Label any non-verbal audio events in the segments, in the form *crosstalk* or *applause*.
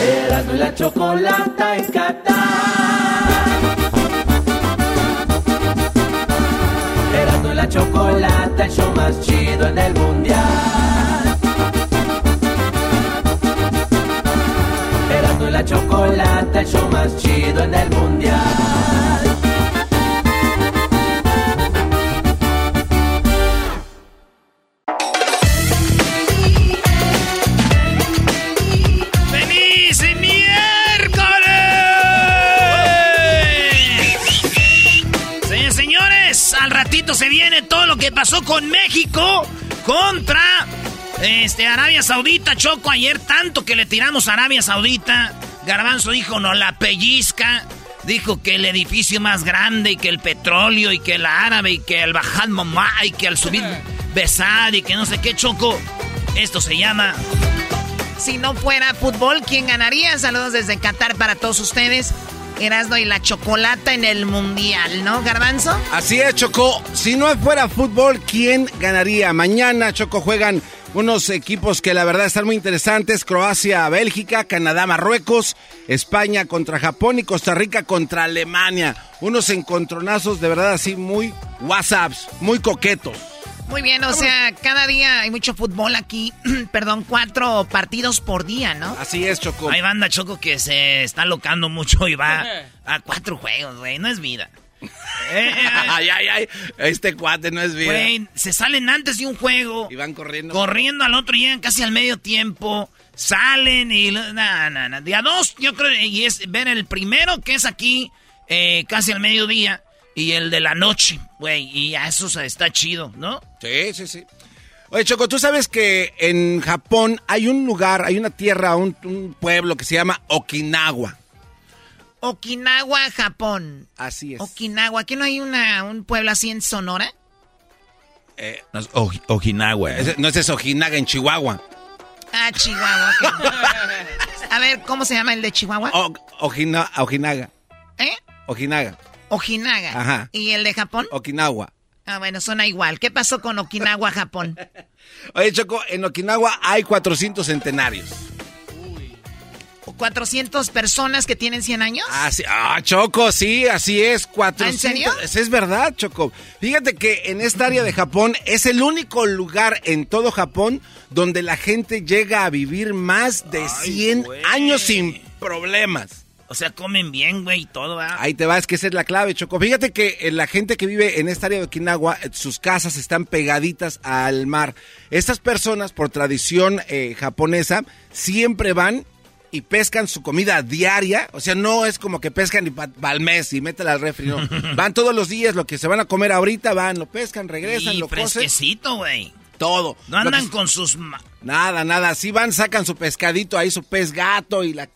Erasmo y la chocolata en Qatar. Erasmo y la chocolata, el show más chido en el mundial. Erasmo y la chocolata, el show más chido en el mundial. Se viene todo lo que pasó con México contra este, Arabia Saudita. Choco ayer tanto que le tiramos a Arabia Saudita. Garbanzo dijo, no la pellizca. Dijo que el edificio más grande y que el petróleo y que el árabe y que el bajad mamá y que al subir besar y que no sé qué choco. Esto se llama Si no fuera fútbol, ¿quién ganaría? Saludos desde Qatar para todos ustedes. Erasno y la chocolata en el mundial, ¿no, Garbanzo? Así es, Choco. Si no fuera fútbol, ¿quién ganaría? Mañana, Choco, juegan unos equipos que la verdad están muy interesantes. Croacia, Bélgica, Canadá, Marruecos, España contra Japón y Costa Rica contra Alemania. Unos encontronazos de verdad así muy WhatsApps, muy coquetos. Muy bien, o sea, cada día hay mucho fútbol aquí. *clears throat* Perdón, cuatro partidos por día, ¿no? Así es, Choco. Hay banda Choco que se está locando mucho y va *laughs* a cuatro juegos, güey. No es vida. Eh, *laughs* ay, ay, ay. Este cuate no es vida. Güey, se salen antes de un juego. Y van corriendo. Corriendo al otro, llegan casi al medio tiempo. Salen y. Nada, nada, nada. Día dos, yo creo. Y es ver el primero, que es aquí, eh, casi al mediodía. Y el de la noche, güey. Y a eso se- está chido, ¿no? Sí, sí, sí. Oye, Choco, tú sabes que en Japón hay un lugar, hay una tierra, un, un pueblo que se llama Okinawa. Okinawa, Japón. Así es. Okinawa, ¿qué no hay una, un pueblo así en Sonora? Eh, No, es Ojinawa. ese- no ese es Ojinaga en Chihuahua. Ah, Chihuahua. *laughs* A ver, ¿cómo se llama el de Chihuahua? O- Ojina- Ojinaga. ¿Eh? Ojinaga. Ojinaga. Ajá. ¿Y el de Japón? Okinawa. Ah, bueno, suena igual. ¿Qué pasó con Okinawa, Japón? *laughs* Oye, Choco, en Okinawa hay 400 centenarios. 400 personas que tienen 100 años. Ah, sí. Ah, Choco, sí, así es. 400. serio? Eso es verdad, Choco. Fíjate que en esta área de Japón es el único lugar en todo Japón donde la gente llega a vivir más de 100 güey. años sin problemas. O sea, comen bien, güey, y todo, ¿verdad? Ahí te vas, que esa es la clave, Choco. Fíjate que eh, la gente que vive en esta área de Okinawa, eh, sus casas están pegaditas al mar. Estas personas, por tradición eh, japonesa, siempre van y pescan su comida diaria. O sea, no es como que pescan y al mes y métela al refri, no. *laughs* Van todos los días, lo que se van a comer ahorita, van, lo pescan, regresan, y lo fresquecito, güey. Todo. No que- andan con sus... ma- Nada, nada. Sí van, sacan su pescadito ahí, su pez gato y la...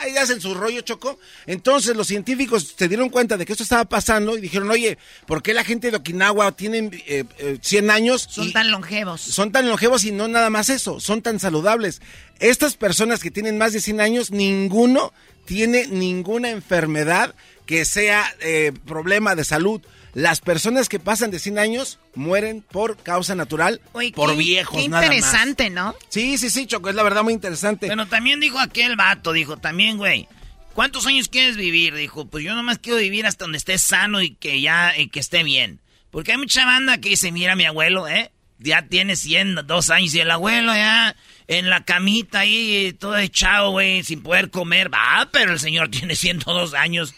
Ahí hacen su rollo, Choco. Entonces los científicos se dieron cuenta de que esto estaba pasando y dijeron, oye, ¿por qué la gente de Okinawa tiene eh, eh, 100 años? Son y tan longevos. son tan longevos y no nada más eso, son tan saludables. Estas personas que tienen más de 100 años, ninguno tiene ninguna enfermedad que sea eh, problema de salud. Las personas que pasan de 100 años mueren por causa natural, por qué- viejos, Qué nada más. interesante, ¿no? Sí, sí, sí, Choco, es la verdad muy interesante. Pero también dijo aquel vato, dijo, también, güey, ¿cuántos años quieres vivir? Dijo, pues yo nomás quiero vivir hasta donde esté sano y que ya, y que esté bien. Porque hay mucha banda que dice, mira mi abuelo, ¿eh? Ya tiene 100, dos años y el abuelo ya en la camita ahí, todo echado, güey, sin poder comer. Va, pero el señor *laughs* tiene 102 años.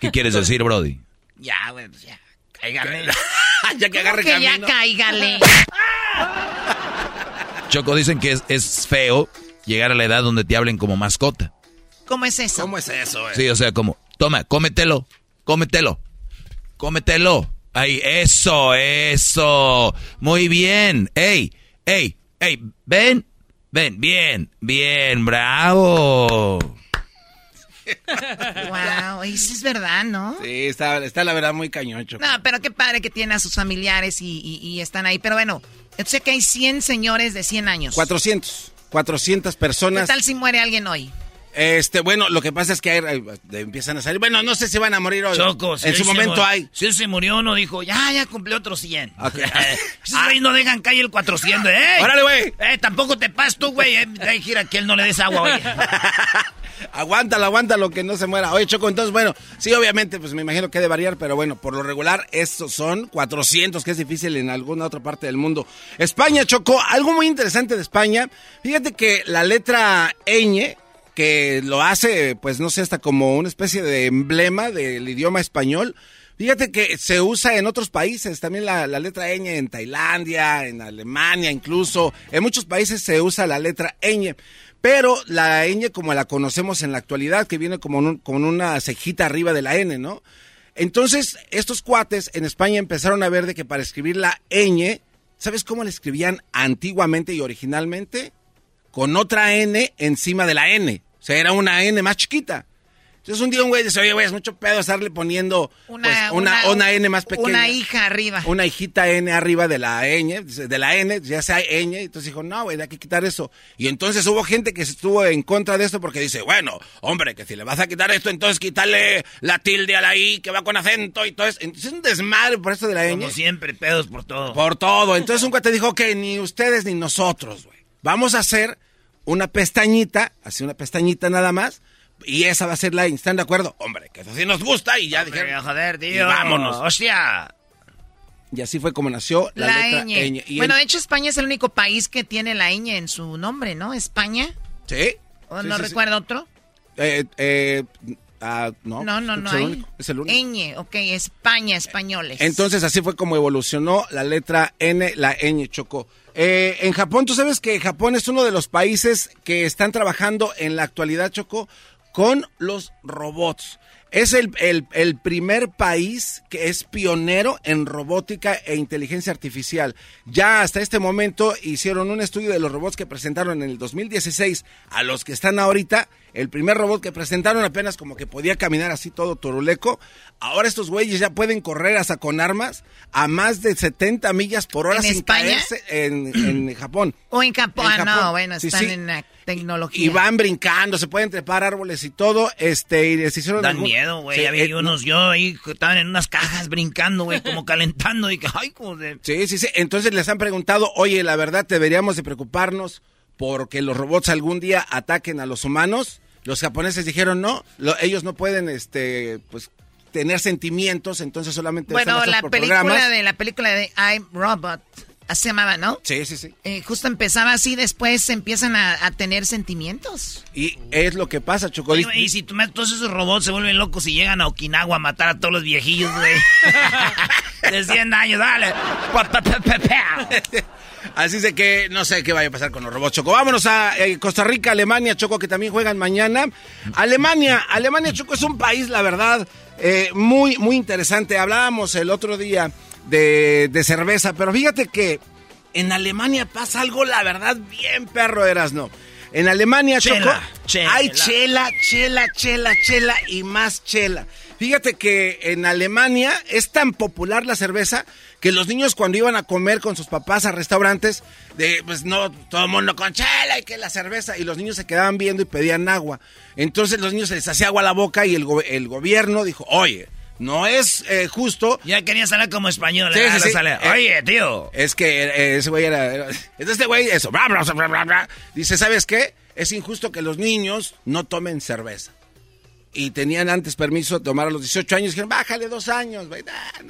¿Qué quieres decir, Brody? Ya, güey, pues ya. Cáigale. *laughs* ya que agarre que camino. ya cáigale. *laughs* Choco, dicen que es, es feo llegar a la edad donde te hablen como mascota. ¿Cómo es eso? ¿Cómo es eso, güey? Sí, o sea, como, toma, cómetelo, cómetelo, cómetelo. Ahí, eso, eso. Muy bien. Ey, ey, ey, ven, ven, bien, bien, bravo. Wow, y sí es verdad, ¿no? Sí, está, está la verdad muy cañón, Choco. No, pero qué padre que tiene a sus familiares y, y- y están ahí. Pero bueno, yo sé que hay 100 señores de 100 años. 400. 400 ¿Qué personas. tal si muere alguien hoy? Este, bueno, lo que pasa es que hay- hay- empiezan a salir. Bueno, no sé si van a morir hoy. Choco, si en su momento hay. Si él se murió, no dijo, ya, ya cumplió otros 100. *laughs* Ok. *laughs* Esos güeyes no dejan caer el 400, *laughs* ¿eh? Órale, güey. Eh, tampoco te pasas tú, güey. Eh, Ay, gira que él no le des agua, oye. Aguántalo, aguántalo, que no se muera. Oye, Choco, entonces, bueno, sí, obviamente, pues me imagino que ha de variar, pero bueno, por lo regular, estos son 400, que es difícil en alguna otra parte del mundo. España, Choco, algo muy interesante de España. Fíjate que la letra ñ, que lo hace, pues no sé, hasta como una especie de emblema del idioma español. Fíjate que se usa en otros países, también la, la letra ñ en Tailandia, en Alemania incluso, en muchos países se usa la letra ñ. Pero la ñ como la conocemos en la actualidad, que viene como con una cejita arriba de la n, ¿no? Entonces, estos cuates en España empezaron a ver de que para escribir la ñ, ¿sabes cómo la escribían antiguamente y originalmente? Con otra n encima de la n. O sea, era una n más chiquita. Entonces un día un güey dice, oye, güey, es mucho pedo estarle poniendo Una, pues, una, una N más pequeña. Una hija arriba. Una hijita N arriba de la N, de la N, ya sea ñ. Entonces dijo, no, güey, hay que quitar eso. Y entonces hubo gente que estuvo en contra de esto porque dice, bueno, hombre, que si le vas a quitar esto, entonces quítale la tilde a la I que va con acento y todo eso. Entonces es un desmadre por esto de la Como ñ. siempre, pedos por todo. Por todo. Entonces un cuate dijo que ni ustedes ni nosotros, güey. Vamos a hacer una pestañita, así una pestañita nada más. Y esa va a ser la ñ. ¿Están de acuerdo? Hombre, que eso sí nos gusta y ya Hombre, dijeron. joder, tío. y vámonos. Hostia. Y así fue como nació la, La, letra ñ. ñ. Y Bueno, el- de hecho, España es el único país que tiene la ñ en su nombre, ¿no? España. ¿Sí? ¿O Sí, no sí, sí. recuerdo otro? Eh, eh, ah, no, No, no, no es el único, es el único. ñ, ok, España, españoles. Entonces así fue como evolucionó la letra N, la ñ chocó. Eh, en Japón, tú sabes que Japón es uno de los países que están trabajando en la actualidad, Choco, con los robots. Es el, el- primer país que es pionero en robótica e inteligencia artificial. Ya hasta este momento hicieron un estudio de los robots que presentaron en el 2016 a los que están ahorita. El primer robot que presentaron apenas como que podía caminar así todo turuleco. Ahora estos güeyes ya pueden correr hasta con armas a más de 70 millas por hora ¿En sin España? caerse en, en *clears throat* Japón. O en Japón. En Japón. no, bueno, Sí, están sí. en la tecnología. Y van brincando, se pueden trepar árboles y todo, este, y les hicieron... Dan algún- miedo, güey. Sí, vi eh, unos, yo ahí que estaban en unas cajas brincando, güey, como *laughs* calentando. Y que, ay, como de... Sí, sí, sí. Entonces les han preguntado, oye, la verdad deberíamos de preocuparnos porque los robots algún día ataquen a los humanos. Los japoneses dijeron no, lo- ellos no pueden, este, pues, tener sentimientos, entonces solamente Bueno, la por película programas. de la película de I'm Robot, así se llamaba, ¿no? Sí, sí, sí. Eh, justo empezaba así, después empiezan a, a tener sentimientos. Y es lo que pasa, Chocolate. güey, y si tú todos esos robots se vuelven locos y llegan a Okinawa a matar a todos los viejillos, güey. *laughs* *laughs* de 100 años, dale. *laughs* Así de que no sé qué vaya a pasar con los robots, Choco. Vámonos a eh, Costa Rica, Alemania, Choco, que también juegan mañana. Alemania, Alemania, Choco, es un país, la verdad, eh, muy, muy interesante. Hablábamos el otro día de, de cerveza, pero fíjate que en Alemania pasa algo, la verdad, bien perro eras, ¿no? En Alemania, Chela, Choco, chela. hay chela, chela, chela, chela y más chela. Fíjate que en Alemania es tan popular la cerveza que los niños cuando iban a comer con sus papás a restaurantes, de pues no, todo el mundo con chela y que la cerveza, y los niños se quedaban viendo y pedían agua. Entonces los niños se les hacía agua a la boca y el, go- el gobierno dijo, oye, no es eh, justo Ya quería salir como español. Sí, sí, sí. Sale, Eh, Oye, tío. es que eh, ese güey era, era- este güey, eso. bla, bla, bla, bla, bla. Dice, ¿sabes qué? Es injusto que los niños no tomen cerveza. Y tenían antes permiso de tomar a los 18 años. Dijeron, bájale dos años.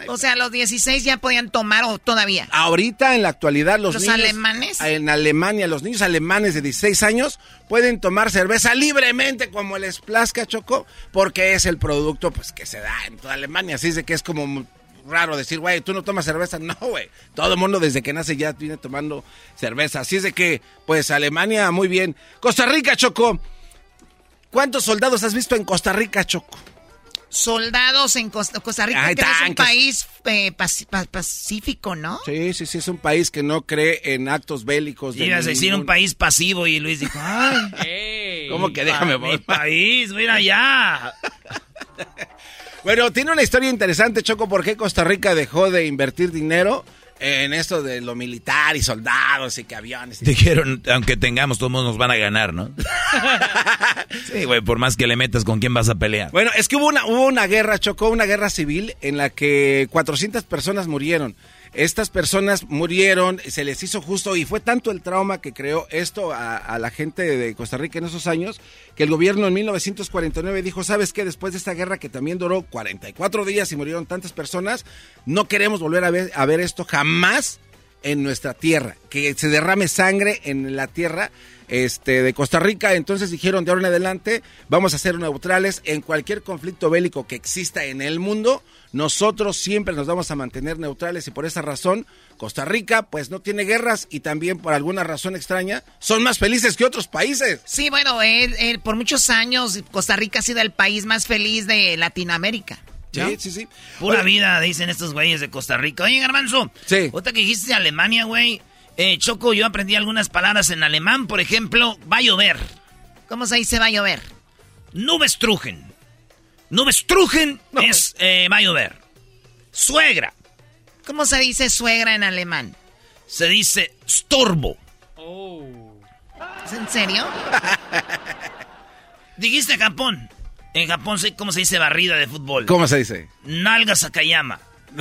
o sea, a los 16 ya podían tomar o todavía. Ahorita, en la actualidad, los, ¿Los niños... alemanes? En Alemania, los niños alemanes de 16 años pueden tomar cerveza libremente como les plazca, Choco, porque es el producto pues que se da en toda Alemania. Así es de que es como raro decir, güey, tú no tomas cerveza. *laughs* No, güey. Todo el mundo desde que nace ya viene tomando cerveza. Así es de que, pues, Alemania, muy bien. Costa Rica, Choco. ¿Cuántos soldados has visto en Costa Rica, Choco? Soldados en Costa, Rica, que es un país eh, pacífico, ¿no? Sí, sí, sí, es un país que no cree en actos bélicos. De Ibas a decir un país pasivo y Luis dijo, ay, *laughs* ¿cómo que déjame Mi país, mira allá. *laughs* bueno, tiene una historia interesante, Choco, ¿por qué Costa Rica dejó de invertir dinero? En esto de lo militar y soldados y que aviones. Dijeron, aunque tengamos, todos nos van a ganar, ¿no? *laughs* sí, güey, por más que le metas, ¿con quién vas a pelear? Bueno, es que hubo una, hubo una guerra, chocó una guerra civil en la que 400 personas murieron. Estas personas murieron, se les hizo justo y fue tanto el trauma que creó esto a, la gente de Costa Rica en esos años que el gobierno en 1949 dijo, ¿sabes qué? Después de esta guerra que también duró 44 días y murieron tantas personas, no queremos volver a ver, a ver esto jamás en nuestra tierra, que se derrame sangre en la tierra este, de Costa Rica. Entonces dijeron de ahora en adelante vamos a ser neutrales en cualquier conflicto bélico que exista en el mundo. Nosotros siempre nos vamos a mantener neutrales y por esa razón Costa Rica pues no tiene guerras y también por alguna razón extraña son más felices que otros países. Sí, bueno, por muchos años Costa Rica ha sido el país más feliz de Latinoamérica. Sí, sí, sí. Pura vida, dicen estos güeyes de Costa Rica. Oye, Garbanzo. Sí. Otra que dijiste Alemania, güey. Eh, Choco, yo aprendí algunas palabras en alemán. Por ejemplo, va a llover. ¿Cómo se dice va a llover? Nubes-trugen. Nubes-trugen *laughs* es eh, va a llover. Suegra. ¿Cómo se dice suegra en alemán? Se dice storbo. ¿Es en serio? *laughs* Dijiste Japón. En Japón, ¿cómo se dice barrida de fútbol? ¿Cómo se dice? Nalga Sakayama. *laughs*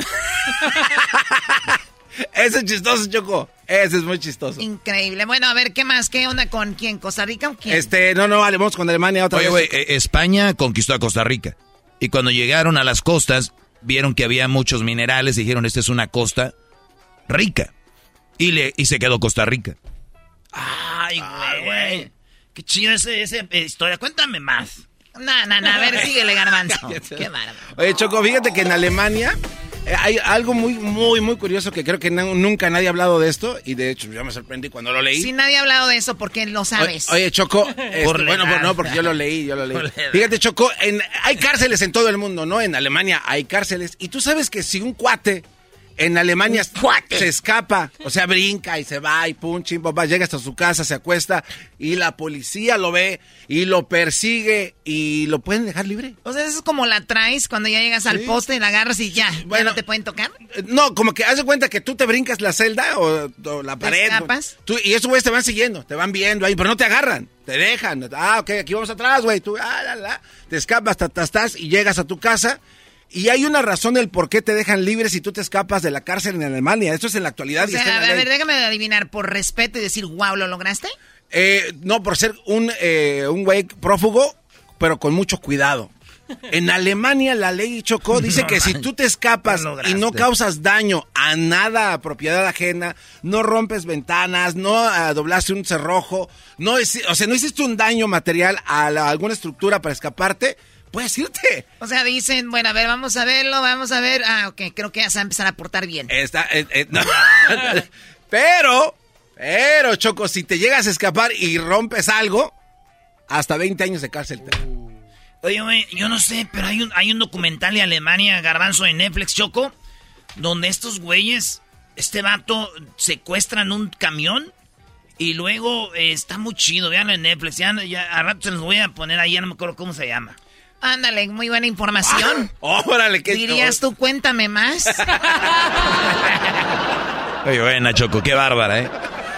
*laughs* Ese es chistoso, Choco. Ese es muy chistoso. Increíble. Bueno, a ver, ¿qué más? ¿Qué onda con quién? ¿Costa Rica o quién? Este, no, no, vale, vamos con Alemania otra Oye, vez. Güey, eh, España conquistó a Costa Rica. Y cuando llegaron a las costas, vieron que había muchos minerales y dijeron, esta es una costa rica. Y, le, y se quedó Costa Rica. Ay, güey. Qué chido ese, esa eh, historia. Cuéntame más. No, no, no, a ver, *laughs* síguele, garbanzo. Qué bárbaro. Oye, Choco, fíjate que en Alemania hay algo muy, muy, muy curioso que creo que nunca nadie ha hablado de esto y de hecho yo me sorprendí cuando lo leí. Si nadie ha hablado de eso, ¿por qué lo sabes? Oye, Choco, *laughs* este, bueno, pues no, porque yo lo leí, yo lo leí. *laughs* Fíjate, Choco, en, hay cárceles en todo el mundo, ¿no? En Alemania hay cárceles y tú sabes que si un cuate en Alemania se escapa, o sea, brinca y se va y pum, chim, papá, llega hasta su casa, se acuesta y la policía lo ve y lo persigue y lo pueden dejar libre. O sea, eso es como la traes cuando ya llegas al poste y la agarras y ya, bueno, no te pueden tocar. Eh, no, como que haz de cuenta que tú te brincas la celda o, la pared. ¿Te escapas? Tú, y esos güeyes te van siguiendo, te van viendo ahí, pero no te agarran, te dejan. Ah, ok, aquí vamos atrás, güey. Tú, ah, la, la, te escapas, estás y llegas a tu casa y hay una razón del por qué te dejan libre si tú te escapas de la cárcel en Alemania. Esto es en la actualidad. O sea, a ver, déjame adivinar, ¿por respeto y decir, wow, ¿lo lograste? Eh, no, por ser un, eh, un güey prófugo, pero con mucho cuidado. En Alemania la ley Chocó dice que si tú te escapas y no causas daño a nada a propiedad ajena, no rompes ventanas, no uh, doblaste un cerrojo, no o sea, no hiciste un daño material a alguna estructura para escaparte, puedes irte. O sea, dicen, bueno, a ver, vamos a verlo, vamos a ver. Ah, ok, creo que ya se va a empezar a portar bien. Está, eh, eh, *laughs* pero, pero, Choco, si te llegas a escapar y rompes algo, hasta 20 años de cárcel. Oye, güey, yo no sé, pero hay un, hay un documental de Alemania, Garbanzo, de Netflix, Choco, donde estos güeyes, este vato, secuestran un camión y luego eh, está muy chido, veanlo en Netflix, ya, ya a rato se los voy a poner ahí, ya no me acuerdo cómo se llama. Ándale, muy buena información. *laughs* órale, ¿qué Dirías tú, cuéntame más. *laughs* Oye, buena, Choco, qué bárbara, ¿eh?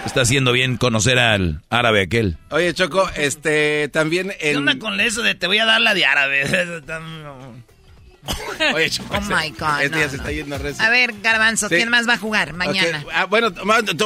Está haciendo bien conocer al árabe aquel. Oye, Choco, este, también en... ¿Qué onda con eso de te voy a dar la de árabe? *laughs* Oye, Choco, oh my God. Este se está yendo a, a ver, Garbanzo, ¿quién más va a jugar mañana? Ah, bueno,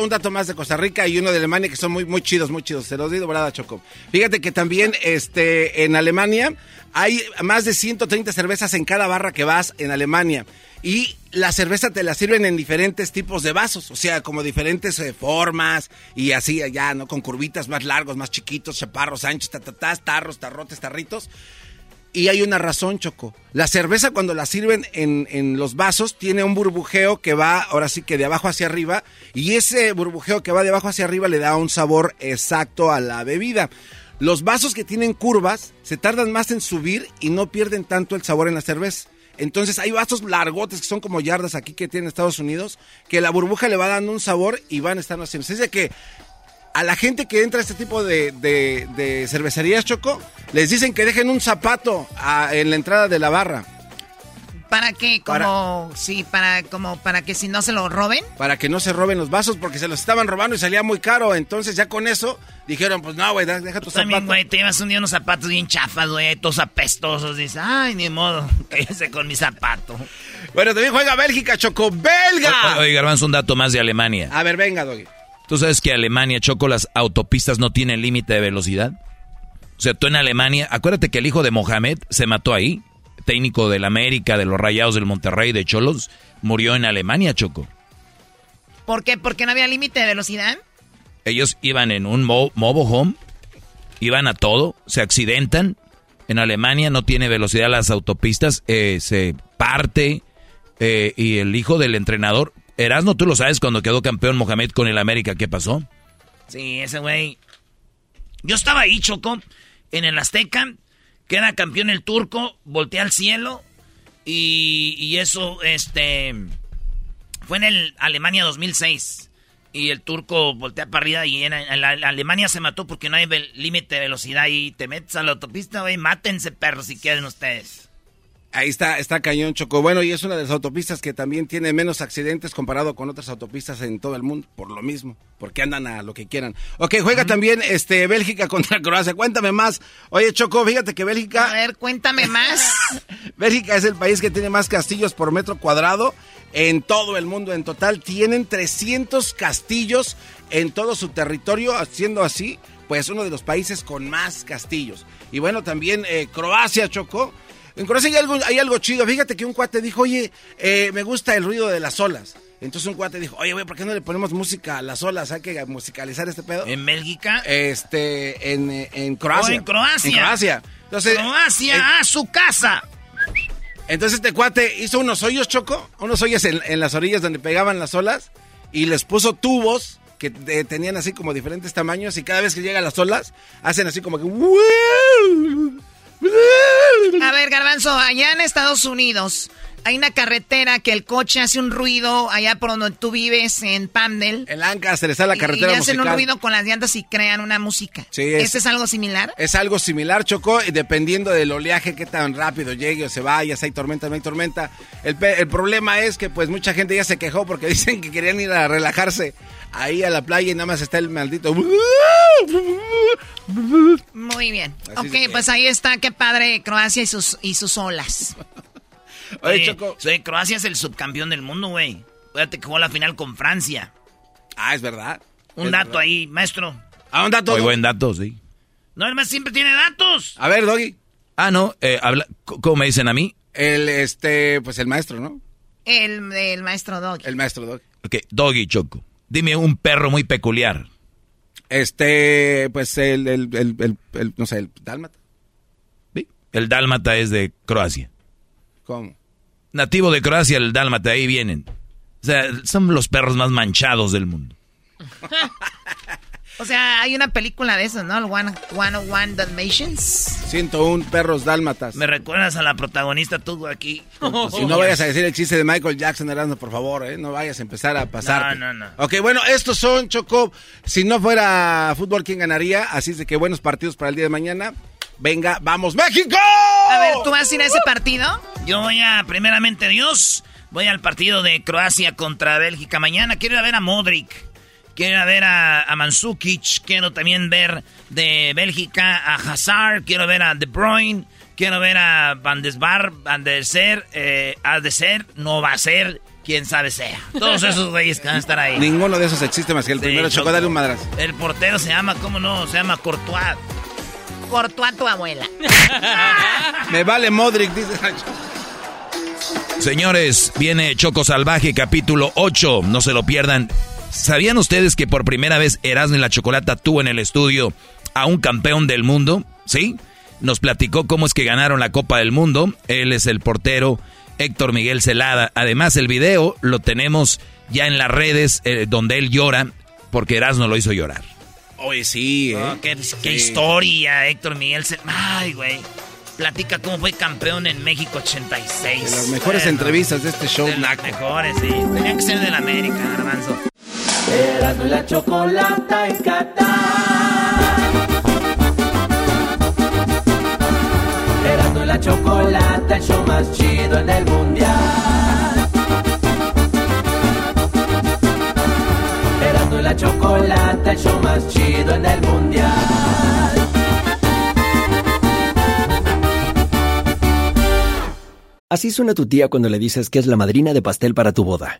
un dato más de Costa Rica y uno de Alemania que son muy, muy chidos, muy chidos. Se los digo, ¿verdad, Choco? Fíjate que también este, en Alemania hay más de 130 cervezas en cada barra que vas en Alemania. Y la cerveza te la sirven en diferentes tipos de vasos, o sea, como diferentes eh, formas y así allá, ¿no? Con curvitas más largos, más chiquitos, chaparros, anchos, tatatás, tarros, tarrotes, tarritos. Y hay una razón, Choco. La cerveza cuando la sirven en, en, los vasos tiene un burbujeo que va, ahora sí que de abajo hacia arriba, y ese burbujeo que va de abajo hacia arriba le da un sabor exacto a la bebida. Los vasos que tienen curvas se tardan más en subir y no pierden tanto el sabor en la cerveza. Entonces hay vasos largotes que son como yardas aquí que tienen Estados Unidos, que la burbuja le va dando un sabor y van estar haciendo. Es que a la gente que entra a este tipo de, de, cervecerías, Choco, les dicen que dejen un zapato en la entrada de la barra. ¿Para qué? Como, sí, para, como, para que si no se lo roben. Para que no se roben los vasos, porque se los estaban robando y salía muy caro. Entonces ya con eso dijeron, pues no, güey, deja tus También, güey, te llevas un día unos zapatos bien chafas, güey, todos apestosos. Dices, ay, ni modo, *laughs* cállese con mi zapato. Bueno, también juega Bélgica, Choco, ¡belga! Oye, Garbanzo, un dato más de Alemania. A ver, venga, Doggy. ¿Tú sabes que Alemania, Choco, las autopistas no tienen límite de velocidad? O sea, tú en Alemania, acuérdate que el hijo de Mohamed se mató ahí técnico del América, de los Rayados del Monterrey, de Cholos, murió en Alemania, Choco. ¿Por qué? ¿Porque no había límite de velocidad? Ellos iban en un mo home, iban a todo, se accidentan. En Alemania no tiene velocidad las autopistas, eh, se parte eh, y el hijo del entrenador, Erasmo, tú lo sabes cuando quedó campeón Mohamed con el América, ¿qué pasó? Sí, ese güey. Yo estaba ahí, Choco, en el Azteca, Queda campeón el turco, voltea al cielo y, eso, este, fue en el Alemania 2006. Y el turco voltea para arriba y en, la, Alemania se mató porque no hay límite de velocidad y te metes a la autopista, güey, mátense perros si quieren ustedes. Ahí está, está cañón Choco. Bueno, y es una de las autopistas que también tiene menos accidentes comparado con otras autopistas en todo el mundo, por lo mismo, porque andan a lo que quieran. Ok, juega también este Bélgica *laughs* contra Croacia. Cuéntame más. Oye, Choco, fíjate que Bélgica. A ver, cuéntame más. *laughs* Bélgica es el país que tiene más castillos por metro cuadrado en todo el mundo. En total tienen 300 castillos en todo su territorio, siendo así, pues uno de los países con más castillos. Y bueno, también eh, Croacia, Choco en Croacia hay algo, hay algo chido. Fíjate que un cuate dijo, oye, eh, me gusta el ruido de las olas. Entonces un cuate dijo, oye, güey, ¿por qué no le ponemos música a las olas? Hay que musicalizar este pedo. ¿En Bélgica? Este, en, en Croacia. en Croacia. En Croacia. Entonces, Croacia, a su casa. Entonces este cuate hizo unos hoyos, Choco, unos hoyos en, las orillas donde pegaban las olas y les puso tubos que tenían así como diferentes tamaños y cada vez que llegan las olas hacen así como que... A ver, Garbanzo, allá en Estados Unidos hay una carretera que el coche hace un ruido allá por donde tú vives, en Pandel. En Lancaster está la carretera y, y hacen un ruido con las llantas y crean una música. Sí, es, es algo similar? Es algo similar, Choco, y dependiendo del oleaje, qué tan rápido llegue o se vaya, si hay tormenta no hay tormenta. El, el problema es que pues mucha gente ya se quejó porque *laughs* dicen que querían ir a relajarse ahí a la playa y nada más está el maldito... *laughs* Muy bien. ok, pues ahí está, qué padre Croacia y sus, y sus olas. *laughs* Oye, Choco. Croacia es el subcampeón del mundo, güey. Fíjate que jugó la final con Francia. Ah, es verdad. Un dato ahí, maestro. Ah, un dato. Muy buen dato, sí. No, el más siempre tiene datos. A ver, Doggy. Ah, no, eh, habla, ¿cómo me dicen a mí? El, este, pues el maestro, ¿no? El, el maestro Doggy. El maestro Doggy. Ok, Doggy Choco. Dime un perro muy peculiar. Este, pues el, el, el, no sé, el dálmata. ¿Sí? El dálmata es de Croacia. ¿Cómo? Nativo de Croacia, el dálmata, ahí vienen. O sea, son los perros más manchados del mundo. *laughs* O sea, hay una película de eso, ¿no? El One, 101 Dalmatians. 101 perros dálmatas. Me recuerdas a la protagonista tú aquí. *laughs* si no vayas a decir el chiste de Michael Jackson, Erasmo, por favor, ¿eh? No vayas a empezar a pasar. No, no, no. Ok, bueno, estos son, Choco. Si no fuera fútbol, ¿quién ganaría? Así es de que buenos partidos para el día de mañana. Venga, vamos, México. A ver, ¿tú vas a ir a ese partido? Yo voy a, primeramente Dios, voy al partido de Croacia contra Bélgica mañana. Quiero ir a ver a Modric. quiero ver a, a Mansukic, quiero también ver de Bélgica a Hazard, quiero ver a De Bruyne, quiero ver a Van Desbar, Van der Ser, eh, ha de ser, no va a ser, quién sabe sea. Todos *laughs* esos güeyes que van a estar ahí. Ninguno de esos existe más que el primero Choco, dale un madras. El portero se llama, ¿cómo no? Se llama Courtois. Courtois tu abuela. *laughs* Me vale Modric, dice Señores, viene Choco Salvaje, capítulo 8. No se lo pierdan. ¿Sabían ustedes que por primera vez Erasmo y la Chocolata tuvo en el estudio a un campeón del mundo? ¿Sí? Nos platicó cómo es que ganaron la Copa del Mundo. Él es el portero Héctor Miguel Celada. Además, el video lo tenemos ya en las redes eh, donde él llora porque Erasmo lo hizo llorar. Oye, sí, ¿eh? Qué, historia, Héctor Miguel. Ay, güey. Platica cómo fue campeón en México 86. De las mejores entrevistas de este show. De las mejores, sí. Tenía que ser del América, Garbanzo. Erasmo la chocolata en Qatar. Erasmo la chocolata, el show más chido en el mundial. La chocolata, el show más chido en el mundial. Así suena tu tía cuando le dices que es la madrina de pastel para tu boda.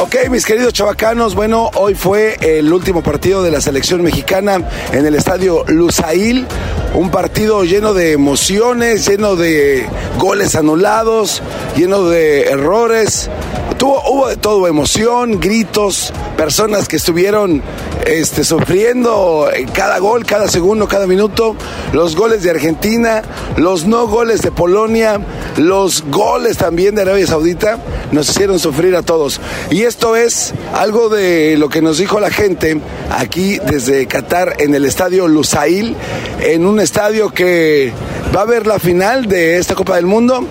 Ok, mis queridos chavacanos, bueno, hoy fue el último partido de la selección mexicana en el estadio Lusail. Un partido lleno de emociones, lleno de goles anulados, lleno de errores. Tuvo, hubo de todo, emoción, gritos, personas que estuvieron este, sufriendo cada gol, cada segundo, cada minuto, los goles de Argentina, los no goles de Polonia, los goles también de Arabia Saudita, nos hicieron sufrir a todos. Y esto es algo de lo que nos dijo la gente aquí desde Qatar en el estadio Lusail, en un estadio que va a ver la final de esta Copa del Mundo.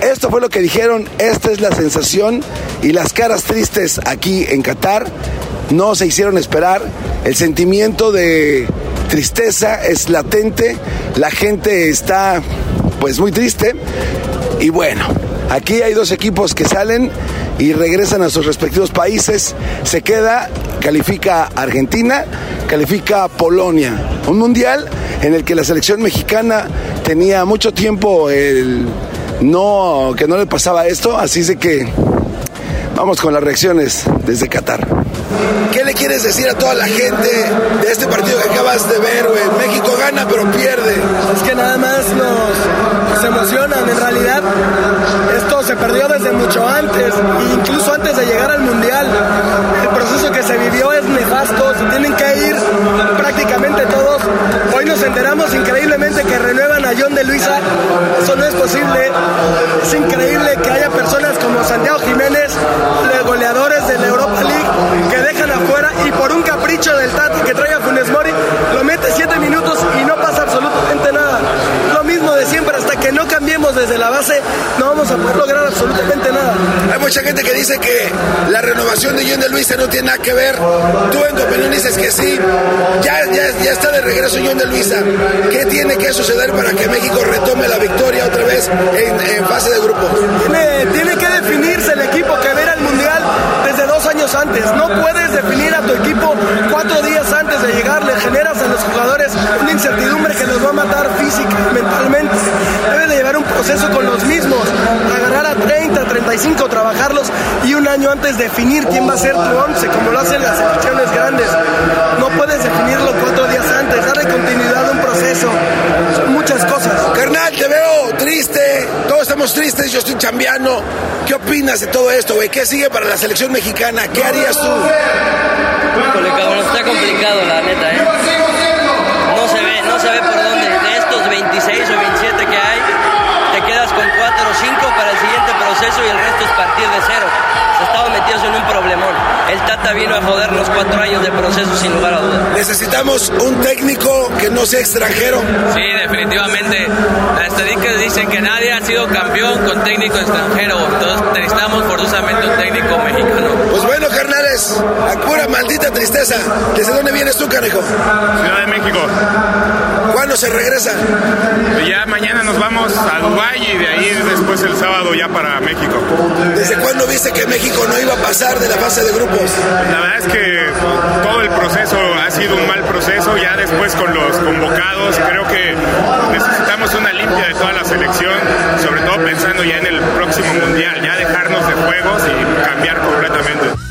Esto fue lo que dijeron, esta es la sensación y las caras tristes aquí en Qatar no se hicieron esperar. El sentimiento de tristeza es latente, la gente está pues muy triste y bueno, aquí hay dos equipos que salen y regresan a sus respectivos países. Se queda, califica Argentina, califica Polonia. Un mundial en el que la selección mexicana tenía mucho tiempo el no que no le pasaba esto, así de que vamos con las reacciones desde Qatar. ¿Qué le quieres decir a toda la gente de este partido que acabas de ver, güey? México gana pero pierde. Es que nada más nos, nos emocionan, en realidad esto se perdió desde mucho antes, incluso antes de llegar al Mundial. El proceso que se vivió es nefasto, se tienen que ir prácticamente todos. Hoy nos enteramos increíblemente que renuevan a John de Luisa, eso no es posible. Es increíble que haya personas como Santiago Jiménez, goleadores de la Europa League, que dejan afuera y por un capricho del Tati que trae a Funes Mori, lo mete siete minutos y no pasa absolutamente nada. Mismo de siempre, hasta que no cambiemos desde la base, no vamos a poder lograr absolutamente nada. Hay mucha gente que dice que la renovación de John de Luisa no tiene nada que ver. Tú en tu opinión dices que sí. Ya, ya, ya está de regreso John de Luisa. ¿Qué tiene que suceder para que México retome la victoria otra vez en, fase de grupo? Tiene, tiene que definirse el equipo que ver al Mundial desde dos años antes. No puedes definir a tu equipo cuatro días antes de llegar. Le generas a los jugadores una incertidumbre que los va a matar física y mentalmente. Debes de llevar un proceso con los mismos. Agarrar a 30, 35, trabajarlos y un año antes definir quién va a ser tu once, como lo hacen las selecciones grandes. No puedes definirlo cuatro días antes. Darle continuidad a un proceso. Muchas cosas. Carnal, te veo triste. Estamos tristes. Yo estoy. ¿Qué opinas de todo esto, güey? ¿Qué sigue para la selección mexicana? ¿Qué harías tú? Híjole, cabrón, está complicado, la neta, ¿eh? Tata vino a jodernos cuatro años de proceso sin lugar a dudas. Necesitamos un técnico que no sea extranjero. Sí, definitivamente. Las estadísticas dicen que nadie ha sido campeón con técnico extranjero. Entonces necesitamos forzosamente un técnico mexicano. Pues bueno, carnales, a pura maldita tristeza. ¿Desde dónde vienes tú, canejo? Ciudad de México. ¿Cuándo se regresa? Ya mañana nos vamos a Dubái y de ahí después el sábado ya para México. ¿Desde cuándo viste que México no iba a pasar de la fase de grupos? La verdad es que todo el proceso ha sido un mal proceso. Ya después con los convocados, creo que necesitamos una limpia de toda la selección, sobre todo pensando ya en el próximo mundial, ya dejarnos de juegos y cambiar completamente.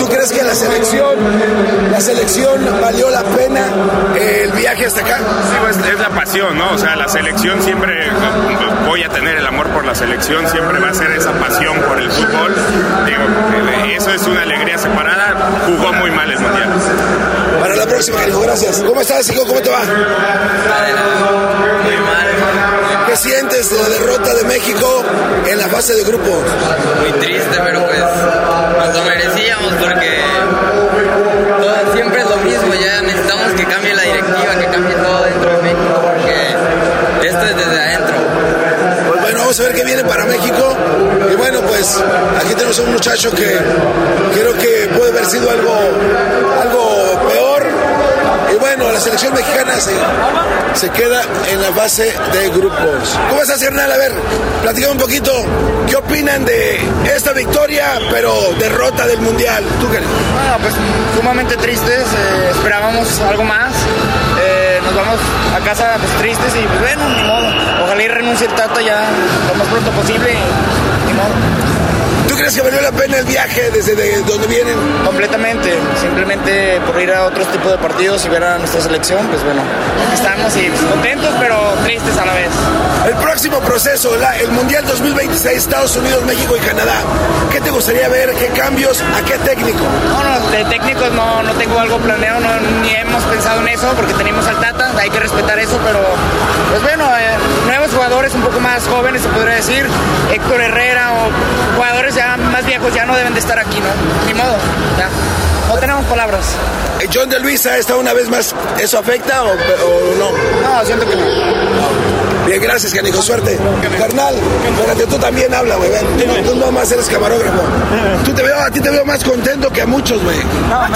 ¿Tú crees que la selección, la selección valió la pena el viaje hasta acá? Sí, pues es la pasión, ¿no? O sea, la selección siempre voy a tener el amor por la selección, siempre va a ser esa pasión por el fútbol. Digo, eso es una alegría separada. Jugó muy mal el mundial. Para la próxima, hijo, gracias. ¿Cómo estás, hijo? ¿Cómo te va? Muy mal. ¿Qué sientes de la derrota de México en la fase de grupos? Muy triste, pero pues nos lo merecíamos porque todo, siempre es lo mismo. Ya necesitamos que cambie la directiva, que cambie todo dentro de México porque esto es desde adentro. Pues bueno, vamos a ver qué viene para México. Y bueno, pues aquí tenemos a un muchacho que creo que puede haber sido algo, algo la selección mexicana se, se queda en la fase de grupos. ¿Cómo estás, Hernán? A ver, platicame un poquito. ¿Qué opinan de esta victoria, pero derrota del Mundial? ¿Tú qué? Bueno, pues sumamente tristes. eh, esperábamos algo más. Eh, nos vamos a casa pues, tristes y pues bueno, ni modo. Ojalá y renuncie el Tata ya lo más pronto posible. Ni modo. ¿Tú crees que valió la pena el viaje desde de donde vienen? Completamente, simplemente por ir a otros tipos de partidos y ver a nuestra selección, pues bueno, estamos y contentos pero tristes a la vez. El próximo proceso, la- el Mundial 2026, Estados Unidos, México y Canadá. ¿Qué te gustaría ver? ¿Qué cambios? ¿A qué técnico? No, no, de técnicos no, no tengo algo planeado, no, ni hemos pensado en eso porque tenemos al Tata, hay que respetar eso, pero pues bueno, eh, jugadores un poco más jóvenes se podría decir, Héctor Herrera o jugadores ya más viejos ya no deben de estar aquí, ¿no? Ni modo, ya. No tenemos palabras. Eh, John de Luisa está una vez más. ¿Eso afecta o, o no? No, siento que no. Bien, gracias, canijo, suerte. Carnal, espérate, tú también habla, güey. Tú, no más eres camarógrafo. Tú te veo, a ti te veo más contento que a muchos, güey.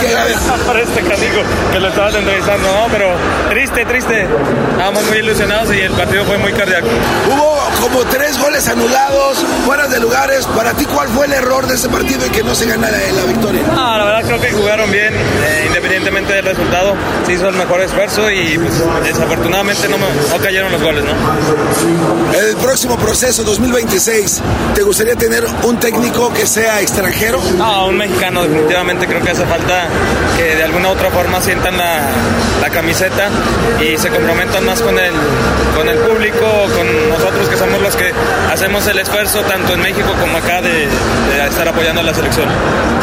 ¿Qué, a ver? para este canijo que lo estabas entrevistando, no, pero triste, triste. Estábamos muy ilusionados y el partido fue muy cardíaco. Hubo como tres goles anulados, fuera de lugares. Para ti, ¿cuál fue el error de ese partido y que no se gana la, la victoria? No, la verdad creo que jugaron bien, eh, independientemente del resultado, se hizo el mejor esfuerzo y pues, desafortunadamente no, me- no cayeron los goles, ¿no? El próximo proceso 2026, ¿te gustaría tener un técnico que sea extranjero? No, un mexicano definitivamente creo que hace falta que de alguna u otra forma sientan la, la camiseta y se comprometan más con el, con el público, con nosotros que somos los que hacemos el esfuerzo tanto en México como acá de, de estar apoyando a la selección.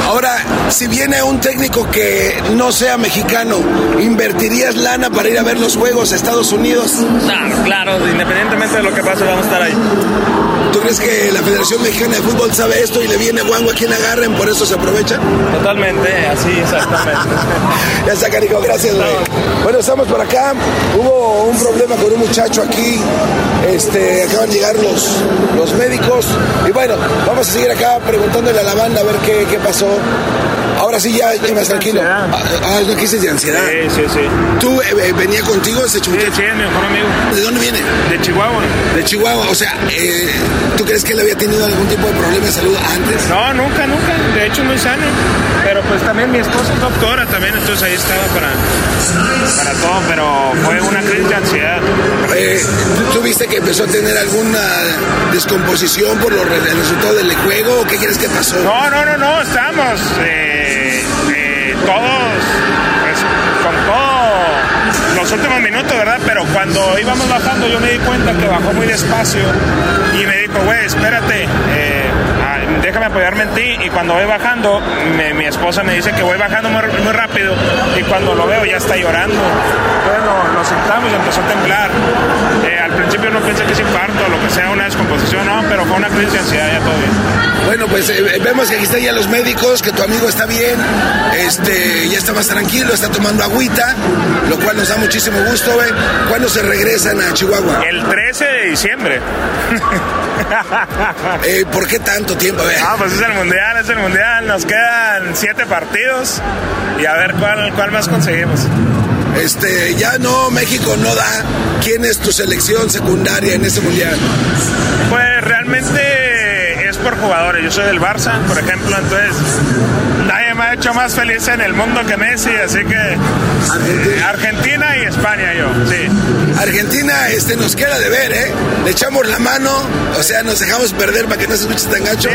Ahora, si viene un técnico que no sea mexicano, ¿invertirías lana para ir a ver los juegos a Estados Unidos? Claro, claro, independientemente de lo que pase vamos a estar ahí. ¿Tú crees que la Federación Mexicana de Fútbol sabe esto y le viene guango a quien agarren, por eso se aprovecha? Totalmente, así exactamente. *laughs* Ya está, carico, gracias, güey. Bueno, estamos por acá. Hubo un problema con un muchacho aquí. Este, acaban de llegar los, los médicos. Y bueno, vamos a seguir acá preguntándole a la banda a ver qué, qué pasó. Ahora sí, ya, ya más tranquilo. Ah, ah, es una crisis de ansiedad. Sí, sí, sí. ¿Tú eh, eh, venía contigo ese muchacho? Sí, es mi mejor amigo. ¿De dónde viene? De Chihuahua. De Chihuahua. O sea, eh, ¿tú crees que él había tenido algún tipo de problema de salud antes? No, nunca, nunca. De hecho, muy sano. Pero pues también mi esposa es doctora también, entonces ahí estaba para, para todo, pero fue una crisis de ansiedad. Eh, ¿tú, viste que empezó a tener alguna descomposición por los re- el resultado del juego? ¿O ¿Qué crees que pasó? No, no, no, no, estamos eh, los últimos minutos, ¿verdad? Pero cuando íbamos bajando yo me di cuenta que bajó muy despacio y me dijo, güey, espérate, eh, déjame apoyarme en ti. Y cuando voy bajando, me- mi esposa me dice que voy bajando muy, muy rápido y cuando lo veo ya está llorando. Entonces lo, sentamos y empezó a temblar. Eh, al principio no pensé que es infarto lo que sea, una descomposición, no, pero fue una crisis de ansiedad, ya todo bien. Bueno, pues eh, vemos que aquí están ya los médicos, que tu amigo está bien, este, ya está más tranquilo, está tomando agüita, lo cual nos da muchísimo gusto. ¿Cuándo se regresan a Chihuahua? El 13 de diciembre. *laughs* Eh, ¿Por qué tanto tiempo? Ver. Ah, pues es el mundial, es el mundial. Nos quedan siete partidos y a ver cuál, cuál más conseguimos. Este, ya no, México no da. ¿Quién es tu selección secundaria en ese mundial? Pues realmente es por jugadores. Yo soy del Barça, por ejemplo, entonces nadie me ha hecho más feliz en el mundo que Messi, así que Argentina y España yo, sí. Argentina, este, nos queda de ver, ¿eh? Le echamos la mano, o sea, nos dejamos perder para que no se escuche tan gacho.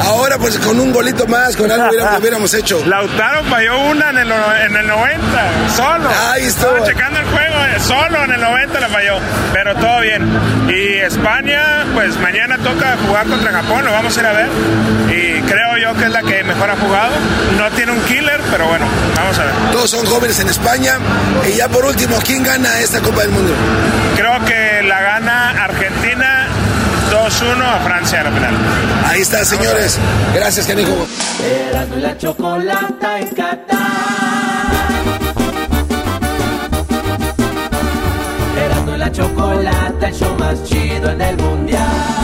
Ahora, pues con un golito más, con algo hubiéramos, *laughs* hubiéramos hecho. Lautaro falló una en el, en el 90, solo. Ahí estuvo. Estaba checando el juego, eh, solo en el 90 la falló, pero todo bien. Y España, pues mañana toca jugar contra Japón, lo vamos a ir a ver. Y creo yo que es la que mejor ha jugado. No tiene un killer, pero bueno, vamos a ver. Todos son jóvenes en España. Y ya por último, ¿quién gana esta Copa del Mundo? Creo que la gana Argentina 2-1 a Francia a la final. Ahí está, señores. Gracias, canijo. La chocolata en Qatar. La chocolata, el show más chido en el mundial.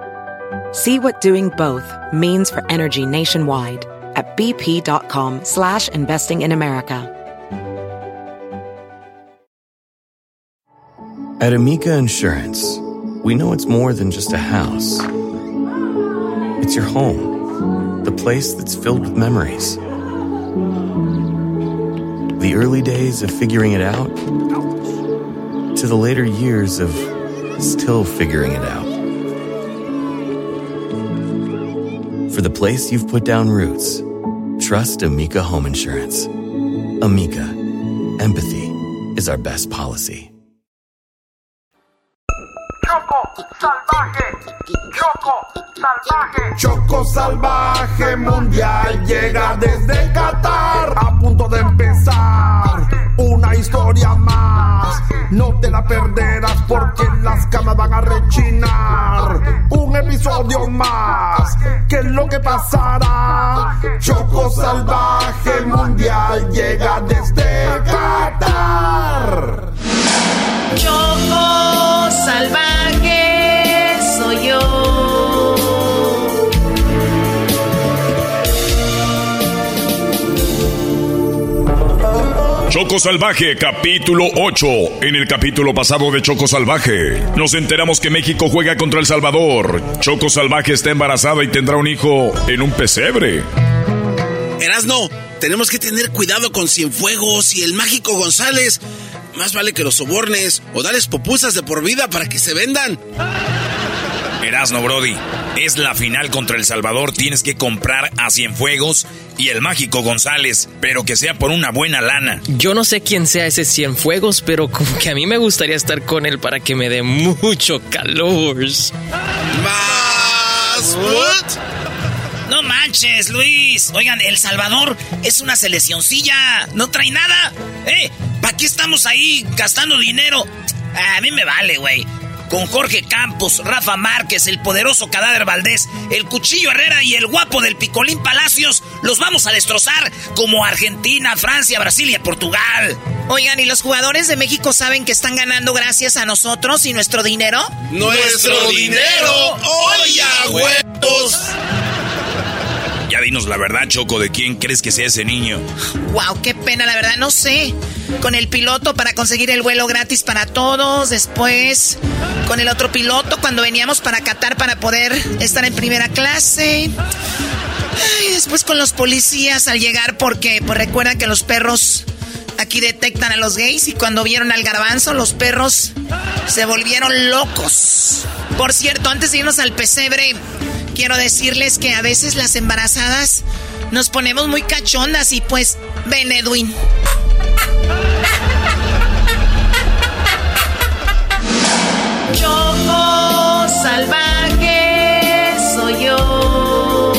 See what doing both means for energy nationwide at bp.com slash investing in America. At Amica Insurance, we know it's more than just a house. It's your home, the place that's filled with memories. The early days of figuring it out to the later years of still figuring it out. For the place you've put down roots, trust Amica Home Insurance. Amica, empathy, is our best policy. Choco salvaje, Choco salvaje. Choco salvaje mundial llega desde Qatar. A punto de empezar una historia más. No te la perderás porque las camas van a rechinar. Episodio más. ¿Qué es lo que pasará? Choco salvaje mundial llega desde Qatar. Choco salvaje Choco Salvaje, capítulo 8. En el capítulo pasado de Choco Salvaje, nos enteramos que México juega contra El Salvador. Choco Salvaje está embarazada y tendrá un hijo en un pesebre. Erasno, tenemos que tener cuidado con Cienfuegos y el mágico González. Más vale que los sobornes o dales popusas de por vida para que se vendan. Erasno, Brody. Es la final contra El Salvador. Tienes que comprar a Cienfuegos y el mágico González, pero que sea por una buena lana. Yo no sé quién sea ese Cienfuegos, pero como que a mí me gustaría estar con él para que me dé mucho calor. ¿Más? No manches, Luis. Oigan, El Salvador es una seleccioncilla. No trae nada. ¿Eh? ¿Para qué estamos ahí gastando dinero? Ah, a mí me vale, güey. Con Jorge Campos, Rafa Márquez, el poderoso Cadáver Valdés, el Cuchillo Herrera y el guapo del Picolín Palacios, los vamos a destrozar como Argentina, Francia, Brasil y Portugal. Oigan, ¿y los jugadores de México saben que están ganando gracias a nosotros y nuestro dinero? ¡Nuestro dinero! ¡Oye, huevos! Ya dinos la verdad, Choco, de quién crees que sea ese niño. Wow, qué pena, la verdad, no sé. Con el piloto para conseguir el vuelo gratis para todos, después con el otro piloto cuando veníamos para Qatar para poder estar en primera clase. Después con los policías al llegar porque pues recuerdan que los perros aquí detectan a los gays y cuando vieron al garbanzo los perros se volvieron locos. Por cierto, antes de irnos al pesebre, quiero decirles que a veces las embarazadas nos ponemos muy cachondas y pues ven Edwin. Choco salvaje soy yo.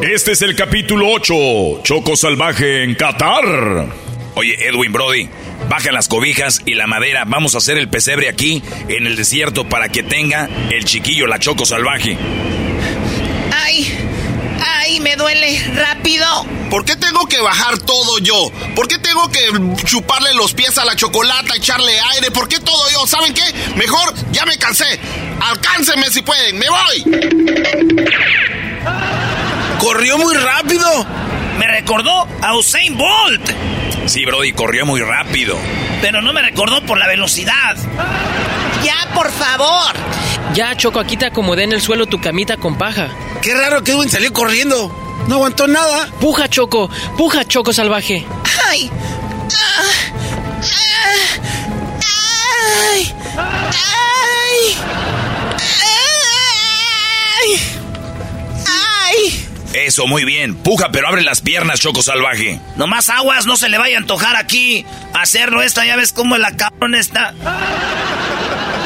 Este es el capítulo 8, Choco Salvaje en Qatar. Oye, Edwin Brody, baja las cobijas y la madera. Vamos a hacer el pesebre aquí, en el desierto, para que tenga el chiquillo la Choco Salvaje. Ay, ay, me duele. Rápido. ¿Por qué tengo que bajar todo yo? ¿Por qué tengo que chuparle los pies a la chocolata, echarle aire? ¿Por qué todo yo? ¿Saben qué? Mejor ya me cansé. Alcáncenme si pueden. ¡Me voy! ¡Corrió muy rápido! Me recordó a Usain Bolt. Sí, Brody, corrió muy rápido. Pero no me recordó por la velocidad. Ya, por favor. Ya, Choco, aquí te acomodé en el suelo tu camita con paja. Qué raro que Edwin salió corriendo. No aguantó nada. Puja, Choco. Puja, Choco salvaje. Ay. Ay. Ay. Ay. Eso, muy bien. Puja, pero abre las piernas, Choco Salvaje. Nomás aguas, no se le vaya a antojar aquí hacerlo esta. Ya ves cómo la cabrón está.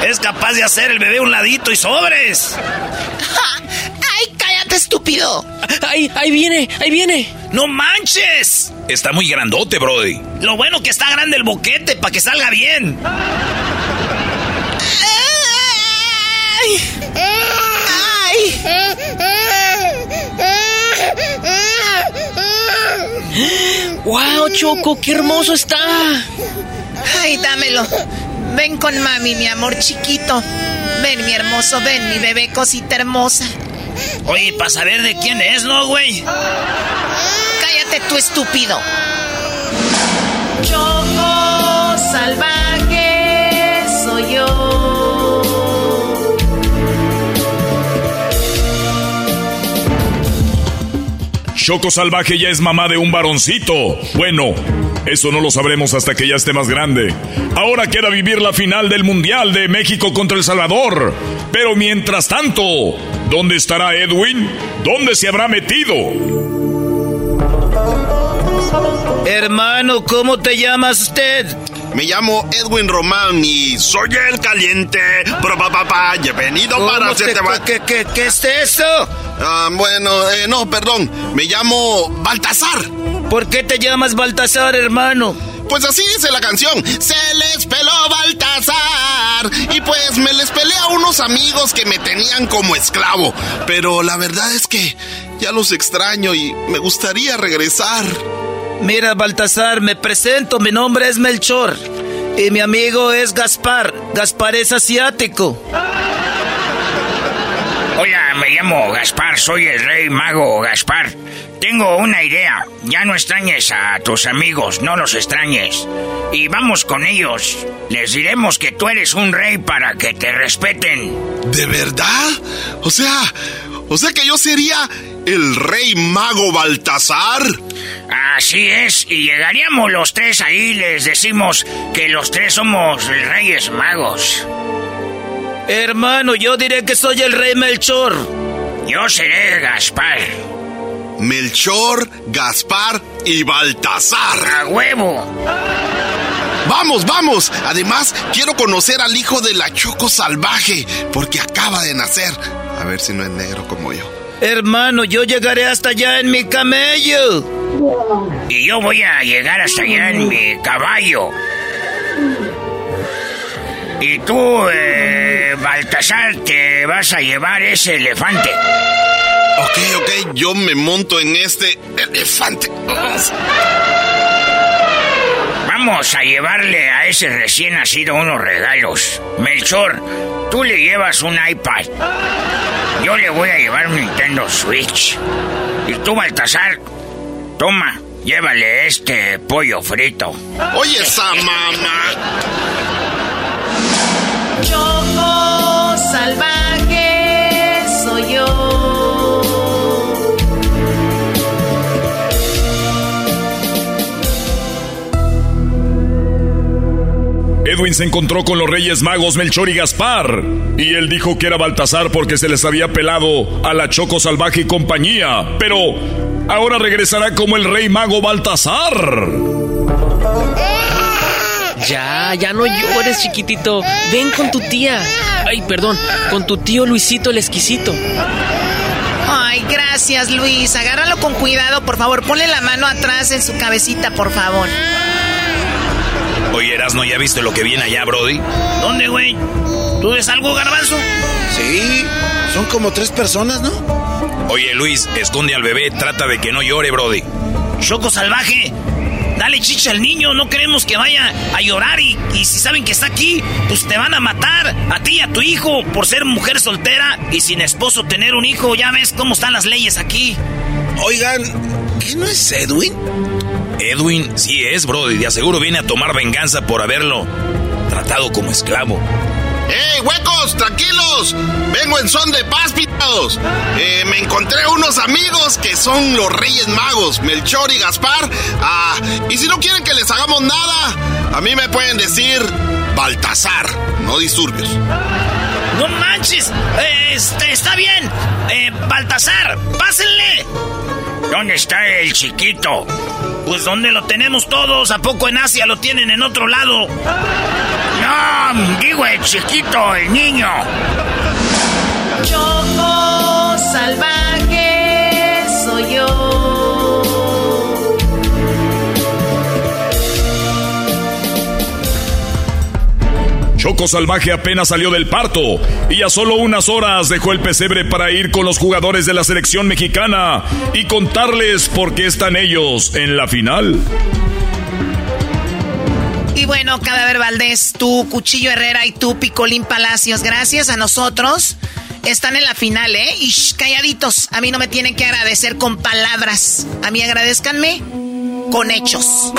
Es capaz de hacer el bebé un ladito y sobres. *laughs* ¡Ay, cállate, estúpido! ¡Ay, ahí viene! ¡Ahí viene! ¡No manches! Está muy grandote, Brody. Lo bueno que está grande el boquete para que salga bien. ¡Wow, Choco! ¡Qué hermoso está! ¡Ay, dámelo! Ven con mami, mi amor chiquito. Ven, mi hermoso, ven, mi bebé cosita hermosa. Oye, para saber de quién es, ¿no, güey? Cállate, tú estúpido. Choco salvaje Choco Salvaje ya es mamá de un varoncito. Bueno, eso no lo sabremos hasta que ya esté más grande. Ahora queda vivir la final del Mundial de México contra El Salvador. Pero mientras tanto, ¿dónde estará Edwin? ¿Dónde se habrá metido? Hermano, ¿cómo te llamas usted? Me llamo Edwin Román y soy el caliente. Pero papá, he venido para hacerte... ¿Qué, qué, qué es eso? Ah, bueno, eh, no, perdón. Me llamo Baltasar. ¿Por qué te llamas Baltasar, hermano? Pues así dice la canción. Se les peló Baltasar. Y pues me les pelé a unos amigos que me tenían como esclavo. Pero la verdad es que ya los extraño y me gustaría regresar. Mira, Baltasar, me presento. Mi nombre es Melchor. Y mi amigo es Gaspar. Gaspar es asiático. Hola, me llamo Gaspar, soy el rey mago Gaspar. Tengo una idea. Ya no extrañes a tus amigos, no los extrañes. Y vamos con ellos. Les diremos que tú eres un rey para que te respeten. ¿De verdad? O sea, o sea que yo sería el rey mago Baltasar. Así es, y llegaríamos los tres ahí, les decimos que los tres somos reyes magos. Hermano, yo diré que soy el rey Melchor. Yo seré Gaspar. Melchor, Gaspar y Baltasar. ¡A huevo! Vamos, vamos. Además, quiero conocer al hijo de la Choco Salvaje, porque acaba de nacer. A ver si no es negro como yo. Hermano, yo llegaré hasta allá en mi camello. Y yo voy a llegar hasta allá en mi caballo. Y tú, eh, Baltasar, te vas a llevar ese elefante. Ok, ok, yo me monto en este elefante. Vamos a llevarle a ese recién nacido unos regalos. Melchor, tú le llevas un iPad. Yo le voy a llevar un Nintendo Switch. Y tú, Baltasar, toma, llévale este pollo frito. Oye, esa mamá. Choco salvaje soy yo. Edwin se encontró con los reyes magos Melchor y Gaspar. Y él dijo que era Baltasar porque se les había pelado a la Choco Salvaje y compañía. Pero ahora regresará como el rey mago Baltasar. Ya, ya no llores, chiquitito. Ven con tu tía. Ay, perdón, con tu tío Luisito el exquisito. Ay, gracias, Luis. Agárralo con cuidado, por favor. Ponle la mano atrás en su cabecita, por favor. Oye, Erasno, ¿ya viste lo que viene allá, Brody? ¿Dónde, güey? ¿Tú ves algo, garbanzo? Sí, son como tres personas, ¿no? Oye, Luis, esconde al bebé, trata de que no llore, Brody. Choco salvaje, dale chicha al niño, no queremos que vaya a llorar y, y si saben que está aquí, pues te van a matar a ti y a tu hijo por ser mujer soltera y sin esposo tener un hijo. Ya ves cómo están las leyes aquí. Oigan, ¿qué no es Edwin? Edwin sí es, Brody, de aseguro viene a tomar venganza por haberlo tratado como esclavo. ¡Ey, huecos! ¡Tranquilos! Vengo en son de paz, Eh, me encontré unos amigos que son los Reyes Magos, Melchor y Gaspar. Ah, y si no quieren que les hagamos nada, a mí me pueden decir Baltasar, no disturbios. ¡No manches! Este, está bien. Eh, Baltasar, pásenle. ¿Dónde está el chiquito? Pues ¿dónde lo tenemos todos? ¿A poco en Asia lo tienen en otro lado? No, digo el chiquito, el niño. Choco salvaje soy yo. Choco Salvaje apenas salió del parto y a solo unas horas dejó el pesebre para ir con los jugadores de la selección mexicana y contarles por qué están ellos en la final. Y bueno, Cadáver Valdés, tú, Cuchillo Herrera y tú, Picolín Palacios, gracias a nosotros. Están en la final, ¿eh? Y shh, calladitos. A mí no me tienen que agradecer con palabras. A mí agradezcanme con hechos.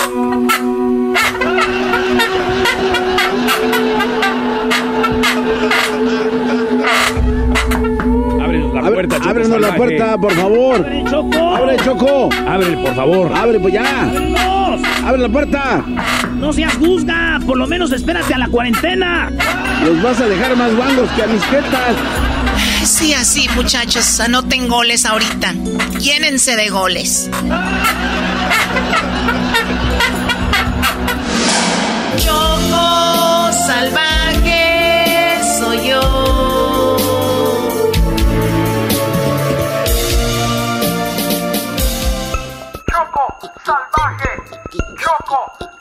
Ábrenos la Abre- puerta, Choco ábrenos la puerta, por favor. Abre, Choco. Abre, Choco. Abre, por favor. Abre, pues ya. ¡Ábrenos! Abre la puerta. No seas juzga. Por lo menos espérate a la cuarentena. Los vas a dejar más guangos que a mis jetas. Sí, así, muchachos, anoten goles ahorita. Llénense de goles. Choco salvaje soy yo. Choco salvaje. Choco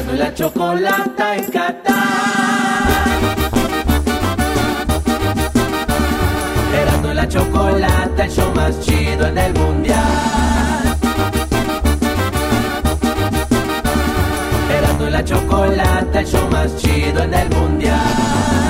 Erasmo y la chocolata en Qatar. Erasmo y la chocolata, el show más chido en el mundial. Erasmo y la chocolata, el show más chido en el mundial.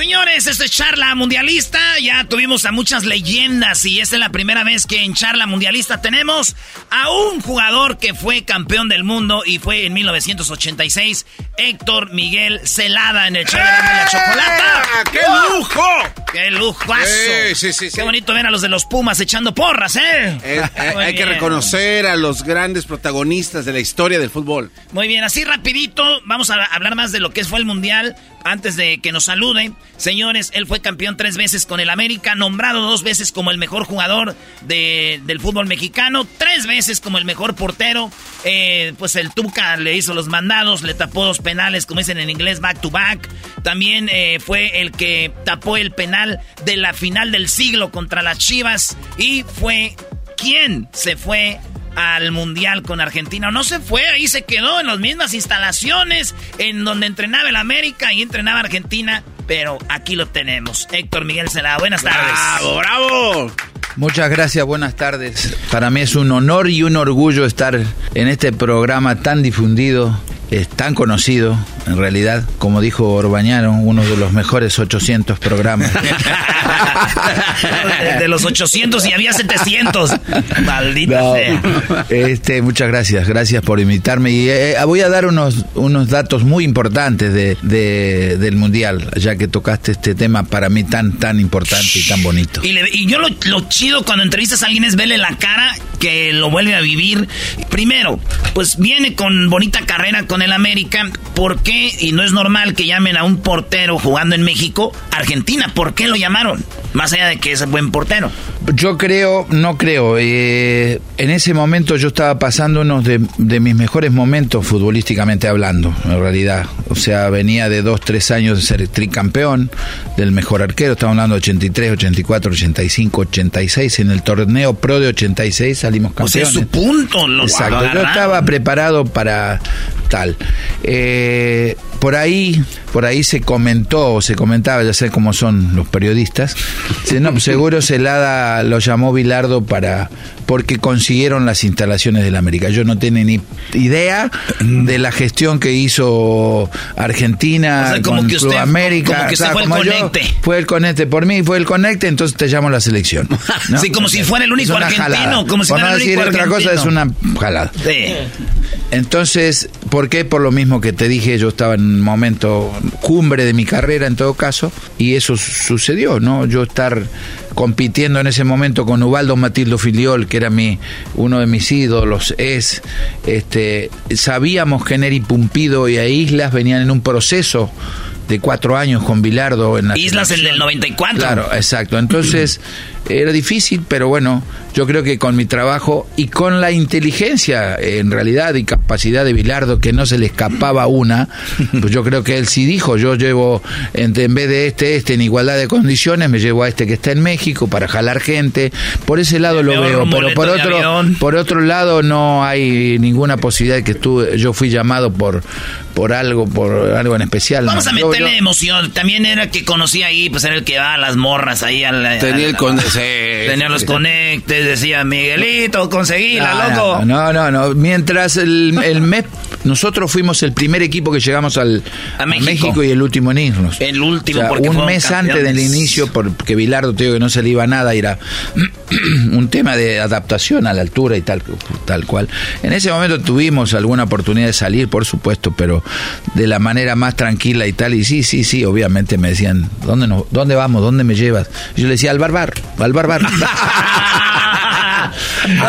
Señores, esto es Charla Mundialista. Ya tuvimos a muchas leyendas y esta es la primera vez que en Charla Mundialista tenemos a un jugador que fue campeón del mundo y fue en 1986, Héctor Miguel Celada en el show de la Chocolata. ¡Qué lujo! ¡Qué lujazo! Sí, sí, sí, sí. Qué bonito ver a los de los Pumas echando porras, ¿eh? Eh, eh, *laughs* Muy hay que reconocer a los grandes protagonistas de la historia del fútbol. Muy bien, así rapidito, vamos a hablar más de lo que fue el Mundial antes de que nos saluden. Señores, él fue campeón tres veces con el América, nombrado dos veces como el mejor jugador de- del fútbol mexicano, tres veces como el mejor portero. Eh, pues el Tuca le hizo los mandados, le tapó dos penales, como dicen en inglés, back to back. También eh, fue el que tapó el penal de la final del siglo contra las Chivas y fue quien se fue al Mundial con Argentina. No se fue, ahí se quedó en las mismas instalaciones en donde entrenaba el América y entrenaba Argentina. Pero aquí lo tenemos. Héctor Miguel Celada, buenas tardes. ¡Bravo, bravo! Muchas gracias, buenas tardes. Para mí es un honor y un orgullo estar en este programa tan difundido, es tan conocido, en realidad, como dijo Orbañano, uno de los mejores 800 programas. De, *laughs* de los 800 y había 700. Maldita No, sea. este, muchas gracias, gracias por invitarme. Y eh, voy a dar unos, unos datos muy importantes de, de- del Mundial, ya que tocaste este tema para mí tan, tan importante y tan bonito. Y, le- y yo lo, lo chido cuando entrevistas a alguien es verle la cara que lo vuelve a vivir. Primero, pues viene con bonita carrera con el América. ¿Por qué? Y no es normal que llamen a un portero jugando en México, Argentina. ¿Por qué lo llamaron? Más allá de que es buen portero. Yo creo, no creo. eh, en ese momento yo estaba pasando uno de, de mis mejores momentos futbolísticamente hablando, en realidad. O sea, venía de dos, tres años de ser tricampeón, del mejor arquero. Estamos hablando de 83, 84, 85, 86. En el torneo pro de 86 salimos O sea, campeones. es su punto. Lo, Exacto, yo estaba preparado para tal. Eh, por ahí, por ahí se comentó, o se comentaba, ya sé cómo son los periodistas. no, *laughs* seguro Celada lo llamó Bilardo para porque consiguieron las instalaciones del América. Yo no tenía ni idea de la gestión que hizo Argentina O sea, como con que usted- América. como que usted O sea, fue el como yo, conecte. fue el conecte por mí, fue el conecte, entonces te llamo a la selección. *laughs* ¿no? Sí, como si fuera el único argentino, jalada. como si Por fuera no el decir único otra cosa, es una jalada. Sí. Entonces, ¿por qué? Por lo mismo que te dije, yo estaba en un momento cumbre de mi carrera en todo caso, y eso sucedió, ¿no? Yo estar compitiendo en ese momento con Ubaldo Matildo Filiol, que era mi, uno de mis ídolos, es, este, sabíamos que Neri Pumpido y a Islas venían en un proceso de cuatro años con Bilardo en la Islas el del 94. Claro, exacto. Entonces, Era difícil, pero bueno, yo creo que con mi trabajo y con la inteligencia, en realidad, y capacidad de Bilardo, que no se le escapaba una, pues yo creo que él sí dijo, yo llevo, en, en vez de este, este, en igualdad de condiciones, me llevo a este que está en México para jalar gente. Por ese lado lo veo, pero por otro, por otro lado no hay ninguna posibilidad de que tú, yo fui llamado por, por algo, por algo en especial. Vamos a meterle emoción. También era que conocí ahí, pues era el que va a las morras ahí al. Tenía, el tenía los conectes, decía Miguelito, conseguíla, no, loco. No, no, no. Mientras el, el MEP, nosotros fuimos el primer equipo que llegamos al, a, México. y el último en irnos. El último, porque Un mes antes del inicio, porque Bilardo te digo que no se le iba nada, era *clears throat* un tema de adaptación a la altura y tal, tal cual. En ese momento tuvimos alguna oportunidad de salir, por supuesto, pero de la manera más tranquila y tal. Y sí, sí, sí, obviamente me decían, ¿dónde, no, dónde vamos? ¿Dónde me llevas? yo le decía, al barbar, al barbar. *laughs* *laughs*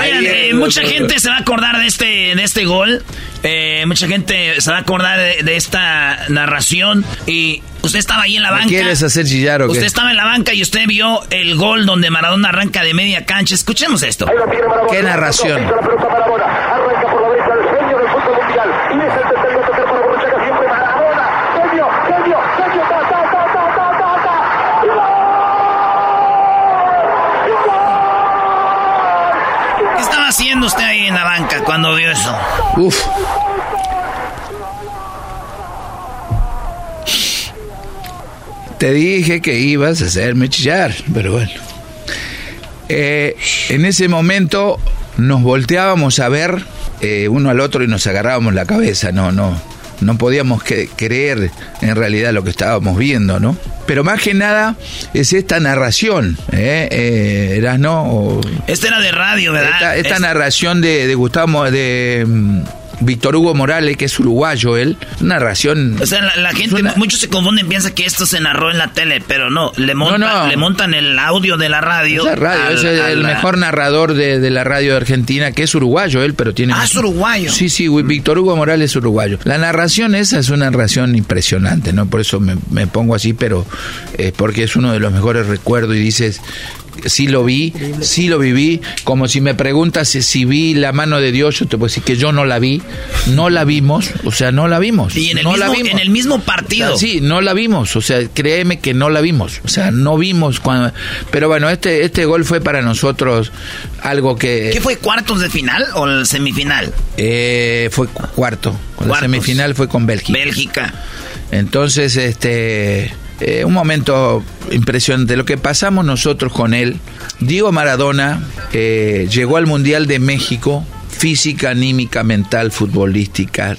Eh, mucha gente se va a acordar de este, de este gol. Eh, mucha gente se va a acordar de, esta narración. Y usted estaba ahí en la banca. ¿Quieres hacer chillar o Usted estaba en la banca y usted vio el gol donde Maradona arranca de media cancha. Escuchemos esto. ¿Qué narración? Haciendo usted ahí en la banca cuando vio eso? Uf. Te dije que ibas a hacerme chillar, pero bueno. Eh, en ese momento nos volteábamos a ver eh, uno al otro y nos agarrábamos la cabeza, no, no, no podíamos creer en realidad lo que estábamos viendo, ¿no? Pero más que nada es esta narración, ¿eh? eh ¿Eras no? Esta era de radio, ¿verdad? Esta, narración de, de Gustavo, de... Víctor Hugo Morales, que es uruguayo él, narración. O sea, la, gente, muchos se confunden, piensan que esto se narró en la tele, pero no, le, le montan el audio de la radio. Es, radio, es el, mejor narrador de, la radio de Argentina, que es uruguayo él, pero tiene... Ah, es uruguayo. Sí, sí, Víctor Hugo Morales es uruguayo. La narración esa es una narración impresionante, ¿no? Por eso me, me pongo así, pero es porque es uno de los mejores recuerdos y dices, sí lo vi, sí lo viví. Como si me preguntas si, vi la mano de Dios, yo te puedo decir que yo no la vi, no la vimos, o sea, no la vimos. Y en el, no mismo, la vimos. en el mismo partido. sí, no la vimos, o sea, créeme que no la vimos, o sea, no vimos cuando... Pero bueno, este, este gol fue para nosotros algo que... ¿Qué fue, cuartos de final o semifinal? Eh, fue cuarto, la semifinal fue con Bélgica. Bélgica. Entonces, este eh, un momento impresionante. Lo que pasamos nosotros con él. Diego Maradona llegó al Mundial de México, física, anímica, mental, futbolística,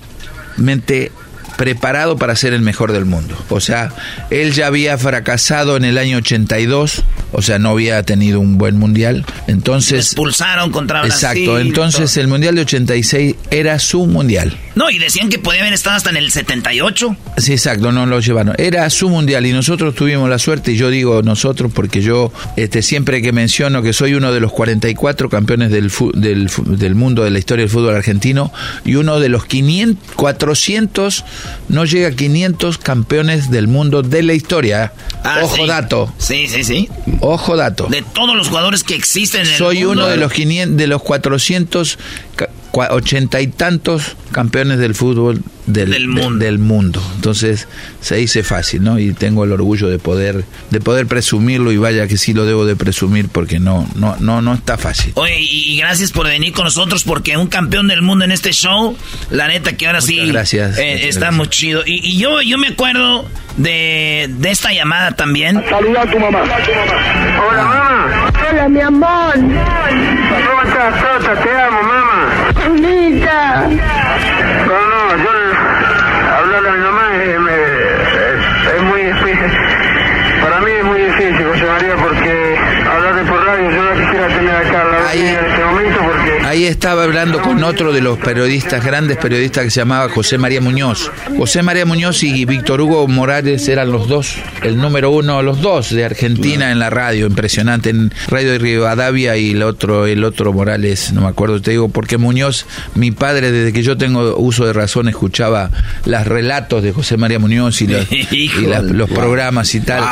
mente preparado para ser el mejor del mundo. O sea, él ya había fracasado en el año 82, o sea, no había tenido un buen mundial. Entonces... expulsaron contra Brasil. Exacto, entonces el mundial de 86 era su mundial. No, y decían que podía haber estado hasta en el 78. Sí, exacto, no lo llevaron. Era su mundial y nosotros tuvimos la suerte, y yo digo nosotros porque yo este, siempre que menciono que soy uno de los 44 campeones del, del, del mundo de la historia del fútbol argentino y uno de los 500, 400 no llega a 500 campeones del mundo de la historia. Ah, Ojo dato. Sí, sí, sí. Ojo dato. De todos los jugadores que existen en el Soy uno de los 500, de los 400 ochenta y tantos campeones del fútbol del, mundo. del, mundo. Entonces se dice fácil, ¿no? Y tengo el orgullo de poder de poder presumirlo y vaya que sí lo debo de presumir porque no no no no está fácil. Oye, y gracias por venir con nosotros porque un campeón del mundo en este show, la neta que ahora sí gracias, eh, está muy chido. Y, yo yo me acuerdo de, de esta llamada también. Saluda a tu mamá. Hola, mamá. Hola, mi amor. ¿Cómo estás, Te amo, mamá. Mamita. No, no, yo hablarle a mi mamá es, es, muy difícil. Para mí es muy difícil, José María, porque hablarle por radio, yo no quisiera tener acá la en este momento ahí estaba hablando con otro de los periodistas, grandes periodistas que se llamaba José María Muñoz. José María Muñoz y Víctor Hugo Morales eran los dos, el número uno, los dos de Argentina en la radio, impresionante, en Radio de Rivadavia y el otro, el otro Morales, no me acuerdo, te digo, porque Muñoz, mi padre, desde que yo tengo uso de razón, escuchaba los relatos de José María Muñoz y, los, *laughs* y las- los programas y tal.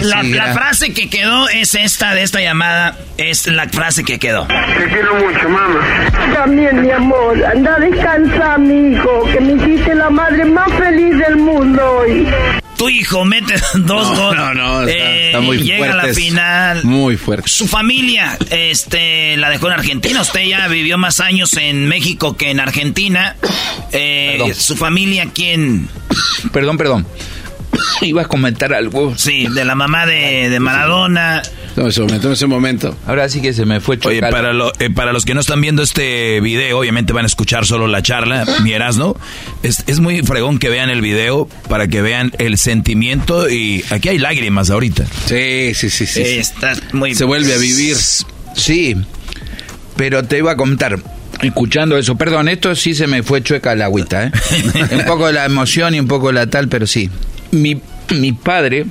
La, Sí, la gra- frase que quedó es esta de esta llamada, es la frase que quedó. Te quiero mucho, mamá. También, mi amor, anda a descansar, mi hijo, que me hiciste la madre más feliz del mundo hoy. Tu hijo mete *laughs* dos No, goles. no, no, está- eh, está muy llega a la fuerte. final. Muy fuerte. Su familia, este, la dejó en Argentina. Usted ya vivió más años en México que en Argentina. Eh, Perdón. su familia, ¿quién? Perdón, perdón. *laughs* Ibas a comentar algo. Sí, de la mamá de, de Maradona. Toma ese momento, toma ese momento. Ahora sí que se me fue Oye, para, lo- eh, para los que no están viendo este video, obviamente van a escuchar solo la charla, mi Erasmo. Es, es muy fregón que vean el video para que vean el sentimiento y aquí hay lágrimas ahorita. Sí, sí, sí, sí. Eh, está muy... Se vuelve a vivir. Sí, pero te iba a contar. Escuchando eso, perdón, esto sí se me fue chueca la agüita, ¿eh? *laughs* un poco de la emoción y un poco de la tal, pero sí. Mi, mi padre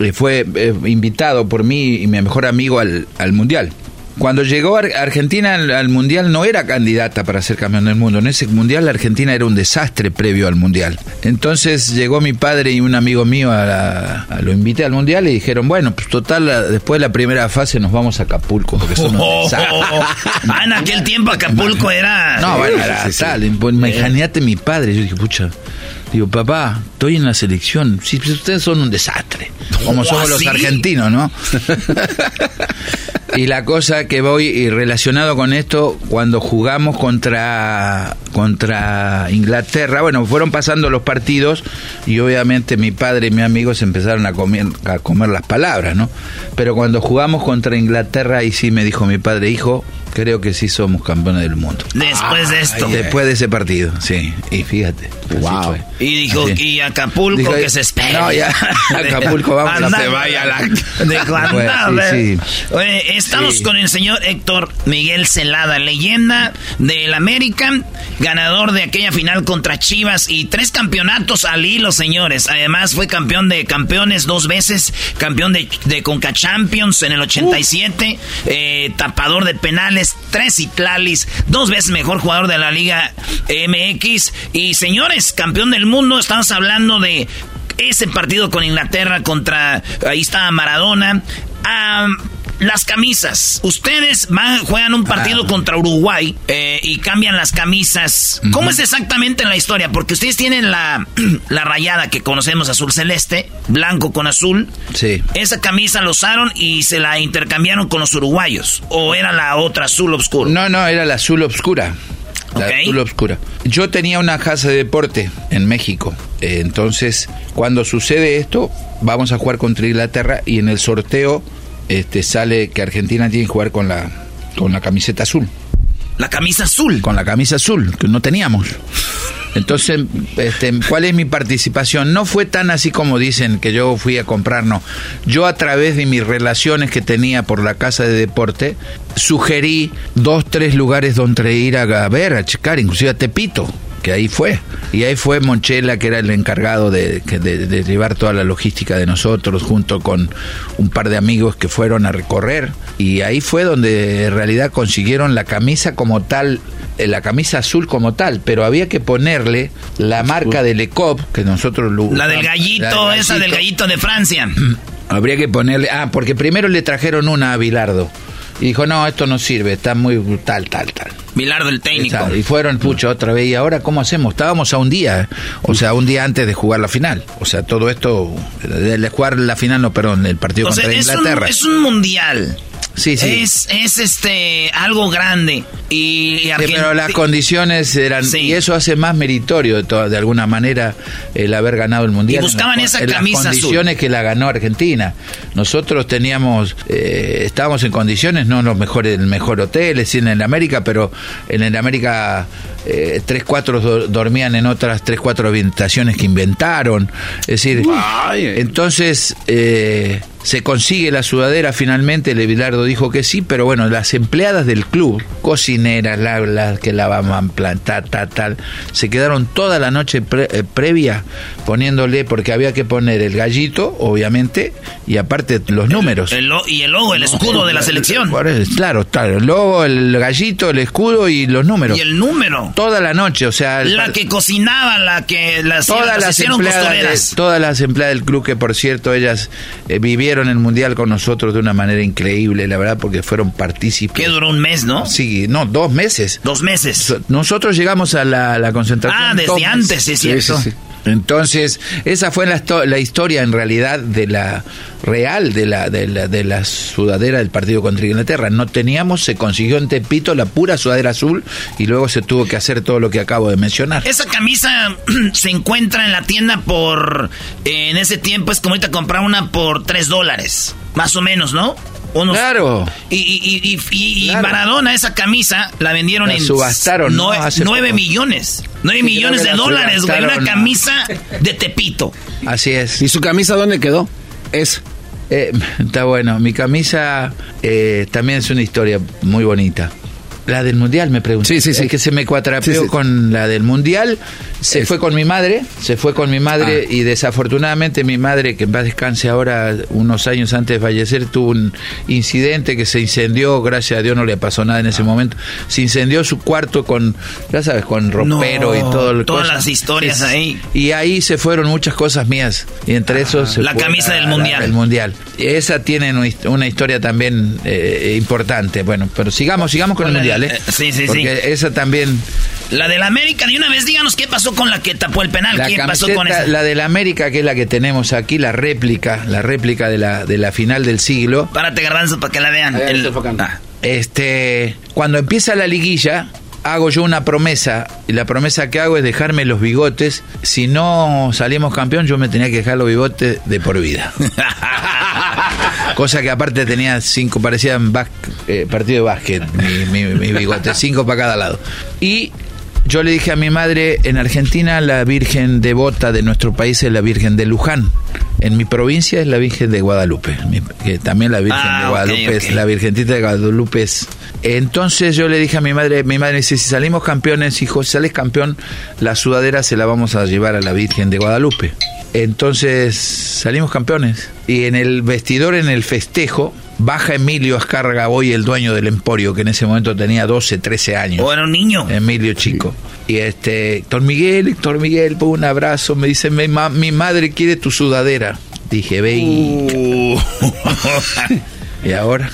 eh, fue eh, invitado por mí y mi mejor amigo al, al Mundial. Cuando llegó Ar- Argentina al, al Mundial no era candidata para ser campeón del mundo. En ese Mundial la Argentina era un desastre previo al Mundial. Entonces llegó mi padre y un amigo mío, a la- a- lo invité al Mundial y dijeron, bueno, pues total, la- después de la primera fase nos vamos a Acapulco. Porque son Oh, *laughs* desastres". ah, en aquel tiempo Acapulco era... No, bueno, era tal. Pues, Imagínate mi padre. Yo dije, pucha. Digo, papá, estoy en la selección. Pues ustedes son un desastre. Como ¿Oh, *laughs* somos los argentinos, ¿no? *laughs* y la cosa que voy, y relacionado con esto, cuando jugamos contra, contra Inglaterra, bueno, fueron pasando los partidos y obviamente mi padre y mi amigo se empezaron a comer, a comer las palabras, ¿no? Pero cuando jugamos contra Inglaterra, ahí sí me dijo mi padre, hijo, creo que sí somos campeones del mundo. Después de esto. Después de ese partido, sí. Y fíjate. Wow. Y dijo, y Acapulco Dijo, que se espera. no, ya, *laughs* Acapulco, vamos, Anda, se vaya la- Dijo, anda, Pues, a sí, ver. sí. Oye, estamos Sí. con el señor Héctor Miguel Celada, leyenda del América, ganador de aquella final contra Chivas y tres campeonatos al hilo, señores. Además, fue campeón de campeones dos veces, campeón de, de Conca Champions en el 87, eh, tapador de penales, tres Itlalis, dos veces mejor jugador de la Liga MX. Y señores, campeón del mundo, estamos hablando de ese partido con Inglaterra contra, ahí está Maradona. Ah, las camisas. Ustedes van, juegan un partido contra Uruguay eh, y cambian las camisas. ¿Cómo es exactamente la historia? Porque ustedes tienen la, *clears throat* la rayada que conocemos azul celeste, blanco con azul. Sí. Esa camisa la usaron y se la intercambiaron con los uruguayos. ¿O era la otra azul oscuro? No, no, era la azul obscura. La azul obscura. Yo tenía una casa de deporte en México. Eh, entonces, cuando sucede esto, vamos a jugar contra Inglaterra y en el sorteo este, sale que Argentina tiene que jugar con la, con la camiseta azul. La camisa azul. Con la camisa azul, que no teníamos. Entonces, este, ¿cuál es mi participación? No fue tan así como dicen que yo fui a comprar, no. Yo a través de mis relaciones que tenía por la casa de deporte, sugerí dos, tres lugares donde ir a, a ver, a checar, inclusive a Tepito que ahí fue. Y ahí fue Monchela, que era el encargado de, que- de- de llevar toda la logística de nosotros, junto con un par de amigos que fueron a recorrer. Y ahí fue donde en realidad consiguieron la camisa como tal, eh, la camisa azul como tal, pero había que ponerle la marca del ECOP, que nosotros lo La del gallito, la del esa del gallito de Francia. *clears throat* Habría que ponerle. Ah, porque primero le trajeron una a Bilardo. Y dijo, no, esto no sirve, está muy tal, tal, tal. Bilardo el técnico. Exacto, Y fueron, pucha, otra vez. ¿Y ahora cómo hacemos? Estábamos a un día, o sea, un día antes de jugar la final. O sea, todo esto, de jugar la final, no, perdón, el partido O sea, contra es un, Inglaterra. es un mundial. Sí, sí. Es, es este algo grande. Y, y Sí, pero las condiciones eran y eso hace más meritorio de, toda- de alguna manera el haber ganado el mundial Y buscaban en esa en camisa las azul. condiciones que la ganó Argentina nosotros teníamos eh, estábamos en condiciones no los mejores el mejor hotel sí, en América pero en América eh, tres cuatro do- dormían en otras tres cuatro habitaciones que inventaron es decir entonces eh, se consigue la sudadera finalmente, el Bilardo dijo que sí, pero bueno, las empleadas del club, cocineras, las la, que lavaban plantar, tal, tal, se quedaron toda la noche pre- eh, previa poniéndole, porque había que poner el gallito, obviamente, y aparte los números. El lo- y el logo, el escudo de la selección. Claro, claro, el logo, el gallito, el escudo y los números. Y el número. Toda la noche, o sea... La que cocinaba, la que las, todas las las hicieron empleadas costureras. de- todas las empleadas del club que por cierto ellas eh, vivieron el mundial con nosotros de una manera increíble la verdad porque fueron partícipes Que duró un mes, ¿no? sí no dos meses Dos meses. So- nosotros llegamos a la, la concentración Ah, desde antes, es cierto. Entonces esa fue la, la historia en realidad de la real de la, de la de la sudadera del partido contra Inglaterra no teníamos se consiguió en Tepito la pura sudadera azul y luego se tuvo que hacer todo lo que acabo de mencionar Esa camisa *clears throat* se encuentra en la tienda por. eh, en ese tiempo es como ahorita comprar una por 3 dólares. Más o menos, ¿no? Unos- Claro. Y, y, y, y- y Claro. Maradona, esa camisa, la vendieron La en. subastaron, ¿no? nueve poco. millones. 9 Sí, millones de dólares, güey. Una ¿no? camisa de Tepito. Así es. ¿Y su camisa dónde quedó? Es. Eh, *laughs* está bueno. Mi camisa eh, también es una historia muy bonita. La del mundial, me pregunté. Sí, sí, sí. Es que se me cuatrapeó Sí, sí. con la del mundial. Se fue con mi madre, se fue con mi madre Ah. y desafortunadamente mi madre, que en paz descanse ahora, unos años antes de fallecer, tuvo un incidente que se incendió, gracias a Dios no le pasó nada en Ah. ese momento. Se incendió su cuarto con, ya sabes, con ropero No, y todo. el todas cosa. las historias Es- ahí. Y ahí se fueron muchas cosas mías. Y entre esos se La camisa del la- mundial. el mundial. Y esa tiene una hist- una historia también eh, importante. Bueno, pero sigamos, sigamos con el la- mundial, ¿eh? eh, sí, sí, Porque sí. esa también. La del América, de una vez díganos qué pasó con la que tapó el penal. La ¿Qué pasó camiseta, con esa? la del América, que es la que tenemos aquí, la réplica, la réplica de la, de la final del siglo. Párate, garbanzo, para que la vean. El-. Ah. Este, cuando empieza la liguilla, hago yo una promesa, y la promesa que hago es dejarme los bigotes. Si no salimos campeón, yo me tenía que dejar los bigotes de por vida. *laughs* Cosa que aparte tenía cinco, parecían eh, partido de básquet, mi, mi- mi bigote, cinco para cada lado. Y yo le dije a mi madre, en Argentina la Virgen devota de nuestro país es la Virgen de Luján. En mi provincia es la Virgen de Guadalupe. Que también la Virgen Ah, de Guadalupe es la Virgencita de Guadalupe. es- Entonces yo le dije a mi madre, mi madre dice, si salimos campeones, hijo, si sales campeón, la sudadera se la vamos a llevar a la Virgen de Guadalupe. Entonces salimos campeones. Y en el vestidor, en el festejo, baja Emilio Azcárraga, hoy el dueño del emporio, que en ese momento tenía 12, 13 años. O era un niño. Emilio Chico. Y este, Héctor Miguel, Héctor Miguel, pues un abrazo. Me dice, mi, ma- mi madre quiere tu sudadera. Dije, ve y... *laughs* ¿Y ahora?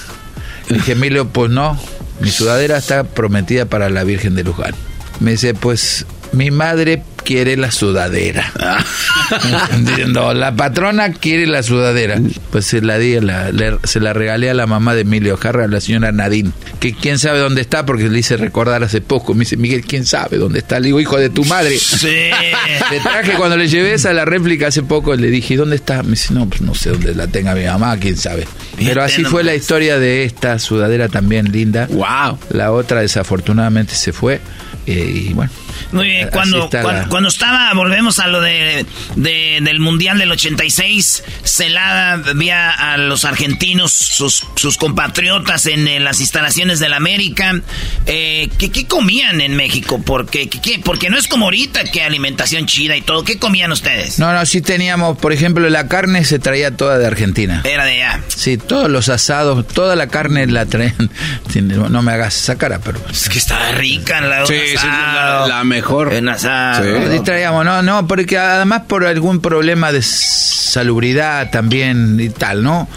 Dije, Emilio, pues no. Mi sudadera está prometida para la Virgen de Luján. Me dice, pues mi madre quiere la sudadera. no, la patrona quiere la sudadera. Pues se la di, a la- le- se la regalé a la mamá de Emilio Jarra, a la señora Nadine, que quién sabe dónde está, porque le hice recordar hace poco. Me dice, Miguel, ¿quién sabe dónde está? Le digo, hijo de tu madre. Sí. Le traje cuando le llevé esa la réplica hace poco, le dije, ¿dónde está? Me dice, no, pues no sé dónde la tenga mi mamá, quién sabe. Pero así fue la historia de esta sudadera también linda. Wow. La otra desafortunadamente se fue. eh, y bueno. Muy bien, cuando, está cuan- la- cuando, estaba, volvemos a lo de, de- del Mundial del 86, Celada veía a los argentinos, sus, sus compatriotas en, las instalaciones del América. Eh, ¿qué, qué comían en México? Porque, ¿qué-? Porque no es como ahorita que alimentación chida y todo. ¿Qué comían ustedes? No, no, sí teníamos, por ejemplo, la carne se traía toda de Argentina. Era de allá. Sí, todos los asados, toda la carne la traían. *laughs* No me hagas esa cara, pero... Es que estaba rica la Sí, sí, la, la mejor. En asado. Sí. Sí, traíamos, no, no, porque además por algún problema de salubridad también y tal, ¿no?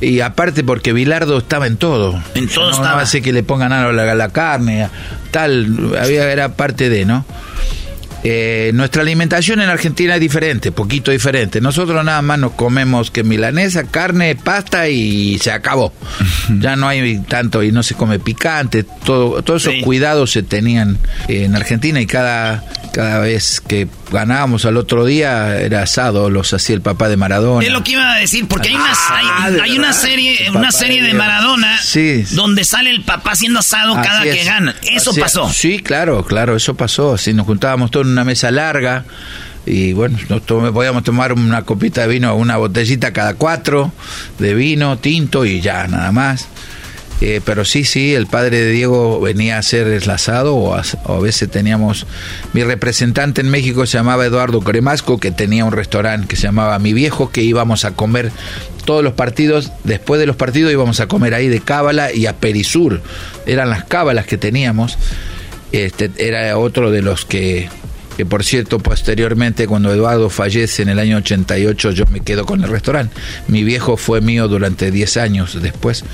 Y aparte porque Bilardo estaba en todo. En todo no, estaba. No hace que le pongan algo a la, a la carne, tal, había, era parte de, ¿no? Eh, nuestra alimentación en Argentina es diferente, poquito diferente. Nosotros nada más nos comemos que milanesa, carne, pasta y se acabó. ya no hay tanto y no se come picante. Todo, todos esos Sí. cuidados se tenían en Argentina y cada, cada vez que ganábamos al otro día era asado, los hacía el papá de Maradona. Es lo que iba a decir, porque hay una, Ah, hay, una serie, una serie de. Maradona Sí. donde sale el papá haciendo asado cada que gana. Eso Así es. pasó. Sí, claro, claro, eso pasó. Así nos juntábamos todos una mesa larga. y bueno, nos tome- podíamos tomar una copita de vino, una botellita cada cuatro de vino, tinto y ya, nada más. Eh, pero sí, sí, el padre de Diego venía a hacer el o a, o a veces teníamos... Mi representante en México se llamaba Eduardo Cremasco, que tenía un restaurante que se llamaba Mi Viejo, que íbamos a comer todos los partidos, después de los partidos íbamos a comer ahí de Cábala y a Perisur. Eran las cábalas que teníamos. Este, era otro de los que, que, por cierto, posteriormente, cuando Eduardo fallece en el año 88, yo me quedo con el restaurante. Mi viejo fue mío durante 10 años después.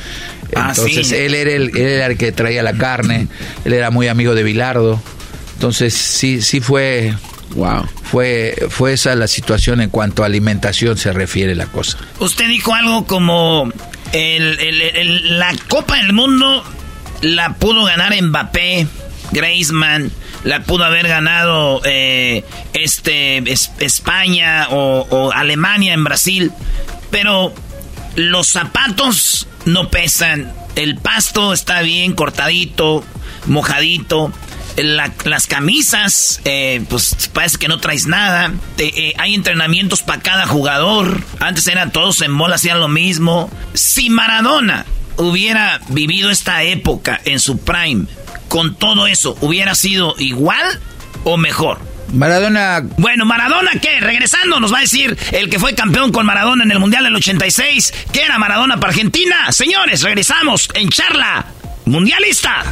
Ah, Entonces, sí. él, era el, él era el que traía la carne, él era muy amigo de Bilardo. Entonces, sí, sí fue. Wow. Fue, fue esa la situación en cuanto a alimentación se refiere la cosa. Usted dijo algo como el- el- el- la Copa del Mundo la pudo ganar Mbappé, Griezmann, la pudo haber ganado eh, este es- España o, Alemania en Brasil, pero los zapatos no pesan, el pasto está bien cortadito, mojadito. la- las camisas, eh, pues parece que no traes nada. Eh, hay entrenamientos para cada jugador. Antes eran todos en bola, hacían lo mismo. Si Maradona hubiera vivido esta época en su prime, con todo eso, ¿hubiera sido igual o mejor? Maradona. Bueno, Maradona, ¿qué? Regresando, nos va a decir el que fue campeón con Maradona en el Mundial del 86. ¿Qué era Maradona para Argentina? Señores, regresamos en charla mundialista.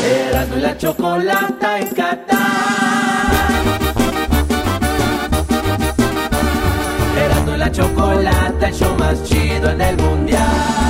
Y la chocolata en Qatar. Y la chocolata, el show más chido en el mundial.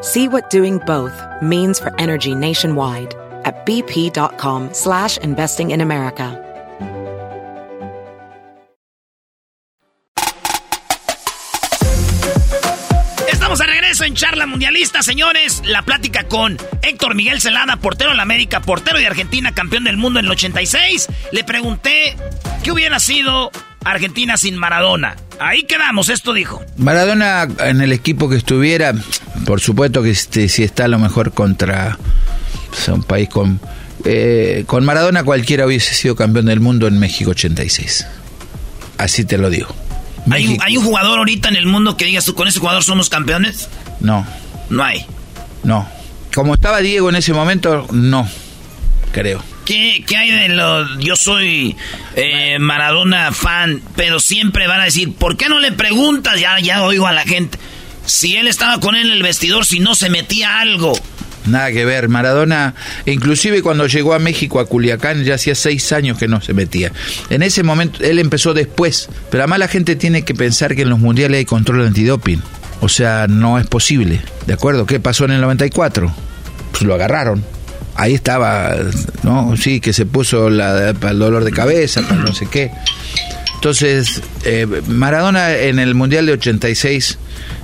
See what doing both means for energy nationwide at bp.com slash investing in America. Estamos de regreso en Charla Mundialista, señores. La plática con Héctor Miguel Celada, portero de la América, portero de Argentina, campeón del mundo en el 86. Le pregunté qué hubiera sido Argentina sin Maradona. Ahí quedamos, esto dijo. Maradona en el equipo que estuviera, por supuesto que este, si está a lo mejor contra o sea, un país con... eh, con Maradona cualquiera hubiese sido campeón del mundo en México 86. Así te lo digo. ¿Hay un, hay un jugador ahorita en el mundo que digas tú, con ese jugador somos campeones? No, No hay. no. Como estaba Diego en ese momento, no, creo. ¿Qué, qué hay de lo.? Yo soy eh, Maradona fan, pero siempre van a decir, ¿por qué no le preguntas? Ya, ya oigo a la gente. Si él estaba con él en el vestidor, si no se metía algo. Nada que ver. Maradona, inclusive cuando llegó a México, a Culiacán, ya hacía seis años que no se metía. En ese momento, él empezó después. Pero además la gente tiene que pensar que en los mundiales hay control antidoping. O sea, no es posible. ¿De acuerdo? ¿Qué pasó en el 94? Pues lo agarraron. Ahí estaba, ¿no? Sí, que se puso la, para el dolor de cabeza, para no sé qué. Entonces, eh, Maradona en el Mundial de 86,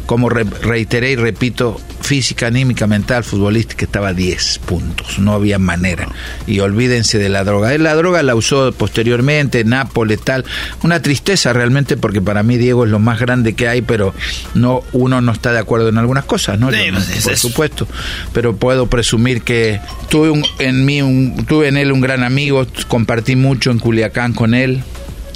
como re- reiteré y repito, física, anímica, mental, futbolística, estaba a 10 puntos, no había manera. Y olvídense de la droga. Él la droga la usó posteriormente, Nápoles, tal. Una tristeza realmente, porque para mí Diego es lo más grande que hay, pero no uno no está de acuerdo en algunas cosas, ¿no? Yo no, pues, es por eso. supuesto. Pero puedo presumir que tuve un- en mí un, tuve en él un gran amigo, compartí mucho en Culiacán con él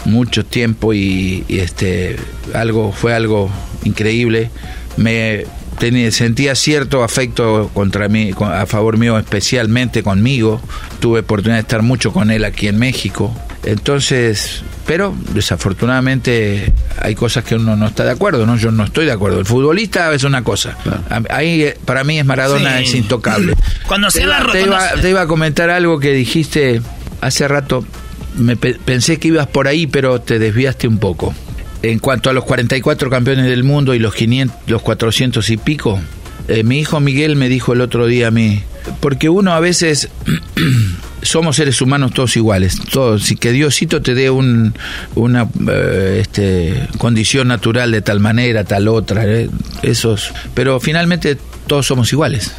mucho tiempo y, y, este algo fue algo increíble. Me tenía, sentía cierto afecto contra mí a favor mío especialmente conmigo. Tuve oportunidad de estar mucho con él aquí en México. Entonces pero desafortunadamente hay cosas que uno no está de acuerdo no yo no estoy de acuerdo. El futbolista es una cosa. Ahí eh, para mí es Maradona Sí. es intocable. Cuando te iba, te, iba, rotonda- te iba a comentar algo que dijiste hace rato. Me pe- pensé que ibas por ahí, pero te desviaste un poco. En cuanto a los 44 campeones del mundo y los 500, los 400 y pico, Eh, mi hijo Miguel me dijo el otro día a mí, porque uno a veces *clears throat* somos seres humanos todos iguales, todos, si que Diosito te dé un, una eh, este, condición natural de tal manera, tal otra, eh, esos, pero finalmente todos somos iguales,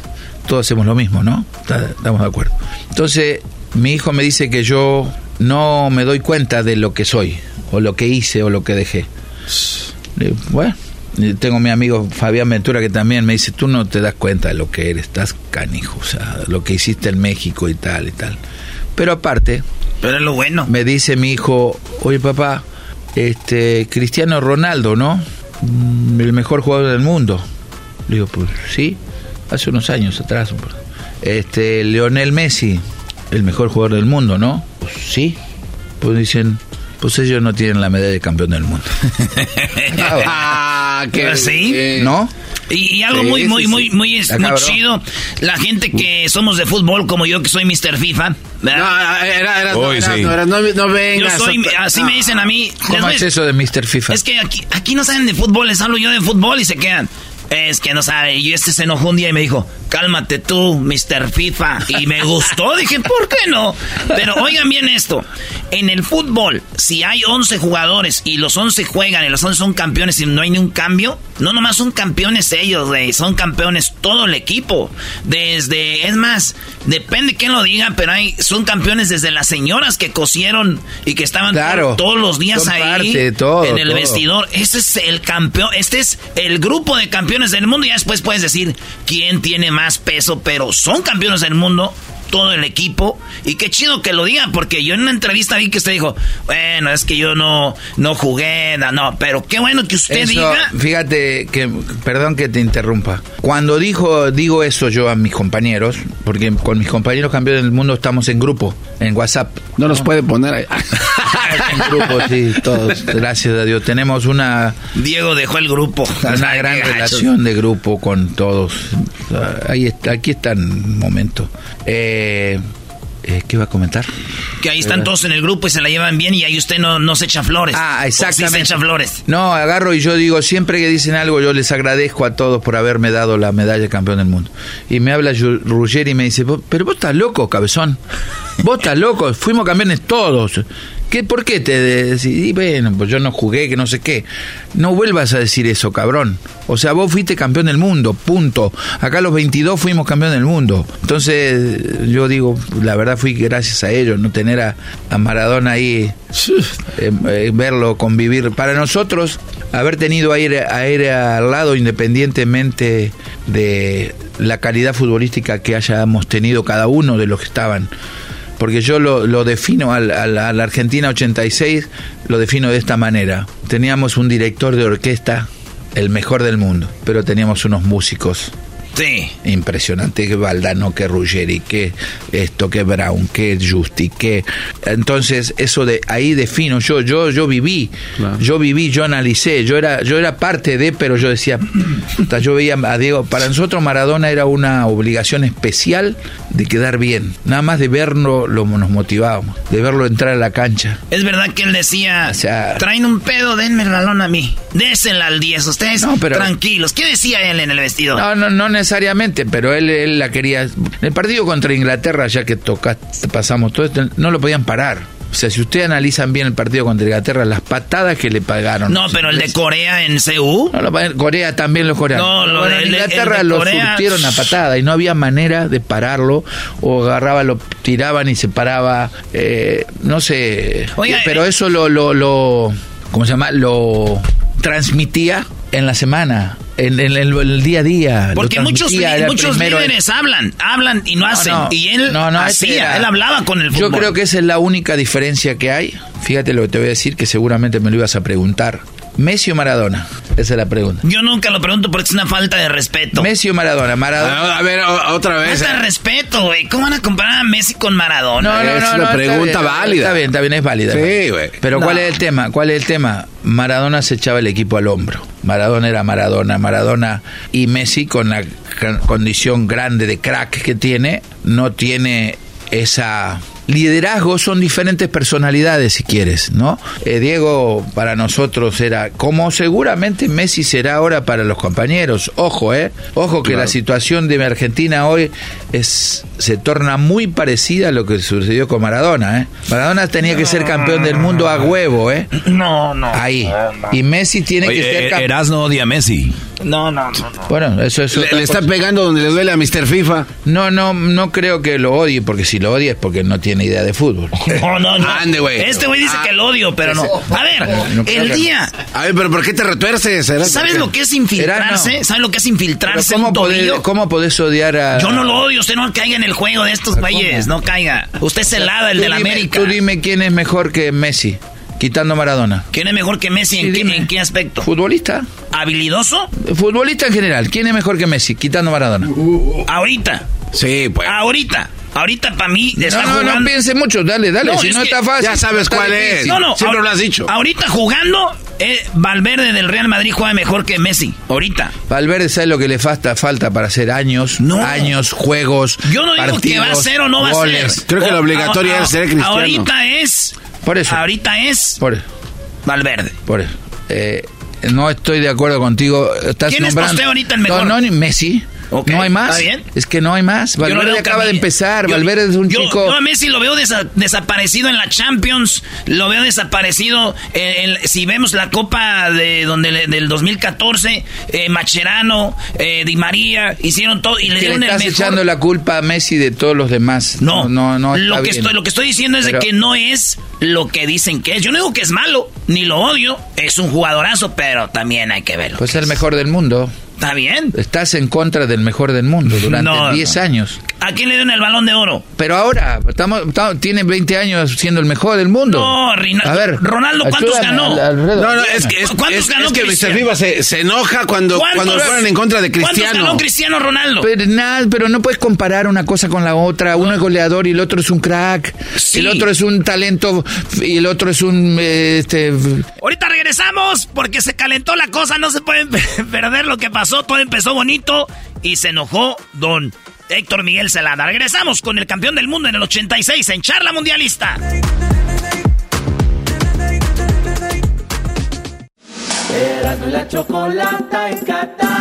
todos hacemos lo mismo, ¿no? Estamos de acuerdo. Entonces, mi hijo me dice que yo no me doy cuenta de lo que soy, o lo que hice, o lo que dejé. Bueno, tengo mi amigo Fabián Ventura que también me dice, tú no te das cuenta de lo que eres, estás canijo, o sea, lo que hiciste en México y tal y tal. Pero aparte, Pero es lo bueno. me dice mi hijo, oye papá, este Cristiano Ronaldo, ¿no? Mm, El mejor jugador del mundo. Le digo, pues sí, hace unos años atrás. Este Leonel Messi, el mejor jugador del mundo, ¿no? Pues sí. Pues dicen, pues ellos no tienen la medalla de campeón del mundo. *laughs* Ah, qué ¿Sí? ¿No? Y, y algo Sí, muy, sí, muy, sí. muy, muy, muy cabrón. chido. La gente que somos de fútbol, como yo, que soy Mr. FIFA. ¿verdad? No, era, era, Uy, no, sí. no, era, no, no yo vengas. soy, así no. me dicen a mí. ¿Cómo es eso de Mr. FIFA? Es que aquí, aquí no saben de fútbol, les hablo yo de fútbol y se quedan. Es que no sabe. Y este se enojó un día y me dijo, cálmate tú, Mr. FIFA. Y me gustó, *laughs* dije, ¿por qué no? Pero oigan bien esto. En el fútbol, si hay 11 jugadores y los 11 juegan y los 11 son campeones y no hay ni un cambio, no nomás son campeones ellos, güey, son campeones todo el equipo. Desde, es más, depende quién lo diga, pero hay, son campeones desde las señoras que cosieron y que estaban Claro. todos los días ahí parte de todo, en el todo. vestidor. Este es el campeón, este es el grupo de campeones del mundo. Y después puedes decir quién tiene más peso, pero son campeones del mundo. Todo el equipo. Y qué chido que lo diga, porque yo en una entrevista vi que usted dijo, bueno, es que yo no, no jugué, no, no, pero qué bueno que usted Eso, diga. Fíjate que, perdón que te interrumpa. Cuando dijo, digo eso yo a mis compañeros, porque con mis compañeros campeones del mundo estamos en grupo, en WhatsApp. No los puede poner ahí. *laughs* en grupo, sí, todos, gracias a Dios. Tenemos una, Diego dejó el grupo. una *laughs* gran relación de grupo con todos. Ahí está, aquí está el momento. Eh, eh, ¿Qué iba a comentar? Que ahí están todos en el grupo y se la llevan bien y ahí usted no, no se echa flores. Ah, O sí exactamente. se echa flores. No, agarro y yo digo, siempre que dicen algo, yo les agradezco a todos por haberme dado la medalla de campeón del mundo. Y me habla Ruggeri y me dice, "Vos- pero vos estás loco, cabezón. Vos estás loco, fuimos campeones todos. ¿Qué, ¿Por qué te decís? Y bueno, pues yo no jugué, que no sé qué. No vuelvas a decir eso, cabrón. O sea, vos fuiste campeón del mundo, punto. Acá los 22 fuimos campeón del mundo. Entonces, yo digo, la verdad fui gracias a ellos, no tener a, a Maradona ahí, eh, eh, verlo convivir. Para nosotros, haber tenido a ir, a ir al lado, independientemente de la calidad futbolística que hayamos tenido cada uno de los que estaban. Porque yo lo, lo defino al, al- a la Argentina 86, lo defino de esta manera. Teníamos un director de orquesta, el mejor del mundo, pero teníamos unos músicos Sí. impresionante que Valdano, que Ruggeri, que esto, que Brown, que Justi, que entonces eso de ahí defino yo, yo, yo viví, yo viví, yo analicé, yo era, yo era parte de, pero yo decía, *clears throat* puta, yo veía a Diego, para nosotros Maradona era una obligación especial de quedar bien, nada más de verlo lo nos motivábamos, de verlo entrar a la cancha. Es verdad que él decía, O sea- traen un pedo, denme el balón a mí. Désela al 10, ustedes No, pero- tranquilos. ¿Qué decía él en el vestidor? No, no, no necesariamente, pero él, él la quería. En el partido contra Inglaterra, ya que tocaste, pasamos todo esto, no lo podían parar. O sea, si ustedes analizan bien el partido contra Inglaterra, las patadas que le pagaron. No, pero el de Corea en CU. No, lo Corea también los coreanos. No, lo Bueno, de- Inglaterra de lo Corea- surtieron a patada y no había manera de pararlo o agarraba, lo tiraban y se paraba. eh, no sé. Oiga, pero eh, eso lo, lo, lo. ¿Cómo se llama? Lo transmitía en la semana, en, en el, el día a día. Porque muchos, muchos líderes hablan, hablan y no hacen. no. y él No, hacía, era- él hablaba con el Yo fútbol. creo que esa es la única diferencia que hay. Fíjate lo que te voy a decir, que seguramente me lo ibas a preguntar. ¿Messi o Maradona? Esa es la pregunta. Yo nunca lo pregunto porque es una falta de respeto. ¿Messi o Maradona? Maradona. A ver, otra vez. Falta de respeto, güey. ¿Cómo van a comparar a Messi con Maradona? No, no, Es no, una no, está pregunta bien, válida. Está bien, está bien, es válida. Sí, güey. Pero No. ¿cuál es el tema? ¿Cuál es el tema? Maradona se echaba el equipo al hombro. Maradona era Maradona, Maradona y Messi con la condición grande de crack que tiene, no tiene esa liderazgo son diferentes personalidades, si quieres, ¿no? Eh, Diego para nosotros era, como seguramente Messi será ahora para los compañeros. Ojo, ¿eh? Ojo que Claro. la situación de Argentina hoy es se torna muy parecida a lo que sucedió con Maradona, ¿eh? Maradona tenía que ser campeón del mundo a huevo, ¿eh? No, no. Ahí. Y Messi tiene que ser Oye, campeón. Erasno odia a Messi. No, no, no. no. Bueno, eso es Le, le está pegando donde le duele a Mr. FIFA. No, no, no creo que lo odie, porque si lo odia es porque no tiene idea de fútbol. *laughs* No, no, no. Ande, güey. Este güey dice Ah, que lo odio, pero no. A ver, No, el que- día. A ver, pero ¿por qué te retuerces? ¿Sabes lo que es infiltrarse? ¿Sabes lo que es infiltrarse ¿cómo, podés? ¿Cómo podés odiar a.? Yo no lo odio, usted no caiga en el juego de estos güeyes, no caiga. Usted es el Tú de la dime- América. Tú dime quién es mejor que Messi, quitando Maradona. ¿Quién es mejor que Messi? ¿En, qué, dime. en qué aspecto? ¿Futbolista? ¿Habilidoso? Futbolista en general. ¿Quién es mejor que Messi, quitando Maradona? Ahorita. Sí, pues. Ahorita. Ahorita para mí está no, no, jugando. no piense mucho, dale, dale. No, si es no está fácil. ya sabes cuál es. No, no, Siempre lo has dicho. Ahorita jugando, eh, Valverde del Real Madrid juega mejor que Messi. Ahorita. Valverde sabe lo que le falta, falta para hacer años, No. años, juegos. Yo no digo que va a partidos, ser o no va a goles. ser. Creo que O- lo obligatorio a- es ser cristiano. Ahorita es. Por eso. Ahorita es Por, Valverde. por eso. Eh, no estoy de acuerdo contigo. Estás ¿Quién es para nombrando. usted ahorita el mejor? No, no, ni Messi. No hay más. ¿está bien? Es que no hay más. Valverde acaba de empezar. yo- Valverde es un yo- chico. Yo a Messi lo veo desa- desaparecido en la Champions, lo veo desaparecido en, en- si vemos la Copa de donde le- del 2014, eh, Macherano, eh, Di María, hicieron todo y le que le dieron el estás mejor. echando la culpa a Messi de todos los demás. No, no, no. lo, está que bien. estoy, lo que estoy diciendo es Pero- de que no es lo que dicen que es. Yo no digo que es malo, ni lo odio, es un jugadorazo, pero también hay que verlo. Pues es el mejor del mundo. Está bien. Estás en contra del mejor del mundo durante No, 10 no. años. ¿A quién le dieron el balón de oro? Pero ahora, estamos, estamos- tiene 20 años siendo el mejor del mundo. No, Rina- A ver, Ronaldo, ¿cuántos ganó? Al- No, no, es que, es, ¿Cuántos es- ganó es que Mr. FIFA se, se enoja cuando, ¿Cuántos? cuando fueron en contra de ¿Cuántos Cristiano. ganó Cristiano Ronaldo? Pero, nada, pero no puedes comparar una cosa con la otra. Uno es goleador y el otro es un crack. Sí. El otro es un talento y el otro es un... eh, este, Ahorita regresamos porque se calentó la cosa, no se pueden *laughs* perder lo que pasó, todo empezó bonito y se enojó don Héctor Miguel Celada. Regresamos con el campeón del mundo en el 86 en Charla Mundialista. Erasmo la chocolata en Qatar.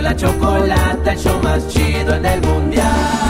La el show más chido en el mundial.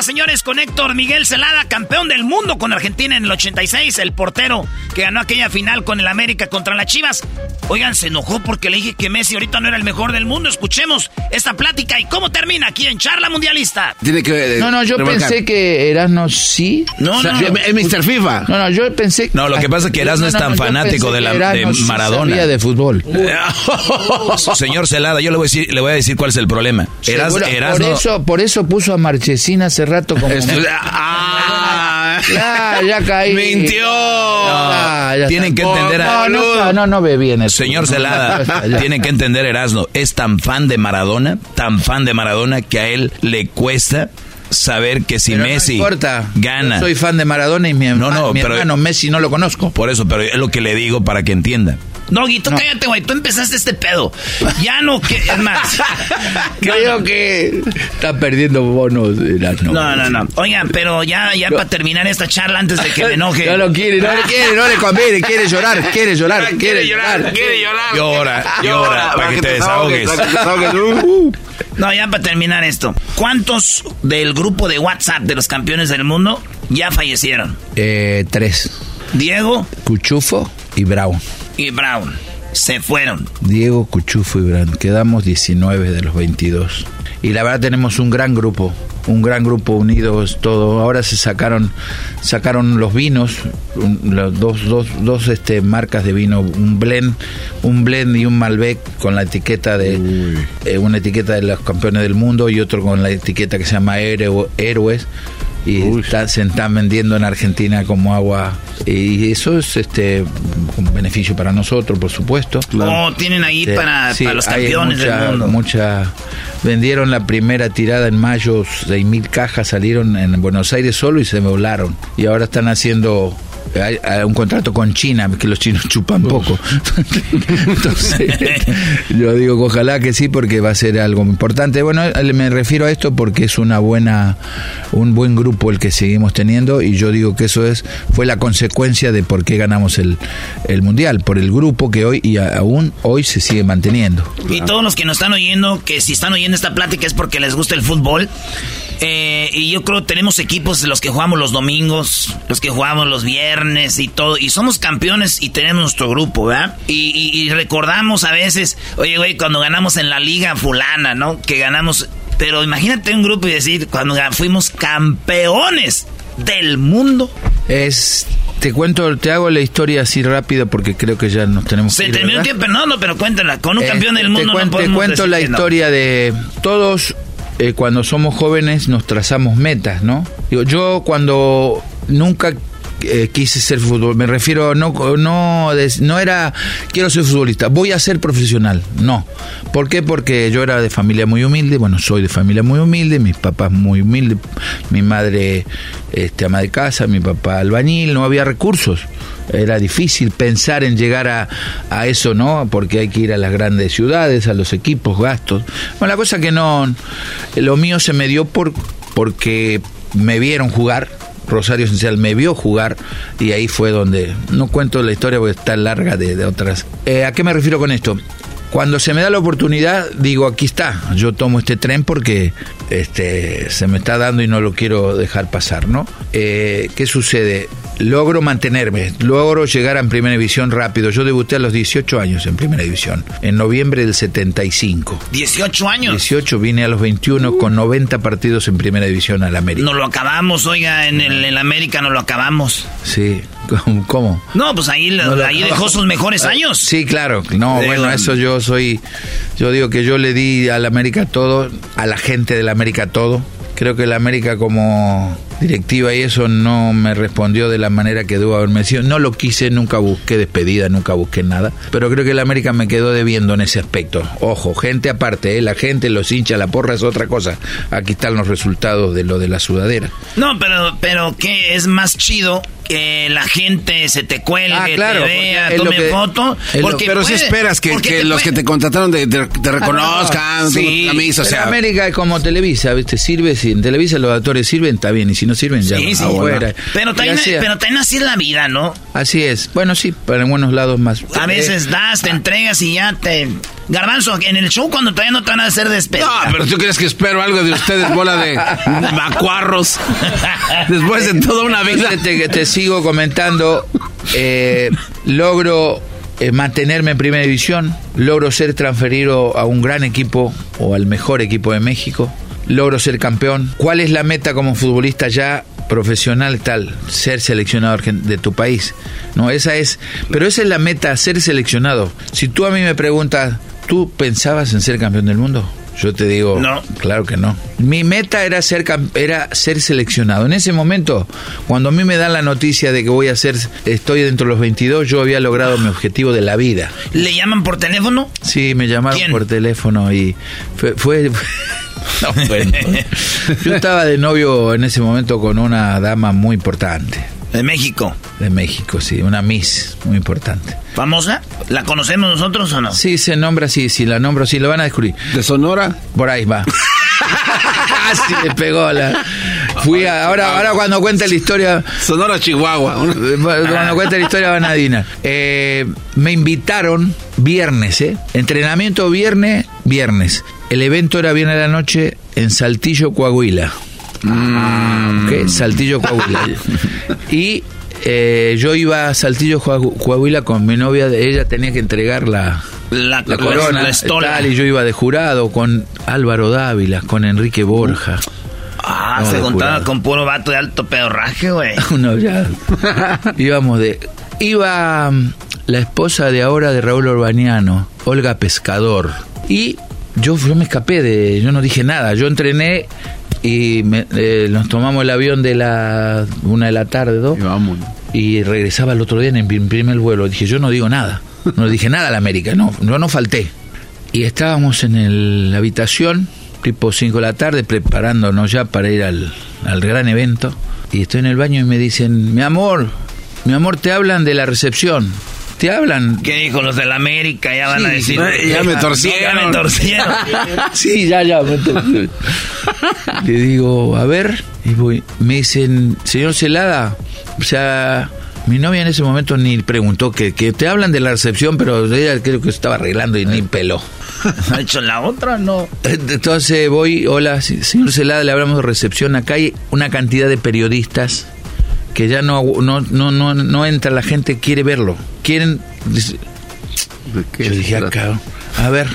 Señores, con Héctor Miguel Celada, campeón del mundo con Argentina en el 86, el portero que ganó aquella final con el América contra las Chivas. Oigan, se enojó porque le dije que Messi ahorita no era el mejor del mundo. Escuchemos esta plática y cómo termina aquí en Charla Mundialista. Tiene que. eh, no, no, yo remarcar. pensé que Erasmo sí. No, O sea, no, yo- es Mr. FIFA. No, no, yo pensé... No, lo que pasa es que Erasmo es tan yo fanático de la- que de sí Maradona. sabía de fútbol. *laughs* Señor Celada, yo le voy a decir, le voy a decir cuál es el problema. Eras, Seguro, Erasmo- por, eso, por eso puso a Marchesín hace rato como... *laughs* Este- *laughs* ah, ya caí. Mintió. Ya, ya Tienen que entender No, a- no, no, no ve bien eso. Señor No, Celada, tienen que entender Erasmo, es tan fan de Maradona, tan fan de Maradona que a él le cuesta saber que si Pero Messi no importa. gana. Yo soy fan de Maradona y mi, No, herma- no, mi pero- hermano Messi no lo conozco. Por eso, pero es lo que le digo para que entienda. Doggy, tú cállate, güey. Tú empezaste este pedo. Ya no, que es más. *laughs* Creo que está perdiendo bonos Erasmo. No, no, no. Oigan, pero ya, ya para terminar esta charla antes de que me enoje. *laughs* No lo quiere, no le quiere, no le conviene, quiere llorar, quiere llorar, quiere llorar. quiere llorar. Llora, llora, para que te desahogues. para que te desahogues. *laughs* Uh. No, ya para terminar esto. ¿Cuántos del grupo de WhatsApp de los campeones del mundo ya fallecieron? Eh, tres. Diego Cuchufo y Brown. Y Brown. Se fueron. Diego, Cuchufo y Brown. Quedamos 19 de los 22. Y la verdad tenemos un gran grupo, un gran grupo unidos, todo. Ahora se sacaron, sacaron los vinos, un- los dos, dos, dos este, marcas de vino, un blend, un blend y un Malbec con la etiqueta de eh, una etiqueta de los campeones del mundo y otro con la etiqueta que se llama Héroe- Héroes. Y está- se están vendiendo en Argentina como agua y eso es este un beneficio para nosotros, por supuesto. Oh, tienen ahí Sí, para, sí, para los campeones mucha- del mundo. mucha- vendieron la primera tirada en mayo, 6.000 cajas salieron en Buenos Aires solo y se volaron. Y ahora están haciendo hay- hay un contrato con China, que los chinos chupan poco. *laughs* Entonces, *laughs* yo digo que ojalá que sí, porque va a ser algo importante. Bueno, eh, me refiero a esto porque es una buena, un buen grupo el que seguimos teniendo, y yo digo que eso es, fue la consecuencia de por qué ganamos el, el mundial, por el grupo que hoy y aún hoy se sigue manteniendo. Y todos los que nos están oyendo, que si están oyendo esta plática es porque les gusta el fútbol. Eh, y yo creo que tenemos equipos los que jugamos los domingos, los que jugamos los viernes y todo. Y somos campeones y tenemos nuestro grupo, ¿verdad? Y, y- y recordamos a veces, oye, güey, cuando ganamos en la liga fulana, ¿no? Que ganamos... Pero imagínate un grupo y decir, cuando fuimos campeones del mundo. Es, te cuento, te hago la historia así rápido porque creo que ya nos tenemos Se que ir, terminó el tiempo, no, no, pero cuéntala. Con un Eh, campeón del te mundo cuen- no te podemos cuento la no. historia de todos eh, cuando somos jóvenes nos trazamos metas, ¿no? Digo, yo cuando nunca eh, quise ser fútbol, me refiero no no no era quiero ser futbolista, voy a ser profesional, no. ¿Por qué? Porque yo era de familia muy humilde, bueno, soy de familia muy humilde, mis papás muy humildes, mi madre este ama de casa, mi papá albañil, no había recursos. Era difícil pensar en llegar a, a eso, ¿no? Porque hay que ir a las grandes ciudades, a los equipos, gastos. Bueno, la cosa que no, lo mío se me dio por porque me vieron jugar. Rosario Esencial me vio jugar y ahí fue donde no cuento la historia porque está larga de, de otras. Eh, ¿A qué me refiero con esto? Cuando se me da la oportunidad, digo, aquí está, yo tomo este tren porque este, se me está dando y no lo quiero dejar pasar, ¿no? Eh, ¿Qué sucede? Logro mantenerme, logro llegar a Primera División rápido. Yo debuté a los 18 años en Primera División, en noviembre del 75. 18 años. 18, vine a los 21 con 90 partidos en Primera División al América. Nos lo acabamos, oiga, en el, en América nos lo acabamos. Sí, *laughs* ¿cómo? No, pues ahí, No ahí dejó sus mejores años. Sí, claro. No, bueno, eso yo soy. Yo digo que yo le di a la América todo, a la gente de la América todo. Creo que la América como directiva y eso no me respondió de la manera que debo haberme sido. No lo quise, nunca busqué despedida, nunca busqué nada. Pero creo que la América me quedó debiendo en ese aspecto. Ojo, gente aparte, ¿eh? la gente, los hinchas, la porra es otra cosa. Aquí están los resultados de lo de la sudadera. No, pero, pero ¿qué es más chido? Que la gente se te cuelgue, Ah, claro, te vea, tome que- foto. Porque Pero si esperas que, que te los puede- que te contrataron te, te- te reconozcan, Sí, tu camisa, o sea. América es como Televisa, ¿viste? Sirve, si en Televisa los actores sirven, está bien, y si no sirven, ya Sí, van sí. afuera. Pero también, así, pero también así es la vida, ¿no? así es. Bueno, sí, pero en buenos lados más. A veces das, te entregas y ya te... Garbanzo, en el show cuando todavía no te van a hacer despedida. No, pero tú crees que espero algo de ustedes, bola de macuarros. *laughs* Después de toda una vida. Te, te sigo comentando, eh, logro eh, mantenerme en primera división, logro ser transferido a un gran equipo o al mejor equipo de México, logro ser campeón. ¿Cuál es la meta como futbolista ya? profesional tal, ser seleccionado de tu país. No, esa es, pero esa es la meta, ser seleccionado. Si tú a mí me preguntas, ¿tú pensabas en ser campeón del mundo? Yo te digo, No. claro que no. Mi meta era ser era ser seleccionado. En ese momento, cuando a mí me dan la noticia de que voy a ser estoy dentro de los 22, yo había logrado mi objetivo de la vida. ¿Le llaman por teléfono? Sí, me llamaron ¿Quién? por teléfono y fue, fue- *laughs* no, bueno. Yo estaba de novio en ese momento con una dama muy importante. De México. De México, sí, una Miss muy importante. ¿Famosa? ¿La conocemos nosotros o no? Sí, se nombra así, si la nombro así, lo van a descubrir. ¿De Sonora? Por ahí va. *laughs* Casi le pegó la. Fui a- ahora, ahora cuando cuente la historia. Sonora, Chihuahua. *laughs* Cuando cuente la historia van a adivinar. Eh, me invitaron viernes, ¿eh? Entrenamiento viernes, viernes. El evento era viernes de la noche en Saltillo, Coahuila. ¿Qué? Saltillo, Coahuila. *laughs* Y eh, yo iba a Saltillo, Coahu- Coahuila con mi novia. Ella tenía que entregar la, La, la corona la estola. tal, y yo iba de jurado con Álvaro Dávila, con Enrique Borja. Ah, No, se juntaba con puro vato de alto pedorraje, güey. *laughs* Uno ya. *laughs* Íbamos de. Iba mm, la esposa de ahora de Raúl Urbaniano, Olga Pescador. Y yo, yo me escapé de. Yo no dije nada. Yo entrené y me- eh, nos tomamos el avión de la una de la tarde, dos, y regresaba el otro día en el primer vuelo. Dije, yo no digo nada, no dije nada a la América, no, yo no falté. Y estábamos en el- la habitación, tipo 5 de la tarde, preparándonos ya para ir al, al gran evento. Y estoy en el baño y me dicen, mi amor, mi amor, te hablan de la recepción. Te hablan. ¿Qué dijo los de la América? Ya van a decir. ya me torcieron. Ya me torcieron. *laughs* Sí, ya, ya. me torcieron. Le digo, a ver, y voy. me dicen, señor Celada, o sea, mi novia en ese momento ni preguntó que, que te hablan de la recepción, pero ella creo que estaba arreglando y ni peló. *laughs* ¿Ha hecho la otra? No. Entonces voy, hola, señor Celada, le hablamos de recepción. Acá hay una cantidad de periodistas que ya no, no, no, no, no entra, la gente quiere verlo. Quieren... Yo dije acá, a ver,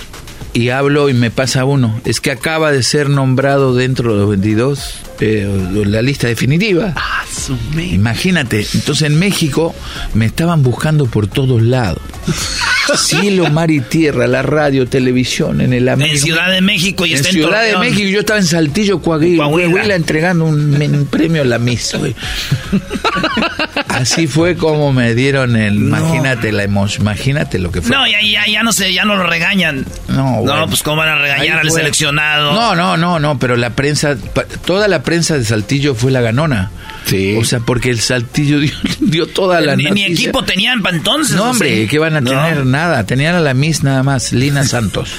y hablo y me pasa uno. Es que acaba de ser nombrado dentro de los 22 eh, la lista definitiva. Imagínate, entonces en México me estaban buscando por todos lados. Cielo, mar y tierra, la radio, televisión, en el América. En Ciudad de México y en está en Ciudad de. México, yo estaba en Saltillo, Coahuila, Coahuila, entregando un, un premio a la güey. Así fue como me dieron el, imagínate la emoción, imagínate lo que fue. No, ya, ya, ya no sé, ya no lo regañan. No, No, pues cómo van a regañar al seleccionado. No, no, no, no, pero la prensa, toda la prensa de Saltillo fue la ganona. Sí. O sea, porque el Saltillo *laughs* dio, dio toda la ni, ni equipo tenían para entonces. No, ¿o hombre? ¿qué van a No. tener? Nada. Tenían a la Miss nada más, Lina *laughs* Santos.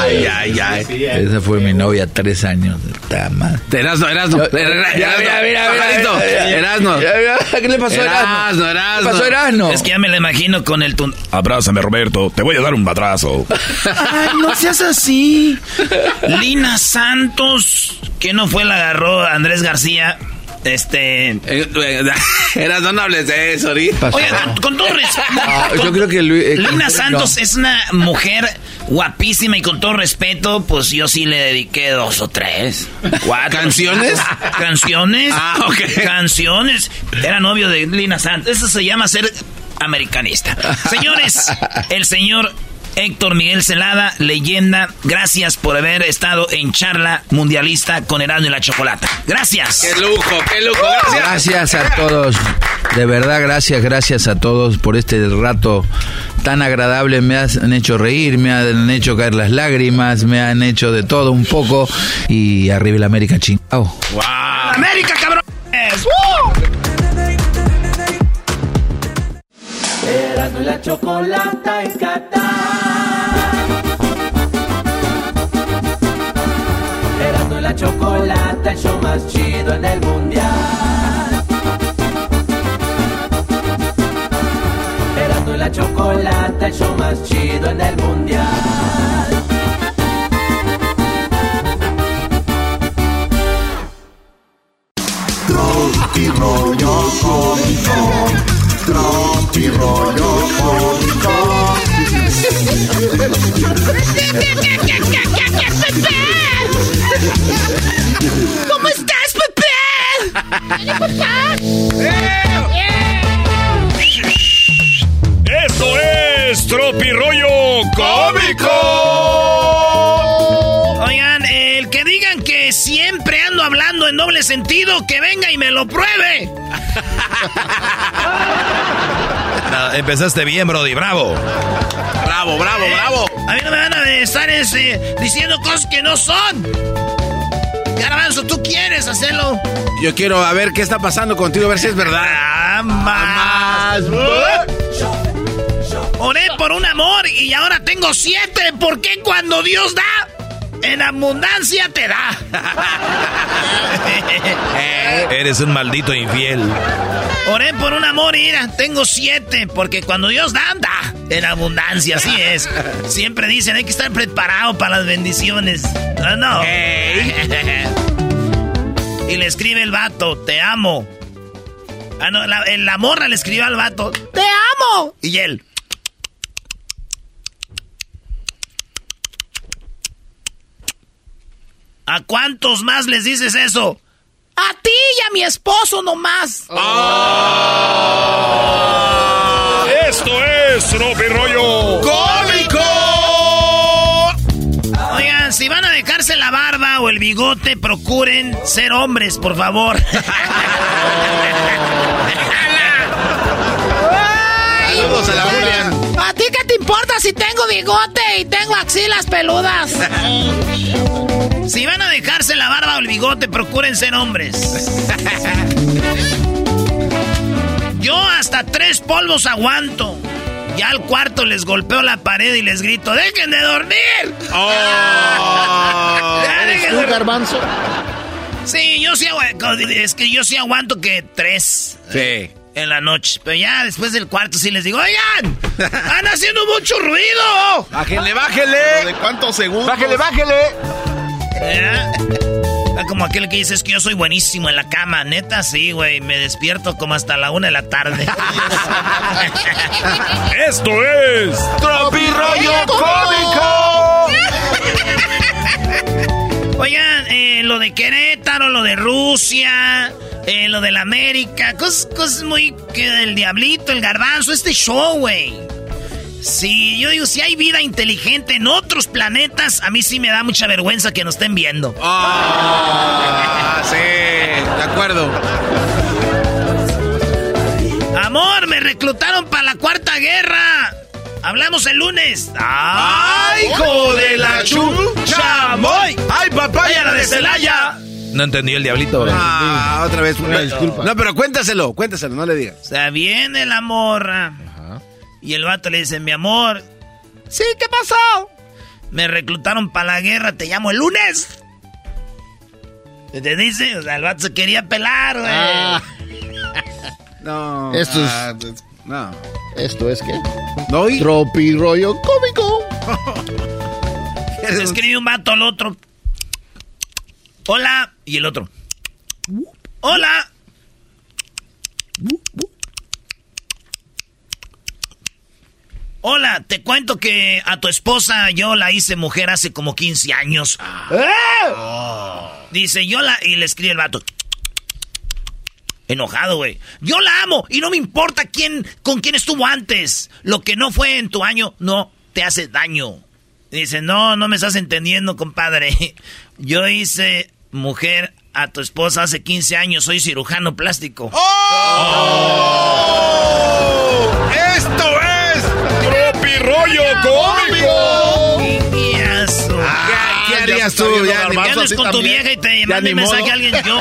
Ay, ay, ay. Esa fue mi novia, tres años. Erasno, Erasno. Yo- Ya, mira, mira. Erasno. ¿Qué le pasó a Erasno? Erasno, Erasno. ¿Qué pasó a Erasno? Es que ya me lo imagino con el tun... Abrázame, Roberto. Te voy a dar un madrazo. *laughs* Ay, no seas así. Lina Santos, que no fue la agarró Andrés García. Este. *laughs* Erasno, no hables de eso ahorita. Oye, con, todo respeto. Ah, yo creo que Luis- eh, no. Santos es una mujer guapísima y con todo respeto, pues yo sí le dediqué dos o tres. Cuatro. ¿Canciones? *laughs* Canciones. Ah, ok. Canciones. Era novio de Lina Santos. Eso se llama ser americanista. *laughs* Señores, el señor Héctor Miguel Celada, leyenda, gracias por haber estado en charla mundialista con Heraldo y la Chocolata. Gracias. Qué lujo, qué lujo. Gracias. Gracias a todos. De verdad, gracias, gracias a todos por este rato tan agradable. Me han hecho reír, me han hecho caer las lágrimas, me han hecho de todo un poco. Y arriba el América chingado. Wow. América, cabrones. Erasmo la chocolata en Qatar. Erasmo la chocolata, el show más chido en el mundial. Erasmo la chocolata, el show más chido en el mundial. Tropi rollo cómico. Tropi rollo cómico. ¿Cómo estás, Esto es Tropirollo Cómico. Oigan, el que digan que siempre ando hablando en doble sentido, que venga y me lo pruebe. *laughs* No, empezaste bien, Brody. Bravo. Bravo, bravo, bravo. A mí no me van a estar este, diciendo cosas que no son. Garbanzo, tú quieres hacerlo. Yo quiero a ver qué está pasando contigo, a ver si es verdad. Ah, más. Oré por un amor y ahora tengo siete. ¿Por qué cuando Dios da, en abundancia te da? *laughs* Eres un maldito infiel. Oré por un amor y mira, tengo siete. Porque cuando Dios da, da. En abundancia, así es. Siempre dicen, hay que estar preparado para las bendiciones. No, no. *laughs* y le escribe el vato, te amo. Ah, no, la, la morra le escribió al vato, te amo. Y él. ¿A cuántos más les dices eso? A ti y a mi esposo nomás. Esto es Tropirollo ¡Cómico! Oigan, si van a dejarse la barba o el bigote, procuren ser hombres, por favor. *laughs* *laughs* Saludos a la ¿A ti qué te importa si tengo bigote y tengo axilas peludas? *laughs* si van a dejarse la barba o el bigote, procuren ser hombres. *laughs* Yo hasta tres polvos aguanto. Ya al cuarto les golpeo la pared y les grito, ¡dejen de dormir! Oh, *laughs* ¿Un garbanzo? Sí, yo sí aguanto. Es que yo sí aguanto que tres. Sí. En la noche. Pero ya después del cuarto sí les digo, oigan, *laughs* están haciendo mucho ruido. Bájele, bájele. ¿De cuántos segundos? Bájele, bájele. ¿Eh? Como aquel que dice es que yo soy buenísimo en la cama. Neta, sí, güey. Me despierto como hasta la una de la tarde. *laughs* Esto es... ¡Tropirollo Cómico! *laughs* Oigan, eh, lo de Querétaro, lo de Rusia, eh, lo de la América, cosas, cosas muy... que del diablito, el garbanzo, este show, güey. Sí, yo digo, si hay vida inteligente en otros planetas, a mí sí me da mucha vergüenza que nos estén viendo. Ah, *laughs* sí, de acuerdo. Amor, me reclutaron para la cuarta guerra. Hablamos el lunes. ¡Ay, hijo de la chucha! ¡Moy! ¡Ay, papaya la de Celaya! No entendí el diablito, bro. Ah, otra vez, una disculpa. No, pero cuéntaselo, cuéntaselo, no le digas. O sea, viene la morra. Y el vato le dice, mi amor. Sí, ¿qué pasó? Me reclutaron para la guerra, te llamo el lunes. ¿Te dice? O sea, el vato se quería pelar, güey. Ah. *laughs* No. Esto es- ah, no. ¿Esto es qué? ¿No? y- Tropirollo cómico. *laughs* Se escribe un vato al otro. Hola. Y el otro. Hola. Hola, te cuento que a tu esposa yo la hice mujer hace como 15 años. Dice, yo la... Y le escribe el vato. Enojado, güey. Yo la amo y no me importa quién, con quién estuvo antes. Lo que no fue en tu año no te hace daño. Dice, no, no me estás entendiendo, compadre. *laughs* Yo hice mujer a tu esposa hace 15 años, soy cirujano plástico. ¡Oh! ¡Esto es Tropirollo Cómico! Ah, ¿Qué, qué harías tú? Ya, Ya andes con tu vieja y te Ya manda un mensaje modo. a alguien. Yo,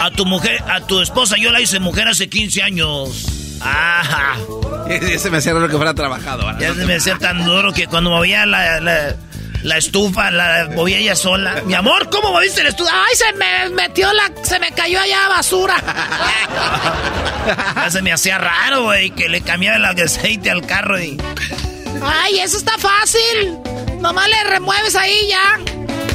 a tu mujer, a tu esposa, yo la hice mujer hace 15 años. Ajá. *laughs* Ya se me hacía raro que fuera trabajado. Ya se me hacía tan duro que cuando movía la, la, la estufa, la movía ella sola. Mi amor, ¿cómo moviste la estufa? Ay, se me metió la... Se me cayó allá basura. Ya se me hacía raro, güey, que le cambiaba el aceite al carro y... Ay, eso está fácil. Nomás le remueves ahí ya.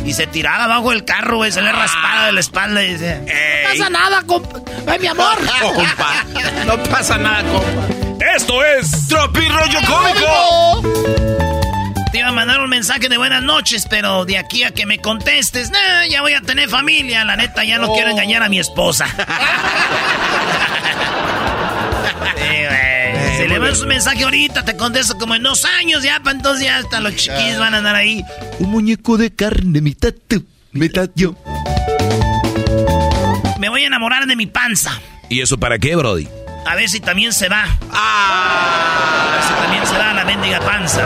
Y se tiraba abajo del carro, güey, se le raspaba de la espalda y dice... No pasa nada, compa. Ay, mi amor. *laughs* Compa, no pasa nada, compa. Esto es... ¡Tropirollo Cómico! A mandar un mensaje de buenas noches, pero de aquí a que me contestes, nah, ya voy a tener familia. La neta, ya no quiero engañar a mi esposa. *laughs* Sí, güey. Si le mandas un mensaje ahorita, te contesto como en dos años ya, para entonces ya hasta los chiquillos van a andar ahí. Un muñeco de carne, mitad tú, mitad yo. Me voy a enamorar de mi panza. ¿Y eso para qué, Brody? A ver si también se va. A ver si también se va la mendiga panza.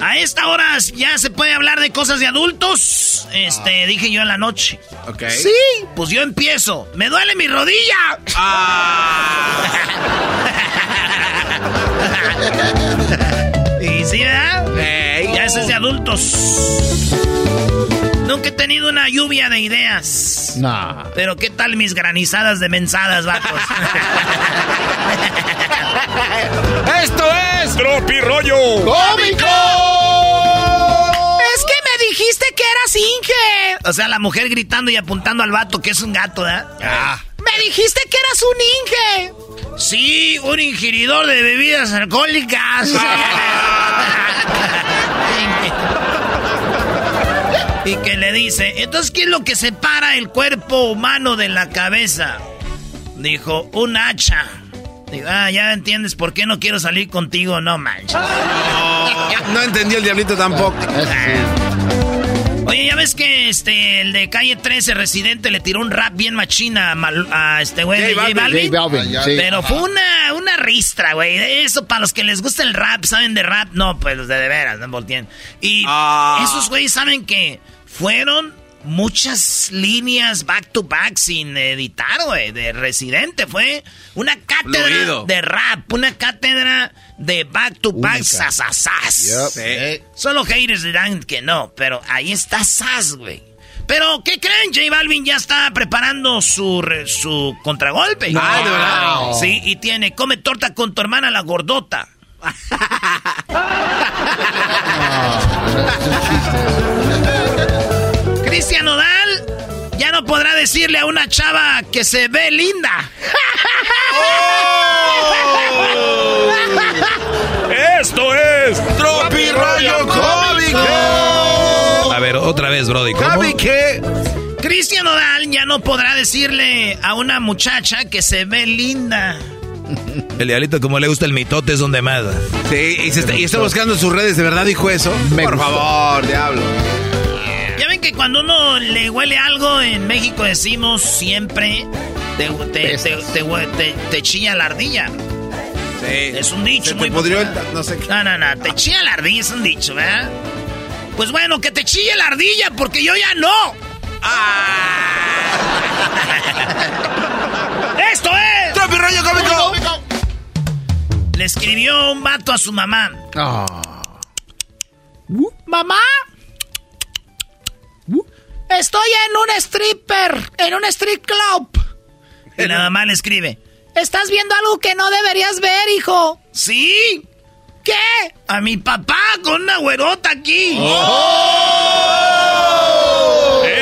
A esta hora ya se puede hablar de cosas de adultos. Este, dije yo en la noche. Ok. Sí, pues yo empiezo. Me duele mi rodilla. *laughs* y sí, ¿verdad? Ya ese es de adultos. Nunca he tenido una lluvia de ideas. Nah. Pero ¿qué tal mis granizadas de mensadas, vatos? *laughs* *laughs* ¡Esto es... Tropirollo ¡Cómico! Es que me dijiste que eras Inge. o sea, la mujer gritando y apuntando al vato que es un gato, ¿verdad? Me dijiste que eras un Inge. Sí, un ingeridor de bebidas alcohólicas. *laughs* y que le dice, entonces, ¿qué es lo que separa el cuerpo humano de la cabeza? Dijo, un hacha. Digo, ah, ya entiendes por qué no quiero salir contigo, no manches. No entendió el diablito tampoco. Oye, ya ves que este el de calle 13 residente le tiró un rap bien machina a, Mal- a este güey de J J Balvin. Balvin. J Balvin, sí. Pero fue una, una ristra, güey. Eso para los que les gusta el rap, saben de rap. No, pues los de de veras, no volteen. Y Ah. esos güeyes saben que fueron muchas líneas back to back sin editar, güey. De residente. Fue una cátedra Fluido. de rap, una cátedra de back to back, sasasas. Yep. Sí. Solo haters dirán que no, pero ahí está Sas, güey. Pero, ¿qué creen? J Balvin ya está preparando su, re- su contragolpe. Ah, ¿de verdad? Sí, y tiene, come torta con tu hermana la gordota. *laughs* *laughs* Cristian Nodal ya no podrá decirle a una chava que se ve linda. Esto es Tropi Rollo Cómico. A ver, otra vez, Brody. ¿Cómo? Cristian Nodal ya no podrá decirle a una muchacha que se ve linda. El diablito, como le gusta el mitote, es donde más. Sí, y, se está, y está buscando en sus redes, ¿de verdad dijo eso? Por favor, diablo. Que cuando uno le huele algo, en México decimos siempre te, te, te, chilla la ardilla. Sí. Es un dicho muy el ta- no sé qué. No, no, no, te chilla la ardilla es un dicho, ¿verdad? Pues bueno, que te chille la ardilla porque yo ya no. *laughs* ¡Esto es! ¡Tropi Rollo Cómico! Le escribió un vato a su mamá. Mamá. Estoy en un stripper, en un strip club. Y la mamá le escribe. Estás viendo algo que no deberías ver, hijo. ¿Sí? ¿Qué? A mi papá con una güerota aquí.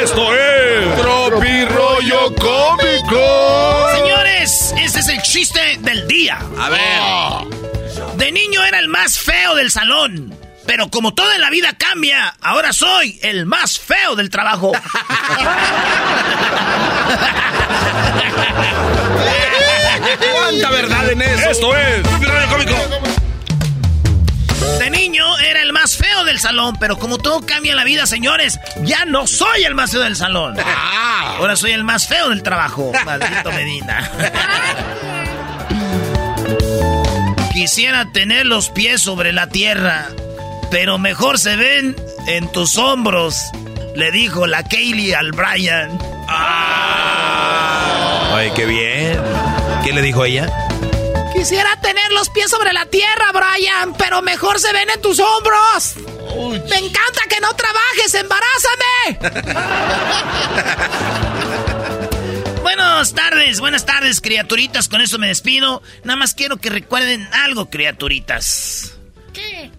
Esto es Tropi Rollo Cómico. Señores, ese es el chiste del día. A ver. De niño era el más feo del salón. Pero como todo en la vida cambia, ahora soy el más feo del trabajo. ¿Cuánta verdad en eso? Esto es Rollo Cómico. De niño era el más feo del salón, pero como todo cambia en la vida, señores, ya no soy el más feo del salón. Ahora soy el más feo del trabajo. *laughs* Maldito Medina. Quisiera tener los pies sobre la tierra, pero mejor se ven en tus hombros, le dijo la Kaylee al Brian. Ay, qué bien. ¿Qué le dijo ella? Quisiera tener los pies sobre la tierra, Brian, pero mejor se ven en tus hombros. Me encanta que no trabajes, embarázame. *laughs* Buenas tardes, buenas tardes, criaturitas. Con eso me despido. Nada más quiero que recuerden algo, criaturitas. ¿Qué?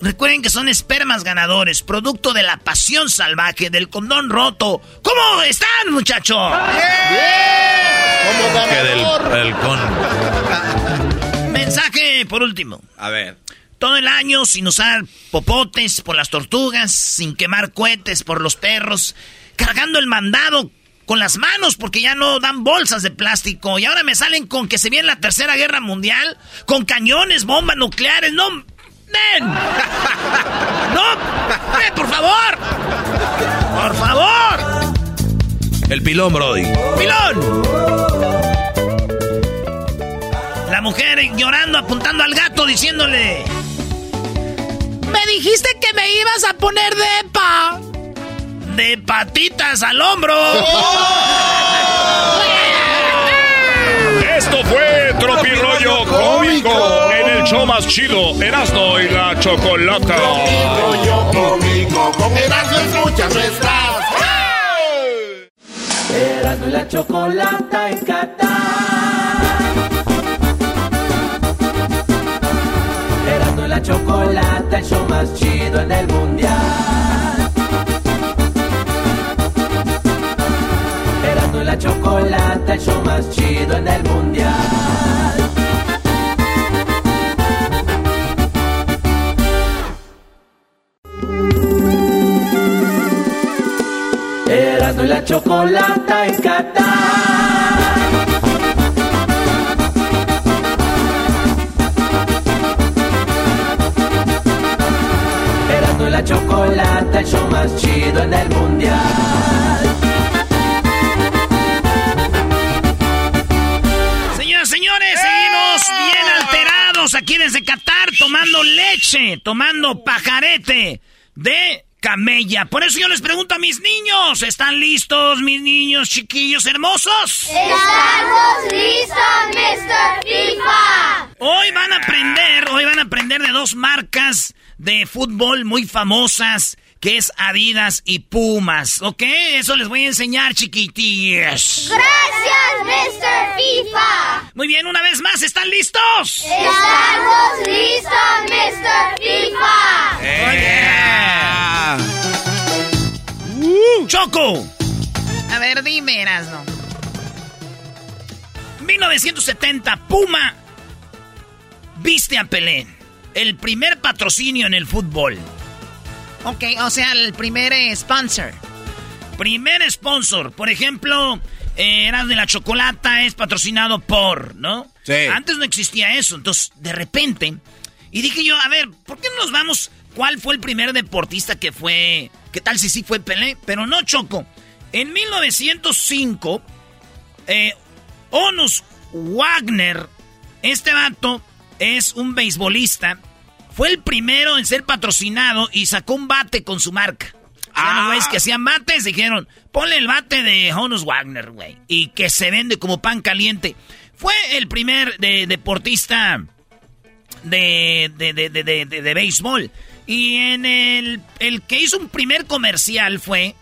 Recuerden que son espermas ganadores, producto de la pasión salvaje, del condón roto. ¿Cómo están, muchachos? Que del, del con. Mensaje por último. A ver. Todo el año sin usar popotes por las tortugas, sin quemar cohetes por los perros, cargando el mandado con las manos porque ya no dan bolsas de plástico. Y ahora me salen con que se viene la tercera guerra mundial, con cañones, bombas nucleares. No, ¡No! ¡Ven, por favor! ¡Por favor! El pilón, Brody. ¡Pilón! La mujer llorando, apuntando al gato, diciéndole... Me dijiste que me ibas a poner depa. De patitas al hombro. *laughs* Esto fue Tropi Rollo Cómico show más chido, Erasmo y la Chocolata. Rollo cómico, con Erasmo escuchas no estás. Erasmo y la chocolata en Qatar. Erasmo y la chocolata, el show más chido en el mundial. Erasmo y la chocolata, el show más chido en el mundial. La chocolata en Qatar. la chocolata, el show más chido en el mundial. Señoras, señores, seguimos bien alterados aquí desde Qatar, tomando leche, tomando pajarete de camella. Por eso yo les pregunto a mis niños, ¿están listos mis niños chiquillos hermosos? ¡Estamos listos, Mr. FIFA! Hoy van a aprender, hoy van a aprender de dos marcas de fútbol muy famosas, que es Adidas y Pumas, ¿ok? Eso les voy a enseñar, chiquitillos. ¡Gracias, Mr. FIFA! Muy bien, una vez más, ¿están listos? ¡Estamos listos, Mr. FIFA! Uh, ¡Choco! A ver, dime, Erasno. 1970, Puma viste a Pelé. El primer patrocinio en el fútbol. Ok, o sea, el primer eh, sponsor. Primer sponsor. Por ejemplo, eh, Eras de la Chocolata es patrocinado por, ¿no? Sí. Antes no existía eso. Entonces, de repente. Y dije yo, a ver, ¿por qué no nos vamos? ¿Cuál fue el primer deportista que fue? ¿Qué tal si sí fue Pelé? Pero no, Choco. En 1905, eh, Onus Wagner, este vato es un beisbolista. Fue el primero en ser patrocinado y sacó un bate con su marca. Ah. güeyes que hacían bates dijeron, ponle el bate de Honus Wagner, güey. Y que se vende como pan caliente. Fue el primer de, deportista de, de, de, de, de, de béisbol. Y en el, el que hizo un primer comercial fue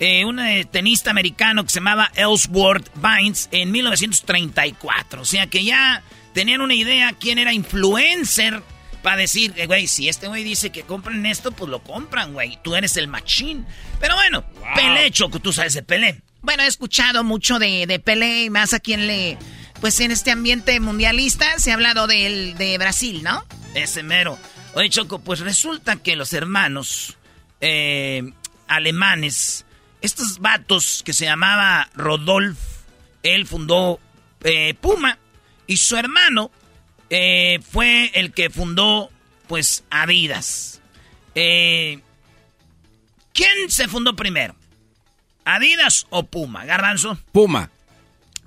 eh, un eh, tenista americano que se llamaba Ellsworth Vines en 1934. O sea que ya tenían una idea quién era influencer para decir, eh, güey, si este güey dice que compren esto, pues lo compran, güey. Tú eres el machín. Pero bueno, Pelé, Choco, tú sabes de Pelé. Bueno, he escuchado mucho de, de Pelé, y más a quien le... Pues en este ambiente mundialista se ha hablado del, de Brasil, ¿no? Ese mero. Oye, Choco, pues resulta que los hermanos eh, alemanes, estos vatos que se llamaba Rodolf, él fundó eh, Puma y su hermano eh, fue el que fundó, pues, Adidas. Eh, ¿Quién se fundó primero? ¿Adidas o Puma? Garbanzo. Puma.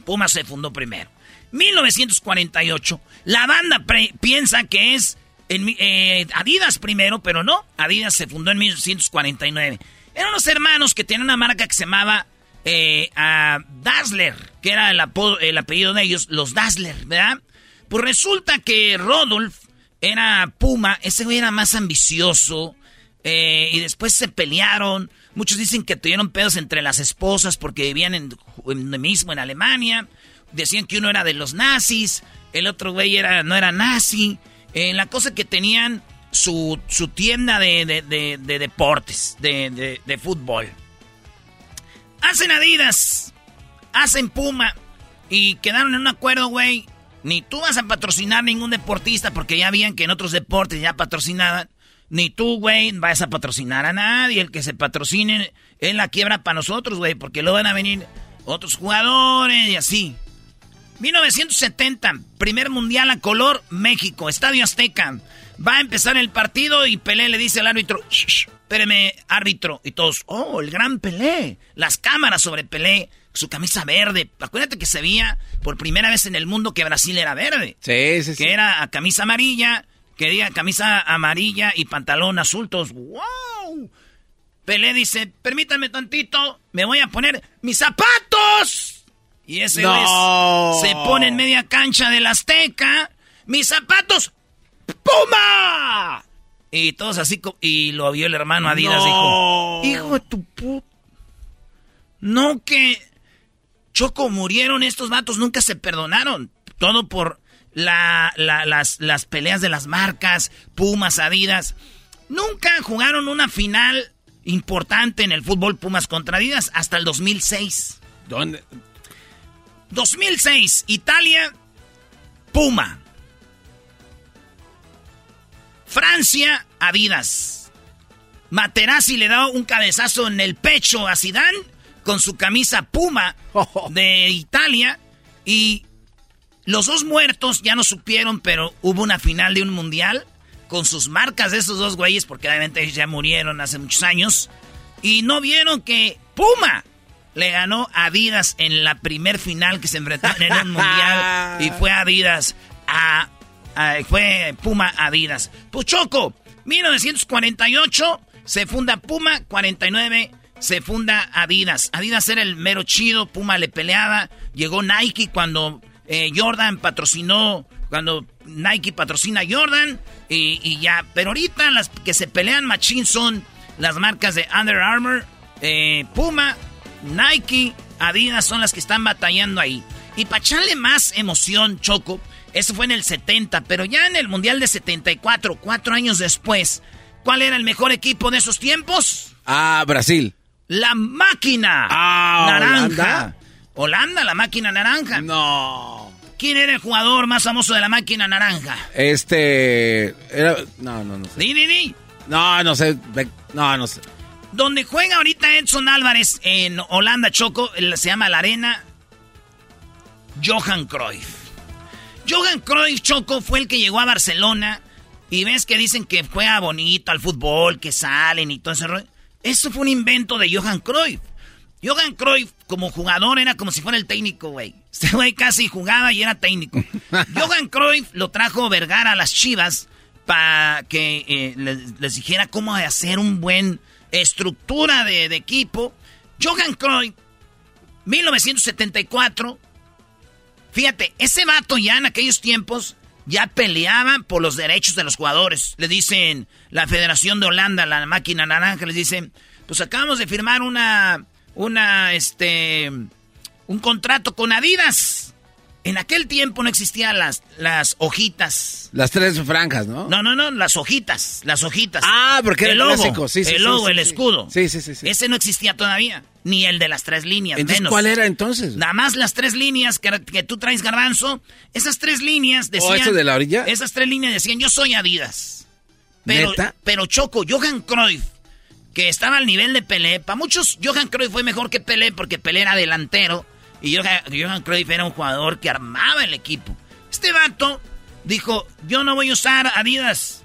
Puma se fundó primero. 1948. La banda piensa que es en, eh, Adidas primero, pero no. Adidas se fundó en 1949. Eran unos hermanos que tenían una marca que se llamaba eh, Dazzler, que era el, el apellido de ellos, los Dazzler, ¿verdad? Pues resulta que Rodolf era Puma, ese güey era más ambicioso. Eh, y después se pelearon. Muchos dicen que tuvieron pedos entre las esposas porque vivían en, en mismo en Alemania. Decían que uno era de los nazis, el otro güey era, no era nazi. Eh, la cosa que tenían su, su tienda de, de, de, de deportes, de, de fútbol. Hacen Adidas, hacen Puma y quedaron en un acuerdo, güey. Ni tú vas a patrocinar ningún deportista porque ya habían que en otros deportes ya patrocinaban. Ni tú, güey, vas a patrocinar a nadie. El que se patrocine es la quiebra para nosotros, güey, porque luego van a venir otros jugadores y así. 1970, primer mundial a color, México, Estadio Azteca. Va a empezar el partido y Pelé le dice al árbitro, espéreme, árbitro. Y todos, oh, el gran Pelé. Las cámaras sobre Pelé, su camisa verde. Acuérdate que se veía por primera vez en el mundo que Brasil era verde. Sí, sí, sí. Que era a camisa amarilla, quería camisa amarilla y pantalón azul. Todos, wow. Pelé dice, permítame tantito, me voy a poner mis zapatos. Y ese No. se pone en media cancha del Azteca. ¡Mis zapatos! ¡Puma! Y todos así, y lo vio el hermano Adidas, No. dijo, hijo de tu puta. No que... Choco, murieron estos vatos, nunca se perdonaron. Todo por la, la- las, las peleas de las marcas, Pumas, Adidas. Nunca jugaron una final importante en el fútbol Pumas contra Adidas hasta el 2006. ¿Dónde? 2006, Italia, Puma. Francia, Adidas. Materazzi le da un cabezazo en el pecho a Zidane con su camisa Puma *laughs* de Italia y los dos muertos ya no supieron, pero hubo una final de un mundial con sus marcas de esos dos güeyes, porque obviamente ellos ya murieron hace muchos años, y no vieron que Puma le ganó a Adidas en la primer final que se enfrentaron en un mundial, y fue Adidas a, a- fue Puma Adidas. Pues Choco, 1948 se funda Puma, 49 se funda Adidas. Adidas era el mero chido, Puma le peleaba. Llegó Nike cuando eh, Jordan patrocinó, cuando Nike patrocina a Jordan y, ya. Pero ahorita las que se pelean machín son las marcas de Under Armour, eh, Puma, Nike, Adidas son las que están batallando ahí. Y para echarle más emoción, Choco, eso fue en el 70, pero ya en el Mundial de 74, cuatro años después, ¿cuál era el mejor equipo de esos tiempos? Ah, Brasil. La máquina Ah, naranja. Holanda. Holanda, la máquina naranja. No. ¿Quién era el jugador más famoso de la máquina naranja? Este. Era, no, no, no sé. Di, di, di. No, no sé. No, no sé. Donde juega ahorita Edson Álvarez en Holanda, Choco, se llama la arena Johan Cruyff. Johan Cruyff, Choco, fue el que llegó a Barcelona y ves que dicen que juega bonito al fútbol, que salen y todo ese rollo. Eso fue un invento de Johan Cruyff. Johan Cruyff, como jugador, era como si fuera el técnico, güey. Este güey casi jugaba y era técnico. *laughs* Johan Cruyff lo trajo Vergara a las Chivas para que eh, les, les dijera cómo hacer un buen estructura de, de equipo. Johan Cruyff, 1974. Fíjate, ese vato ya en aquellos tiempos ya peleaba por los derechos de los jugadores. Le dicen la Federación de Holanda, la máquina naranja, les dicen, pues acabamos de firmar una, una, este, un contrato con Adidas. En aquel tiempo no existían las, las hojitas. Las tres franjas, ¿no? No, no, no, las hojitas, las hojitas. Ah, porque era el logo, clásico, sí, sí, el logo, sí, el escudo. Sí, sí, sí. Ese no existía todavía, ni el de las tres líneas, Entonces, menos. ¿cuál era entonces? Nada más las tres líneas que, que tú traes, Garbanzo. Esas tres líneas decían... ¿eso de la orilla? Esas tres líneas decían, yo soy Adidas. Pero, ¿Neta? pero Choco, Johan Cruyff, que estaba al nivel de Pelé. Para muchos, Johan Cruyff fue mejor que Pelé porque Pelé era delantero. Y Johan, Johan Cruyff era un jugador que armaba el equipo. Este vato dijo, yo no voy a usar Adidas.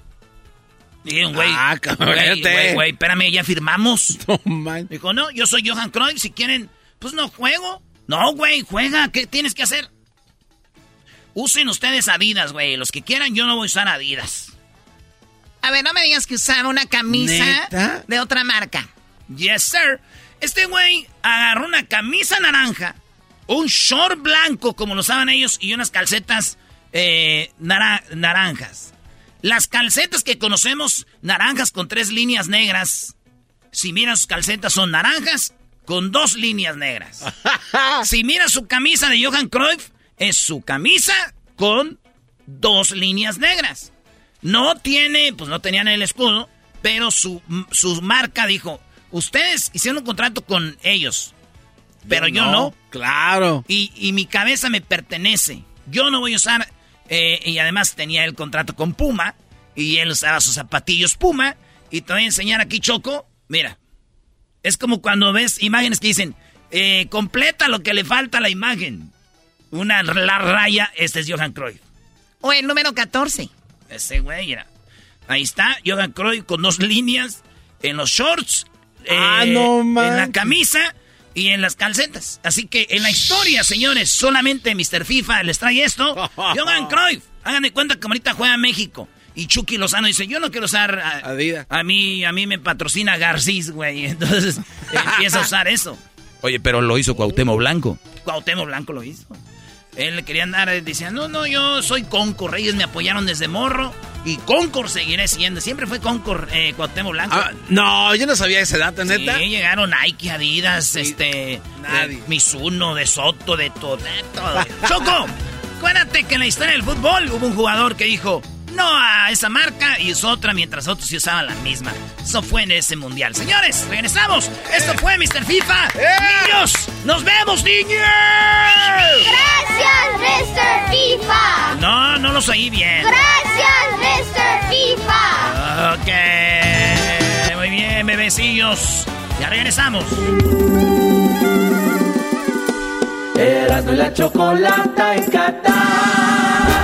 Dijeron, güey, Ah, güey, cabrón. güey, güey, espérame, ya firmamos. *laughs* No, man. Dijo, no, yo soy Johan Cruyff, si quieren, pues no juego. No, güey, juega, ¿qué tienes que hacer? Usen ustedes Adidas, güey, los que quieran, yo no voy a usar Adidas. A ver, no me digas que usaba una camisa ¿Neta? de otra marca. Yes, sir. Este güey agarró una camisa naranja, un short blanco, como lo usaban ellos, y unas calcetas eh, nara- naranjas. Las calcetas que conocemos, naranjas con tres líneas negras. Si miras sus calcetas, son naranjas con dos líneas negras. *laughs* si miras su camisa de Johan Cruyff, es su camisa con dos líneas negras. No tiene, pues no tenían el escudo, pero su, su marca dijo, ustedes hicieron un contrato con ellos, pero yo no. Claro. Y, y mi cabeza me pertenece. Yo no voy a usar, eh, y además tenía el contrato con Puma, y él usaba sus zapatillos Puma, y te voy a enseñar aquí, Choco, mira. Es como cuando ves imágenes que dicen, eh, completa lo que le falta a la imagen. Una la raya, este es Johan Cruyff. O el número 14. Ese güey era. Ahí está, Johan Cruyff con dos líneas en los shorts, Ah, eh, no en la camisa y en las calcetas. Así que en la historia, señores, solamente Mr. FIFA les trae esto. *laughs* Johan Cruyff, hagan de cuenta que ahorita juega México. Y Chucky Lozano dice, yo no quiero usar... A, Adidas. a mí, a mí me patrocina Garcís, güey. *laughs* Entonces empieza a usar eso. Oye, pero lo hizo Cuauhtémoc Blanco. Cuauhtémoc Blanco lo hizo. Él le quería andar, eh, decía, no, no, yo soy Concor. Ellos me apoyaron desde morro y Concor seguiré siendo. Siempre fue Concor, eh, Cuauhtémoc Blanco. Ah, no, yo no sabía ese dato, neta. Sí, llegaron Nike, Adidas, este, nadie. eh, Mizuno, de Soto, de todo, de todo. Choco, *laughs* acuérdate que en la historia del fútbol hubo un jugador que dijo no a esa marca y usó otra mientras otros sí usaban la misma. Eso fue en ese mundial. Señores, regresamos. Esto fue Mr. FIFA. Niños, nos vemos, niños. Gracias, Mr. FIFA. No, no los oí bien. Gracias, Mr. FIFA. Ok. Muy bien, bebecillos. Ya regresamos. Erasmo y la chocolata en Qatar.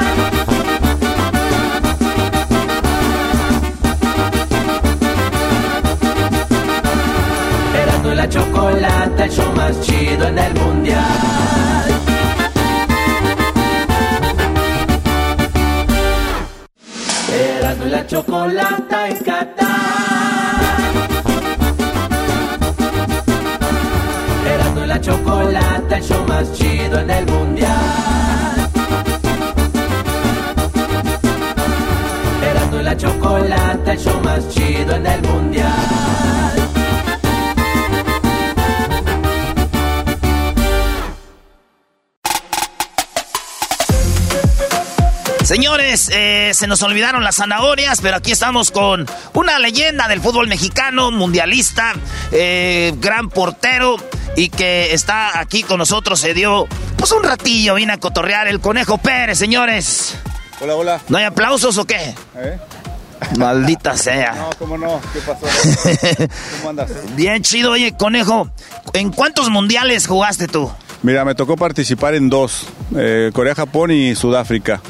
La chocolata, el show más chido en el mundial. Erasmo y la chocolata en Qatar. Erasmo la chocolata, el show más chido en el mundial. Erasmo y la chocolata, el show más chido en el mundial. Señores, eh, se nos olvidaron las zanahorias, pero aquí estamos con una leyenda del fútbol mexicano, mundialista, eh, gran portero y que está aquí con nosotros. Se dio pues un ratillo, vine a cotorrear el Conejo Pérez, señores. Hola, hola. ¿No hay aplausos o qué? ¿Eh? Maldita *laughs* sea. No, cómo no, ¿qué pasó? *laughs* ¿Cómo andas? Bien chido, oye, Conejo, ¿en cuántos mundiales jugaste tú? Mira, me tocó participar en dos, eh, Corea, Japón y Sudáfrica.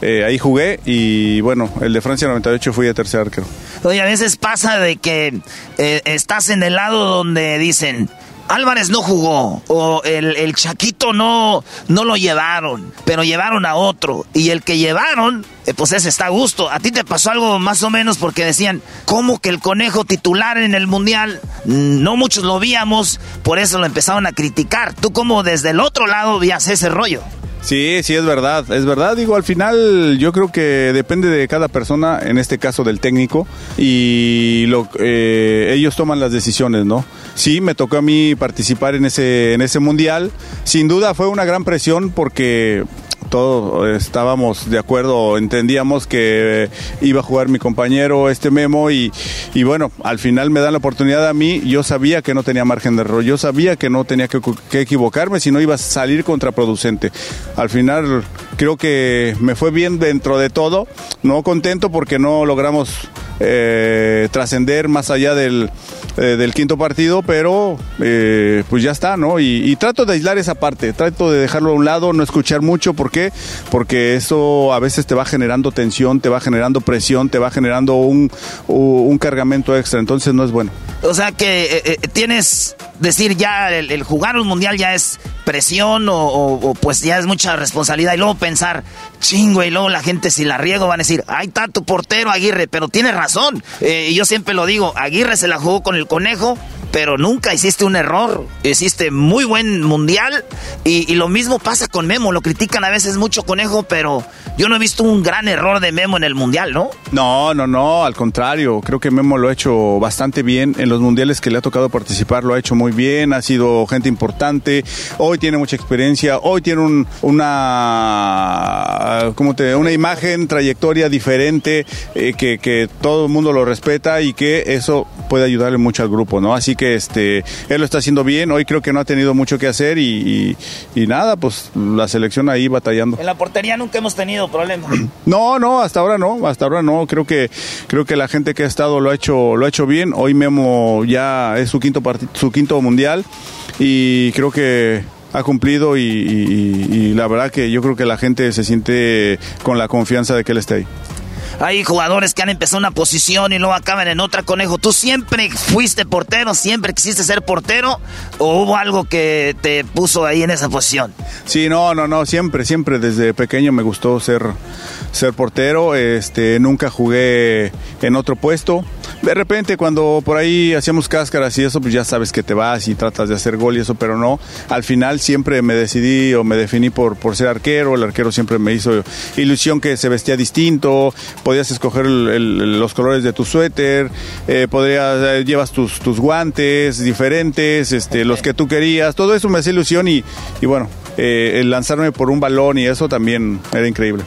Eh, ahí jugué y bueno, el de Francia 98 fui de tercer arquero. Oye, a veces pasa de que eh, estás en el lado donde dicen, Álvarez no jugó o el, el Chaquito no, no lo llevaron, pero llevaron a otro. Y el que llevaron, eh, pues ese está a gusto. A ti te pasó algo más o menos porque decían, ¿cómo que el conejo titular en el Mundial? No muchos lo víamos, por eso lo empezaron a criticar. Tú como desde el otro lado vías ese rollo. Sí, sí, es verdad, es verdad. Digo, al final yo creo que depende de cada persona, en este caso del técnico, y lo, eh, ellos toman las decisiones, ¿no? Sí, me tocó a mí participar en ese, en ese mundial. Sin duda fue una gran presión porque todos estábamos de acuerdo, entendíamos que iba a jugar mi compañero este Memo y, y, bueno, al final me dan la oportunidad a mí, yo sabía que no tenía margen de error, yo sabía que no tenía que, que equivocarme, si no iba a salir contraproducente. Al final creo que me fue bien dentro de todo, no contento porque no logramos eh, trascender más allá del, eh, quinto partido, pero eh, pues ya está, ¿no? Y, trato de aislar esa parte, trato de dejarlo a un lado, no escuchar mucho, ¿por qué? Porque eso a veces te va generando tensión, te va generando presión, te va generando un, un cargamento extra, entonces no es bueno. O sea que tienes, decir ya, el, jugar un mundial ya es presión o, pues ya es mucha responsabilidad y luego pensar, chingo, y luego la gente si la riego van a decir, ay, está tu portero Aguirre, pero tiene razón. Eh, yo siempre lo digo, Aguirre se la jugó con el conejo, pero nunca hiciste un error. Hiciste muy buen mundial y, y, lo mismo pasa con Memo. Lo critican a veces mucho conejo, pero yo no he visto un gran error de Memo en el mundial, ¿no? No, no, no, al contrario. Creo que Memo lo ha hecho bastante bien. En los mundiales que le ha tocado participar lo ha hecho muy bien. Ha sido gente importante. Hoy tiene mucha experiencia. Hoy tiene un, una, ¿cómo te, una imagen, trayectoria diferente eh, que, que todo el mundo lo respeta y que eso puede ayudarle mucho al grupo, ¿no? Así que este, él lo está haciendo bien. Hoy creo que no ha tenido mucho que hacer y, y, y nada, pues la selección ahí batallando. En la portería nunca hemos tenido problemas. *clears throat* No, no, hasta ahora no, hasta ahora no. Creo que creo que la gente que ha estado lo ha hecho lo ha hecho bien. Hoy Memo ya es su quinto su quinto mundial y creo que ha cumplido y, y, y, la verdad que yo creo que la gente se siente con la confianza de que él esté ahí. Hay jugadores que han empezado una posición y luego acaban en otra, conejo. ¿Tú siempre fuiste portero? ¿Siempre quisiste ser portero? ¿O hubo algo que te puso ahí en esa posición? Sí, no, no, no, siempre, siempre desde pequeño me gustó ser, ser portero. Este, nunca jugué en otro puesto. De repente cuando por ahí hacíamos cáscaras y eso, pues ya sabes que te vas y tratas de hacer gol y eso, pero no. Al final siempre me decidí o me definí por, por ser arquero. El arquero siempre me hizo ilusión que se vestía distinto podías escoger el, el, los colores de tu suéter, eh, podrías, eh, llevas tus, tus, guantes diferentes, este, los que tú querías, todo eso me hacía ilusión y, y bueno, eh, el lanzarme por un balón y eso también era increíble.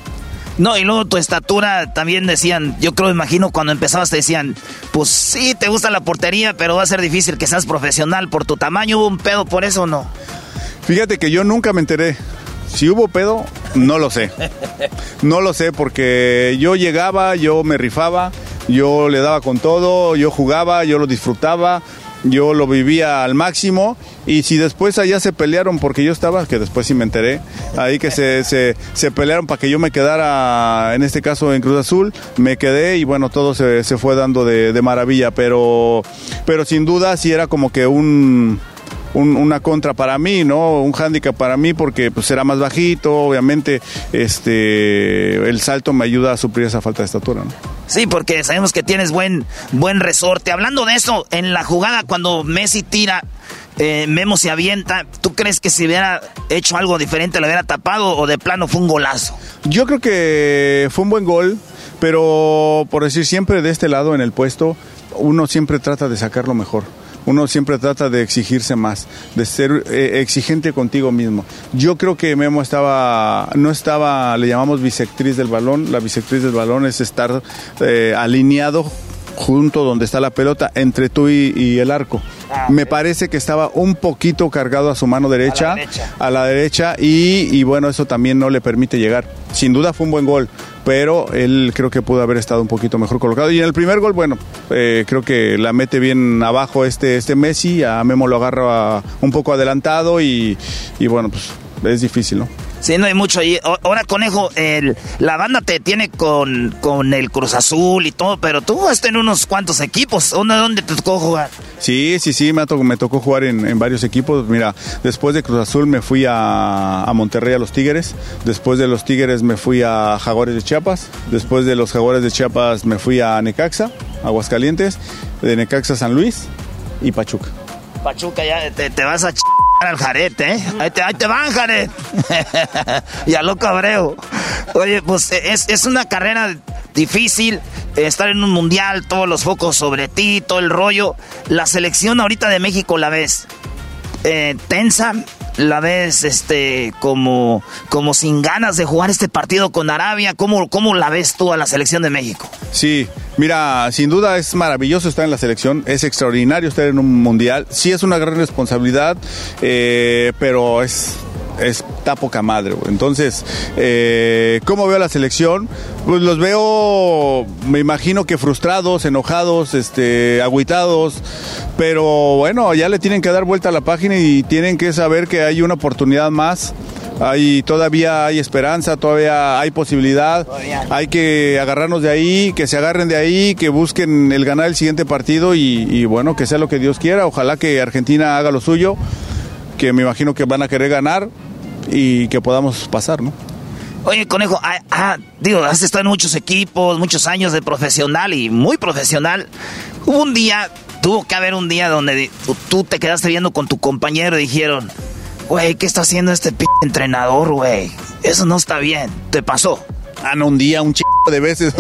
No, y luego tu estatura también decían, yo creo, imagino cuando empezabas te decían, pues sí, te gusta la portería, pero va a ser difícil que seas profesional por tu tamaño, ¿hubo un pedo por eso o no? Fíjate que yo nunca me enteré. Si hubo pedo, no lo sé. No lo sé porque yo llegaba, yo me rifaba, yo le daba con todo, yo jugaba, yo lo disfrutaba. Yo lo vivía al máximo y si después allá se pelearon porque yo estaba, que después sí me enteré, ahí que se, se, se pelearon para que yo me quedara, en este caso en Cruz Azul, me quedé y bueno, todo se, se fue dando de, de maravilla, pero, pero sin duda sí era como que un un- una contra para mí, ¿no? Un hándicap para mí porque pues era más bajito, obviamente este el salto me ayuda a suplir esa falta de estatura, ¿no? Sí, porque sabemos que tienes buen, buen resorte. Hablando de eso, en la jugada cuando Messi tira, eh, Memo se avienta, ¿tú crees que si hubiera hecho algo diferente lo hubiera tapado o de plano fue un golazo? Yo creo que fue un buen gol, pero por decir siempre de este lado en el puesto, uno siempre trata de sacar lo mejor. Uno siempre trata de exigirse más, de ser eh, exigente contigo mismo. Yo creo que Memo estaba, no estaba, le llamamos bisectriz del balón. La bisectriz del balón es estar eh, alineado junto donde está la pelota, entre tú y, y el arco. Me parece que estaba un poquito cargado a su mano derecha, a la derecha, y, y bueno, eso también no le permite llegar. Sin duda fue un buen gol, pero él creo que pudo haber estado un poquito mejor colocado. Y en el primer gol, bueno, eh, creo que la mete bien abajo este, este Messi, a Memo lo agarra un poco adelantado y, y bueno, pues es difícil, ¿no? Sí, no hay mucho ahí. Ahora, conejo, la banda te tiene con, con el Cruz Azul y todo, pero tú has tenido unos cuantos equipos. ¿Dónde, dónde te tocó jugar? Sí, sí, sí, me, tocó, me tocó jugar en, en varios equipos. Mira, después de Cruz Azul me fui a, a Monterrey a los Tigres. Después de los Tigres me fui a Jaguares de Chiapas. Después de los Jaguares de Chiapas me fui a Necaxa, Aguascalientes. De Necaxa San Luis y Pachuca. Pachuca, ya te, vas a ch al jarete, ¿eh? Ahí te, van, Jared. *laughs* y a loco. Oye, pues es, es una carrera difícil. Estar en un mundial, todos los focos sobre ti, todo el rollo. La selección ahorita de México la ves eh, tensa, la ves este como, como sin ganas de jugar este partido con Arabia. ¿Cómo, ¿Cómo la ves tú a la selección de México? Sí, mira, sin duda es maravilloso estar en la selección, es extraordinario estar en un mundial. Sí es una gran responsabilidad, eh, pero es está poca madre, güey. Entonces, eh, ¿cómo veo a la selección? Pues los veo, me imagino que frustrados, enojados, este, agüitados, pero bueno, ya le tienen que dar vuelta a la página y tienen que saber que hay una oportunidad más. Hay, todavía hay esperanza, todavía hay posibilidad. Hay que agarrarnos de ahí, que se agarren de ahí, que busquen el ganar el siguiente partido y, y bueno, que sea lo que Dios quiera. Ojalá que Argentina haga lo suyo, que me imagino que van a querer ganar y que podamos pasar, ¿no? Oye, conejo, ah, ah, digo, has estado en muchos equipos, muchos años de profesional y muy profesional. Hubo un día, tuvo que haber un día donde tú te quedaste viendo con tu compañero y dijeron, güey, ¿qué está haciendo este p entrenador, güey? Eso no está bien. ¿Te pasó? Ah, un día, un ch de veces.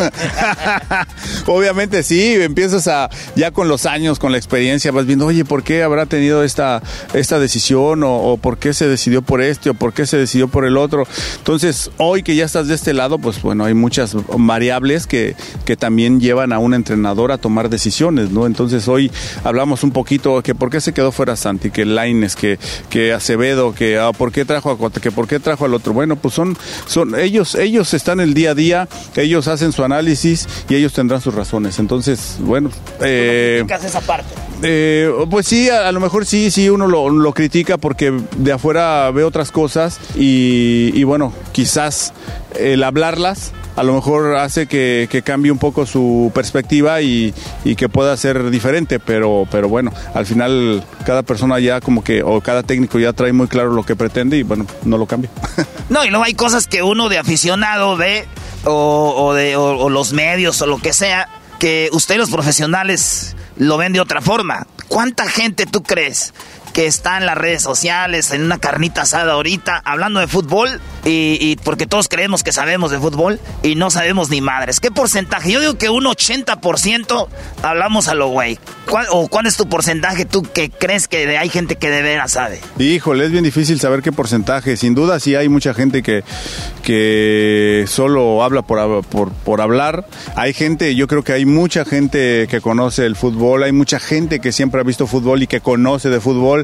*laughs* Obviamente sí, empiezas a, ya con los años, con la experiencia, vas viendo, oye, ¿por qué habrá tenido esta, esta decisión? O, por qué se decidió por este? ¿O por qué se decidió por el otro? Entonces, hoy que ya estás de este lado, pues bueno, hay muchas variables que, que también llevan a un entrenador a tomar decisiones, ¿no? Entonces, hoy hablamos un poquito que por qué se quedó fuera Santi, que Laines, que, que Acevedo, que ah, por qué trajo que por qué trajo al otro. Bueno, pues son, son ellos, ellos están el día a día, ellos hacen su análisis y ellos tendrán sus razones. Entonces, bueno, eh, ¿Qué hace esa parte? eh, pues sí, a, a lo mejor sí, sí, uno lo, lo critica porque de afuera ve otras cosas y, y bueno, quizás el hablarlas a lo mejor hace que, que cambie un poco su perspectiva y, y que pueda ser diferente, pero, pero bueno, al final cada persona ya como que, o cada técnico ya trae muy claro lo que pretende y bueno, no lo cambia. *laughs* No, y luego hay cosas que uno de aficionado ve, o, o de, o, o los medios, o lo que sea, que ustedes los profesionales lo ven de otra forma. ¿Cuánta gente tú crees que está en las redes sociales, en una carnita asada ahorita, hablando de fútbol? Y, porque todos creemos que sabemos de fútbol y no sabemos ni madres. ¿Qué porcentaje? Yo digo que un 80% hablamos a lo güey. ¿Cuál, ¿O cuál es tu porcentaje tú que crees que hay gente que de veras sabe? Híjole, es bien difícil saber qué porcentaje. Sin duda sí hay mucha gente que, que solo habla por, hab- por, por hablar. Hay gente, yo creo que hay mucha gente que conoce el fútbol, hay mucha gente que siempre ha visto fútbol y que conoce de fútbol.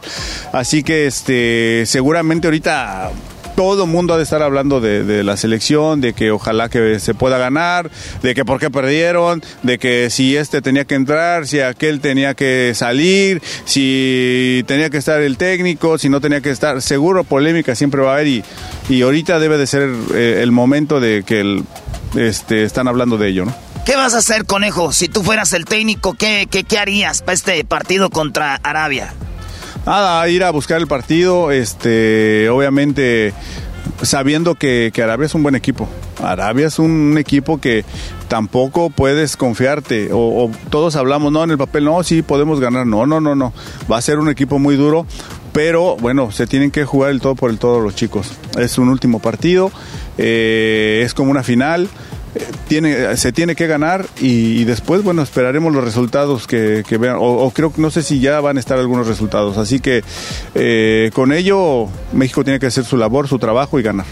Así que este seguramente ahorita todo mundo ha de estar hablando de, de la selección, de que ojalá que se pueda ganar, de que por qué perdieron, de que si este tenía que entrar, si aquel tenía que salir, si tenía que estar el técnico, si no tenía que estar. Seguro polémica siempre va a haber y, y ahorita debe de ser eh, el momento de que el, este, están hablando de ello, ¿no? ¿Qué vas a hacer, conejo? Si tú fueras el técnico, ¿qué, qué, qué harías para este partido contra Arabia? Nada, ir a buscar el partido, este, obviamente sabiendo que, Arabia es un buen equipo. Arabia es un equipo que tampoco puedes confiarte. O, o, todos hablamos, no, en el papel, no, sí podemos ganar. No, no, no, no. Va a ser un equipo muy duro. Pero bueno, se tienen que jugar el todo por el todo los chicos. Es un último partido, eh, es como una final se tiene que ganar y, después, bueno, esperaremos los resultados que, vean. O, o, creo que no sé si ya van a estar algunos resultados. Así que eh, con ello, México tiene que hacer su labor, su trabajo y ganar.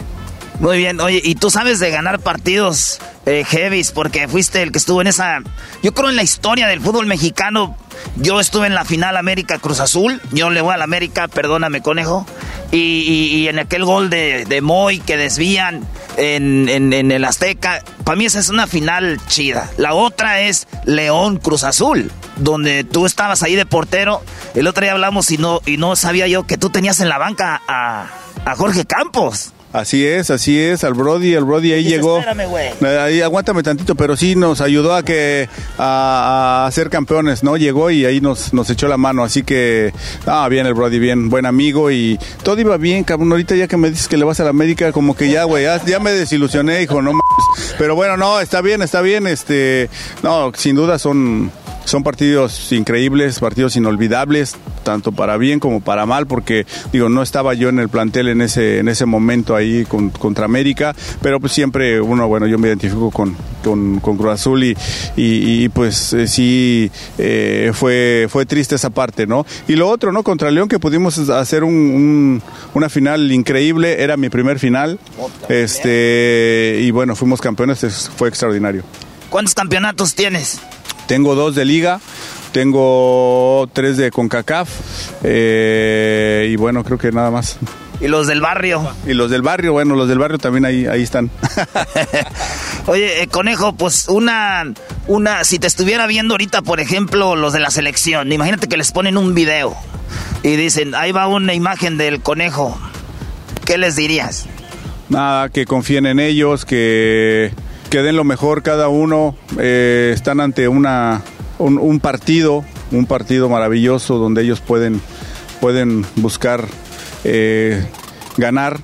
Muy bien, oye, y tú sabes de ganar partidos eh, heavies porque fuiste el que estuvo en esa. Yo creo en la historia del fútbol mexicano. Yo estuve en la final América Cruz Azul. Yo le voy a la América, perdóname, conejo. Y, y, y en aquel gol de, de Moy que desvían en, en, en, el Azteca. Para mí esa es una final chida. La otra es León Cruz Azul, donde tú estabas ahí de portero. El otro día hablamos y no, y no sabía yo que tú tenías en la banca a, a Jorge Campos. Así es, así es, al Brody, el Brody ahí Dice, llegó. Espérame, güey. Ahí aguántame tantito, pero sí nos ayudó a que a, a, ser campeones, ¿no? Llegó y ahí nos, nos echó la mano, así que ah, bien el Brody, bien, buen amigo y todo iba bien, cabrón. Ahorita ya que me dices que le vas a la América, como que ya, güey, ya, ya, me desilusioné, hijo, no mames. Pero bueno, no, está bien, está bien, este, no, sin duda son son partidos increíbles, partidos inolvidables, tanto para bien como para mal, porque digo, no estaba yo en el plantel en ese, en ese momento ahí con, contra América, pero pues siempre uno, bueno, yo me identifico con, con, con Cruz Azul y, y, y pues eh, sí eh, fue, fue triste esa parte, ¿no? Y lo otro, ¿no? Contra León que pudimos hacer un, un, una final increíble, era mi primer final, este, y bueno, fuimos campeones, fue extraordinario. ¿Cuántos campeonatos tienes? Tengo dos de liga, tengo tres de CONCACAF eh, y bueno, creo que nada más. ¿Y los del barrio? Y los del barrio, bueno, los del barrio también ahí, ahí están. *laughs* Oye, eh, conejo, pues una, una, si te estuviera viendo ahorita, por ejemplo, los de la selección, imagínate que les ponen un video y dicen, ahí va una imagen del conejo, ¿qué les dirías? Nada, que confíen en ellos, que, que den lo mejor cada uno, eh, están ante una, un, partido, un partido maravilloso donde ellos pueden, pueden buscar eh, ganar,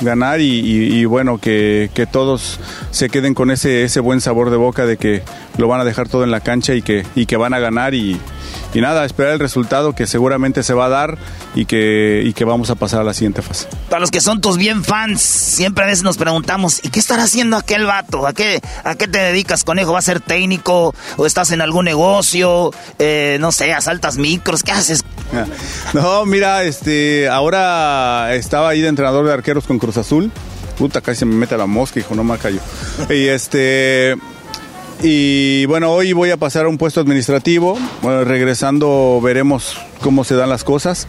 ganar y, y, y bueno, que, que, todos se queden con ese, ese buen sabor de boca de que lo van a dejar todo en la cancha y que, y que van a ganar y, y nada, esperar el resultado que seguramente se va a dar y que, y que vamos a pasar a la siguiente fase. Para los que son tus bien fans, siempre a veces nos preguntamos, ¿y qué estará haciendo aquel vato? ¿A qué, a qué te dedicas, conejo? ¿Va a ser técnico? ¿O estás en algún negocio? Eh, no sé, asaltas micros, ¿qué haces? No, mira, este, ahora estaba ahí de entrenador de arqueros con Cruz Azul. Puta, casi se me mete la mosca, hijo, no me callo. Y este... Y bueno, hoy voy a pasar a un puesto administrativo. Bueno, regresando veremos cómo se dan las cosas.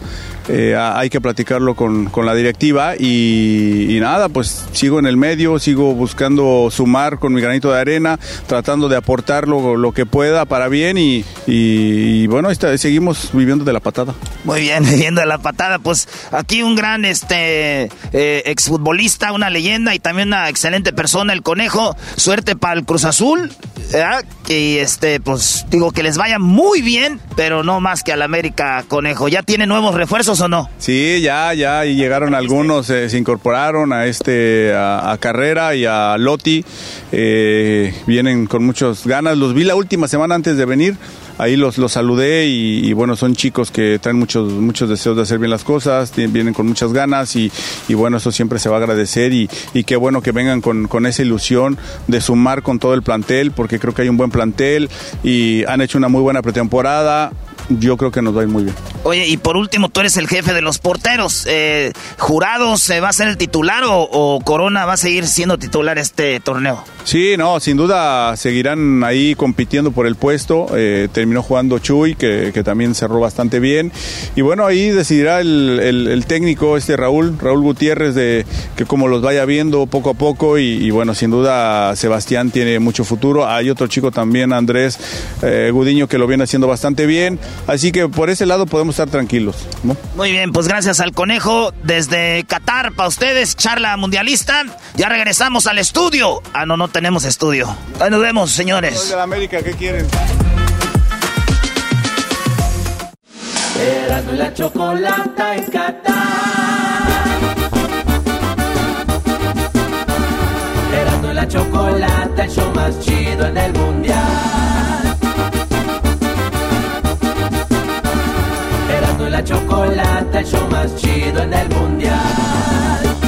Eh, hay que platicarlo con, con la directiva y, nada, pues sigo en el medio, sigo buscando sumar con mi granito de arena, tratando de aportar lo, lo que pueda para bien y, y, y bueno, está, seguimos viviendo de la patada. Muy bien, *laughs* viviendo de la patada. Pues aquí un gran este eh, exfutbolista, una leyenda y también una excelente persona, el conejo. Suerte para el Cruz Azul. Y este, pues digo que les vaya muy bien, pero no más que al América, conejo. ¿Ya tiene nuevos refuerzos? o no? Sí, ya, ya, y llegaron algunos, eh, se incorporaron a este, a, Carrera y a Loti, eh, vienen con muchas ganas, los vi la última semana antes de venir, ahí los, los saludé y, y, bueno, son chicos que traen muchos, muchos deseos de hacer bien las cosas, vienen con muchas ganas y, y bueno, eso siempre se va a agradecer y, y qué bueno que vengan con, con, esa ilusión de sumar con todo el plantel, porque creo que hay un buen plantel y han hecho una muy buena pretemporada, yo creo que nos va a ir muy bien. Oye, y por último, tú eres el jefe de los porteros. Eh, ¿Jurado se va a ser el titular o, o Corona va a seguir siendo titular este torneo? Sí, no, sin duda seguirán ahí compitiendo por el puesto. Eh, terminó jugando Chuy, que, también cerró bastante bien. Y bueno, ahí decidirá el, técnico, este Raúl, Raúl Gutiérrez, de que como los vaya viendo poco a poco. Y, bueno, sin duda Sebastián tiene mucho futuro. Hay otro chico también, Andrés eh, Gudiño, que lo viene haciendo bastante bien. Así que por ese lado podemos estar tranquilos. Muy bien, pues gracias al conejo desde Qatar para ustedes, charla mundialista. Ya regresamos al estudio. Ah, no, no tenemos estudio. Ahí nos vemos, señores. de la América, ¿qué quieren? Y la chocolata en Qatar. Y la chocolata, el show más chido en el mundial. Y la chocolata, el show más chido en el mundial.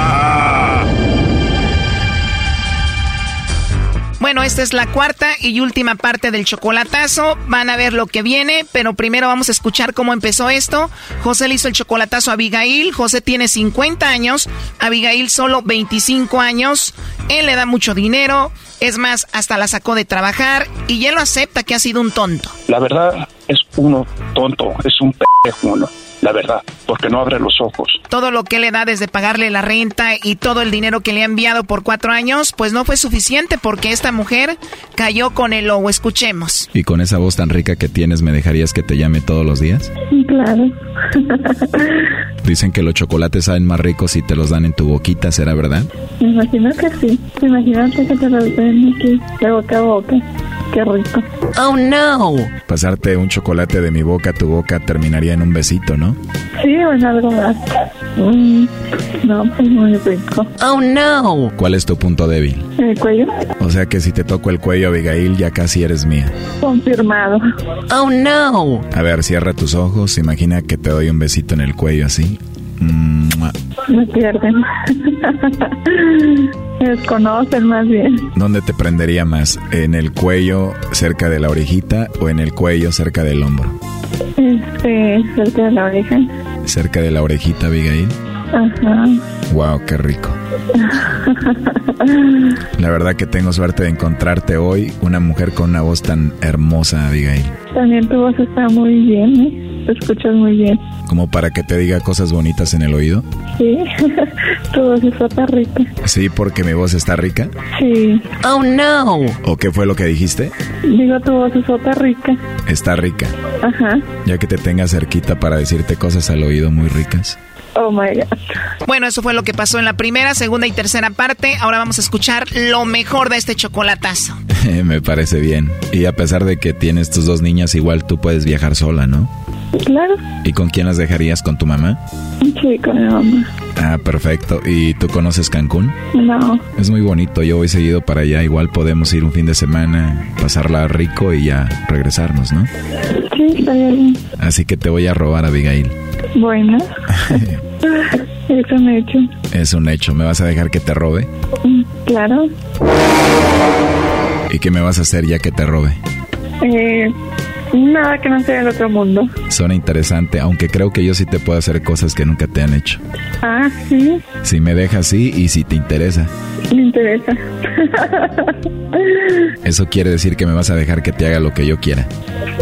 Bueno, esta es la cuarta y última parte del chocolatazo. Van a ver lo que viene, pero primero vamos a escuchar cómo empezó esto. José le hizo el chocolatazo a Abigail. José tiene 50 años, Abigail solo 25 años. Él le da mucho dinero, es más, hasta la sacó de trabajar y él lo acepta que ha sido un tonto. La verdad es uno tonto, es un pendejo uno, la verdad, porque no abre los ojos. Todo lo que le da desde pagarle la renta y todo el dinero que le ha enviado por cuatro años, pues no fue suficiente porque esta mujer cayó con el lobo. Escuchemos. ¿Y con esa voz tan rica que tienes, me dejarías que te llame todos los días? Claro. Dicen que los chocolates saben más ricos si te los dan en tu boquita, ¿será verdad? Me imagino que sí. Imagínate que te lo den aquí de boca a boca. Qué rico. Oh no. Pasarte un chocolate de mi boca a tu boca terminaría en un besito, ¿no? Sí, o en algo más. Mm, no, pues muy rico. Oh no. ¿Cuál es tu punto débil? El cuello. O sea que si te toco el cuello, Abigail, ya casi eres mía. Confirmado. Oh no. A ver, cierra tus ojos, imagina que te doy un besito en el cuello así. Me pierden. *laughs* Me desconocen más bien. ¿Dónde te prendería más? ¿En el cuello cerca de la orejita o en el cuello cerca del hombro? Este, cerca de la oreja. Cerca de la orejita, Abigail. Ajá. Wow, qué rico. La verdad que tengo suerte de encontrarte hoy, una mujer con una voz tan hermosa, Abigail. También tu voz está muy bien, ¿eh? Te escuchas muy bien. Como para que te diga cosas bonitas en el oído. Sí. *laughs* tu voz está rica. Sí, porque mi voz está rica. Sí. Oh no. ¿O qué fue lo que dijiste? Digo, tu voz está rica. Está rica. Ajá. Ya que te tenga cerquita para decirte cosas al oído muy ricas. Oh my God. Bueno, eso fue lo que pasó en la primera, segunda y tercera parte. Ahora vamos a escuchar lo mejor de este chocolatazo. *laughs* Me parece bien. Y a pesar de que tienes tus dos niñas, igual tú puedes viajar sola, ¿no? Claro. ¿Y con quién las dejarías? ¿Con tu mamá? Sí, con mi mamá. Ah, perfecto. ¿Y tú conoces Cancún? No. Es muy bonito, yo voy seguido para allá. Igual podemos ir un fin de semana, pasarla rico y ya regresarnos, ¿no? Sí, estaría bien. Así que te voy a robar, Abigail. Bueno. *laughs* Es un hecho. Es un hecho. ¿Me vas a dejar que te robe? Mm, Claro. ¿Y qué me vas a hacer ya que te robe? Eh, nada que no sea del otro mundo. Suena interesante, aunque creo que yo sí te puedo hacer cosas que nunca te han hecho. Ah, sí. Si me dejas sí y si te interesa. Me interesa. *laughs* Eso quiere decir que me vas a dejar que te haga lo que yo quiera.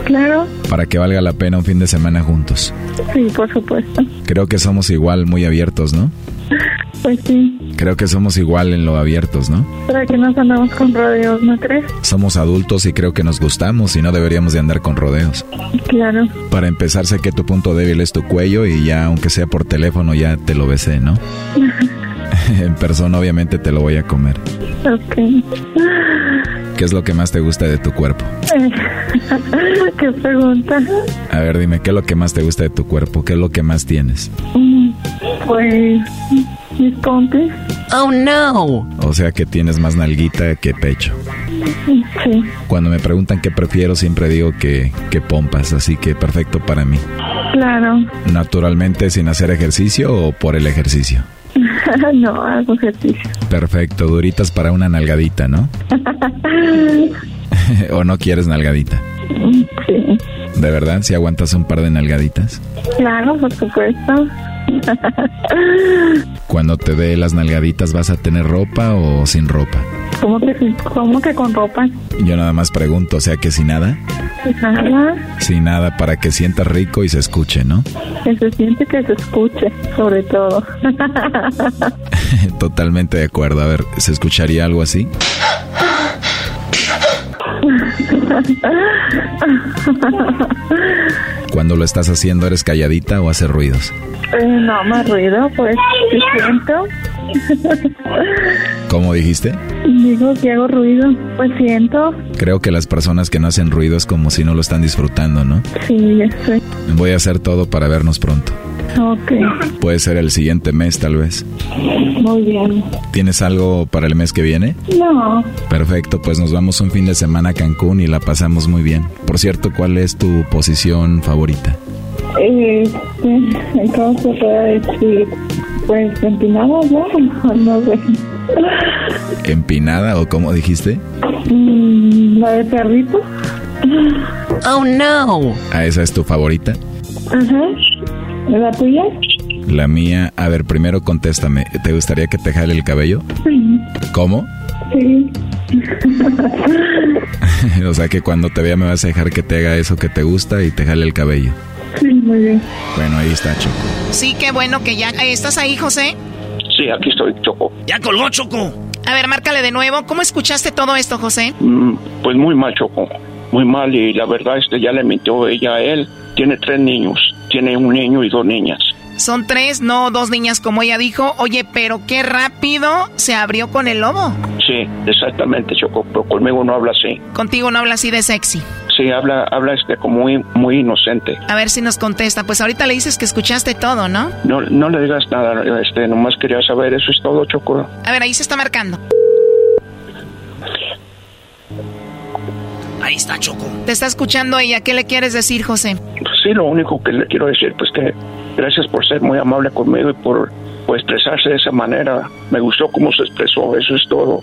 claro. Para que valga la pena un fin de semana juntos. Sí, por supuesto. Creo que somos igual muy abiertos, ¿no? Pues sí. Creo que somos igual en lo abiertos, ¿no? Para que nos andamos con rodeos, ¿no crees? Somos adultos y creo que nos gustamos y no deberíamos de andar con rodeos. Claro. Para empezar, sé que tu punto débil es tu cuello y ya, aunque sea por teléfono, ya te lo besé, ¿no? *laughs* en persona, obviamente, te lo voy a comer. Ok. ¿Qué es lo que más te gusta de tu cuerpo? *laughs* ¿Qué pregunta? A ver, dime, ¿qué es lo que más te gusta de tu cuerpo? ¿Qué es lo que más tienes? Mm, Pues mis compis. Oh no. O sea que tienes más nalguita que pecho. Sí. Cuando me preguntan qué prefiero, siempre digo que, que pompas, así que perfecto para mí. Claro. Naturalmente sin hacer ejercicio o por el ejercicio. *laughs* no, hago ejercicio. Perfecto, duritas para una nalgadita, ¿no? *laughs* ¿O no quieres nalgadita? sí. ¿De verdad? ¿Si aguantas un par de nalgaditas? Claro, por supuesto. *laughs* Cuando te dé las nalgaditas, ¿vas a tener ropa o sin ropa? ¿Cómo que? ¿Cómo que con ropa? Yo nada más pregunto, o sea que sin nada. Nada. Sin nada, para que sientas rico y se escuche, ¿no? Que se siente que se escuche, sobre todo. *laughs* Totalmente de acuerdo. A ver, ¿se escucharía algo así? *laughs* Cuando lo estás haciendo, ¿eres calladita o haces ruidos? Eh, no, más ruido, pues, ¿qué siento? *laughs* ¿Cómo dijiste? Digo que hago ruido, pues siento. Creo que las personas que no hacen ruido es como si no lo están disfrutando, ¿no? Sí, ya estoy. Voy a hacer todo para vernos pronto. Ok, Puede ser el siguiente mes, tal vez. muy bien. ¿Tienes algo para el mes que viene? No, Perfecto, pues nos vamos un fin de semana a Cancún y la pasamos muy bien. Por cierto, ¿cuál es tu posición favorita? Este, ¿cómo se puede decir? Pues empinado, *laughs* ¿no? No sé. ¿Empinada o cómo dijiste? Mm, ¿La de perrito? Oh no. ¿A esa es tu favorita? Ajá. ¿La tuya? La mía, a ver, primero contéstame. ¿Te gustaría que te jale el cabello? Sí. ¿Cómo? Sí. *laughs* *laughs* o sea que cuando te vea me vas a dejar que te haga eso que te gusta y te jale el cabello. Sí, muy bien. Bueno, ahí está, Choco. Sí, qué bueno que ya... ¿Estás ahí, José? Sí, aquí estoy, Choco. Ya colgó, Choco. A ver, márcale de nuevo. ¿Cómo escuchaste todo esto, José? Mm, Pues muy mal, Choco. Muy mal y la verdad este ya le mintió ella a él. Tiene tres niños. Tiene un niño y dos niñas. Son tres, no dos niñas como ella dijo. Oye, pero qué rápido se abrió con el lobo. Sí, exactamente, Choco. Pero conmigo no habla así. Contigo no habla así de sexy. Sí, habla, habla este como muy, muy inocente. A ver si nos contesta. Pues ahorita le dices que escuchaste todo, ¿no? No, no le digas nada, este, nomás quería saber, eso es todo, Choco. A ver, ahí se está marcando. Ahí está, Choco. Te está escuchando ella. ¿Qué le quieres decir, José? Sí, lo único que le quiero decir, pues que gracias por ser muy amable conmigo y por, por expresarse de esa manera. Me gustó cómo se expresó, eso es todo.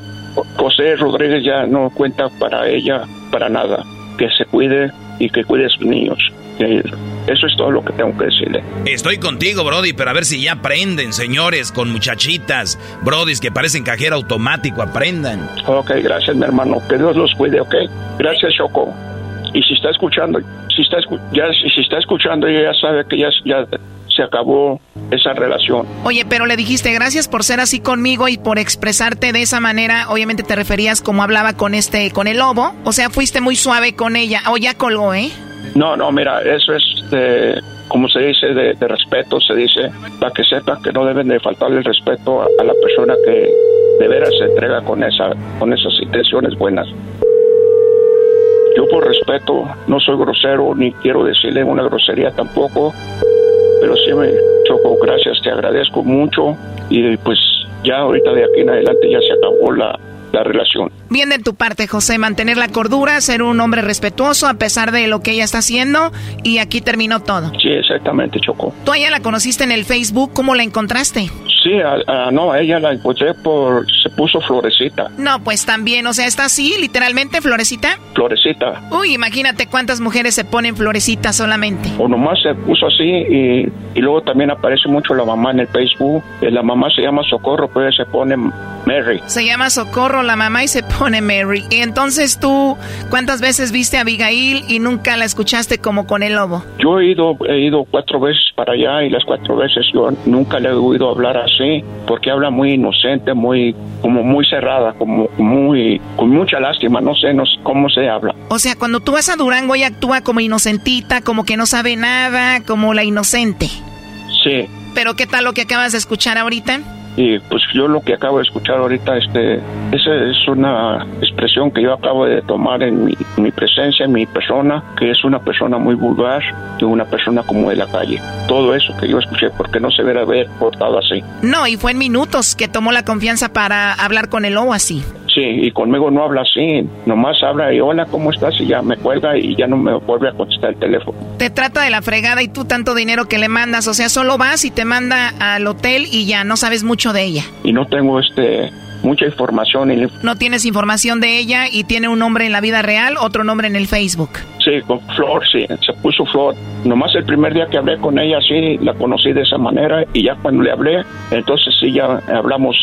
José Rodríguez ya no cuenta para ella, para nada. Que se cuide y que cuide a sus niños. Que eso es todo lo que tengo que decirle. Estoy contigo, Brody, pero a ver si ya aprenden, señores, con muchachitas, Brodis que parecen cajero automático, aprendan. Ok, gracias, mi hermano. Que Dios los cuide, ok. Gracias, Choco. Y si está escuchando, si está, ya, si está escuchando, ella ya sabe que ya, ya se acabó esa relación. Oye, pero le dijiste gracias por ser así conmigo y por expresarte de esa manera. Obviamente te referías como hablaba con este, con el lobo. O sea, fuiste muy suave con ella. O ya colgó, ¿eh? No, no, mira, eso es de, como se dice, de, de respeto, se dice, para que sepa que no deben de faltarle el respeto a, a la persona que de veras se entrega con, esa, con esas intenciones buenas. Por respeto no soy grosero ni quiero decirle una grosería tampoco, pero sí me choco, gracias, te agradezco mucho y pues ya ahorita de aquí en adelante ya se acabó la, la relación. Bien de tu parte, José, mantener la cordura, ser un hombre respetuoso a pesar de lo que ella está haciendo y aquí terminó todo. Sí, exactamente, Choco. Tú a ella la conociste en el Facebook, ¿cómo la encontraste? Sí, a- a- no, a ella la encontré por, se puso florecita, No, pues también, o sea, está así, literalmente, florecita. florecita. Uy, imagínate cuántas mujeres se ponen florecitas solamente. O nomás se puso así y, y luego también aparece mucho la mamá en el Facebook. Eh, La mamá se llama Socorro, pero ella se pone Mary. Se llama Socorro la mamá y se pone Mary. Y entonces tú, ¿cuántas veces viste a Abigail y nunca la escuchaste como con el lobo? Yo he ido, he ido cuatro veces para allá y las cuatro veces yo nunca le he oído hablar así, porque habla muy inocente, muy, como muy cerrada, como muy, con mucha lástima, no sé, no sé cómo se habla. O sea, cuando tú vas a Durango ella actúa como inocentita, como que no sabe nada, como la inocente. Sí, Pero ¿qué tal lo que acabas de escuchar ahorita? Y pues yo lo que acabo de escuchar ahorita, este, esa es una expresión que yo acabo de tomar en mi, mi presencia, en mi persona, que es una persona muy vulgar y una persona como de la calle. Todo eso que yo escuché, porque no se debe haber portado así. No, y fue en minutos que tomó la confianza para hablar con el lobo así. Sí, y conmigo no habla así, nomás habla y hola, ¿cómo estás? Y ya me cuelga y ya no me vuelve a contestar el teléfono. Te trata de la fregada y tú tanto dinero que le mandas, o sea, solo vas y te manda al hotel y ya no sabes mucho de ella. Y no tengo este mucha información. Y... No tienes información de ella y tiene un nombre en la vida real, otro nombre en el Facebook. Sí, con Flor, sí, se puso Flor. Nomás el primer día que hablé con ella, sí, la conocí de esa manera y ya cuando le hablé, entonces sí, ya hablamos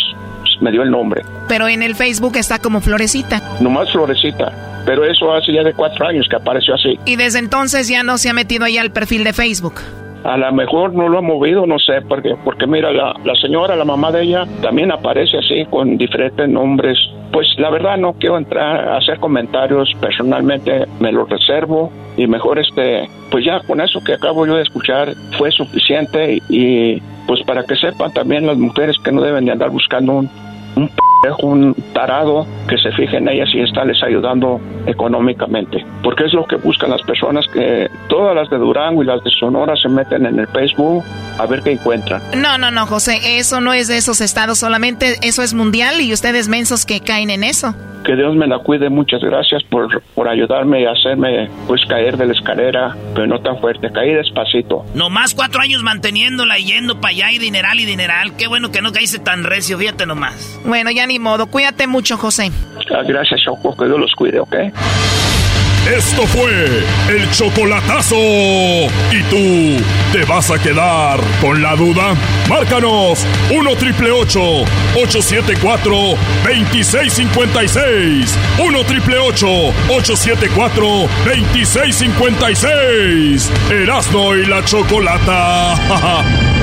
me dio el nombre. Pero en el Facebook está como Florecita. Nomás Florecita. Pero eso hace ya de cuatro años que apareció así. Y desde entonces ya no se ha metido ahí al perfil de Facebook. A lo mejor no lo ha movido, no sé, porque, porque mira, la, la señora, la mamá de ella, también aparece así con diferentes nombres. Pues la verdad no quiero entrar a hacer comentarios, personalmente me lo reservo y mejor este, pues ya con eso que acabo yo de escuchar fue suficiente y, pues para que sepan también las mujeres que no deben de andar buscando un, um p un un tarado que se fije en ellas y está les ayudando económicamente. Porque es lo que buscan las personas que todas las de Durango y las de Sonora se meten en el Facebook a ver qué encuentran. No, no, no, José, eso no es de esos estados solamente, eso es mundial y ustedes mensos que caen en eso. Que Dios me la cuide, muchas gracias por, por ayudarme y hacerme pues caer de la escalera, pero no tan fuerte, caí despacito. Nomás cuatro años manteniéndola y yendo para allá y dineral y dineral, qué bueno que no caíste tan recio, fíjate nomás. Bueno, ya ni modo, cuídate mucho, José. Ah, gracias, Choco, que Dios los cuide, ¿ok? Esto fue el chocolatazo. ¿Y tú te vas a quedar con la duda? Márcanos 1 triple 874 2656. 1 triple 874 2656. Erasno y la chocolata. *laughs*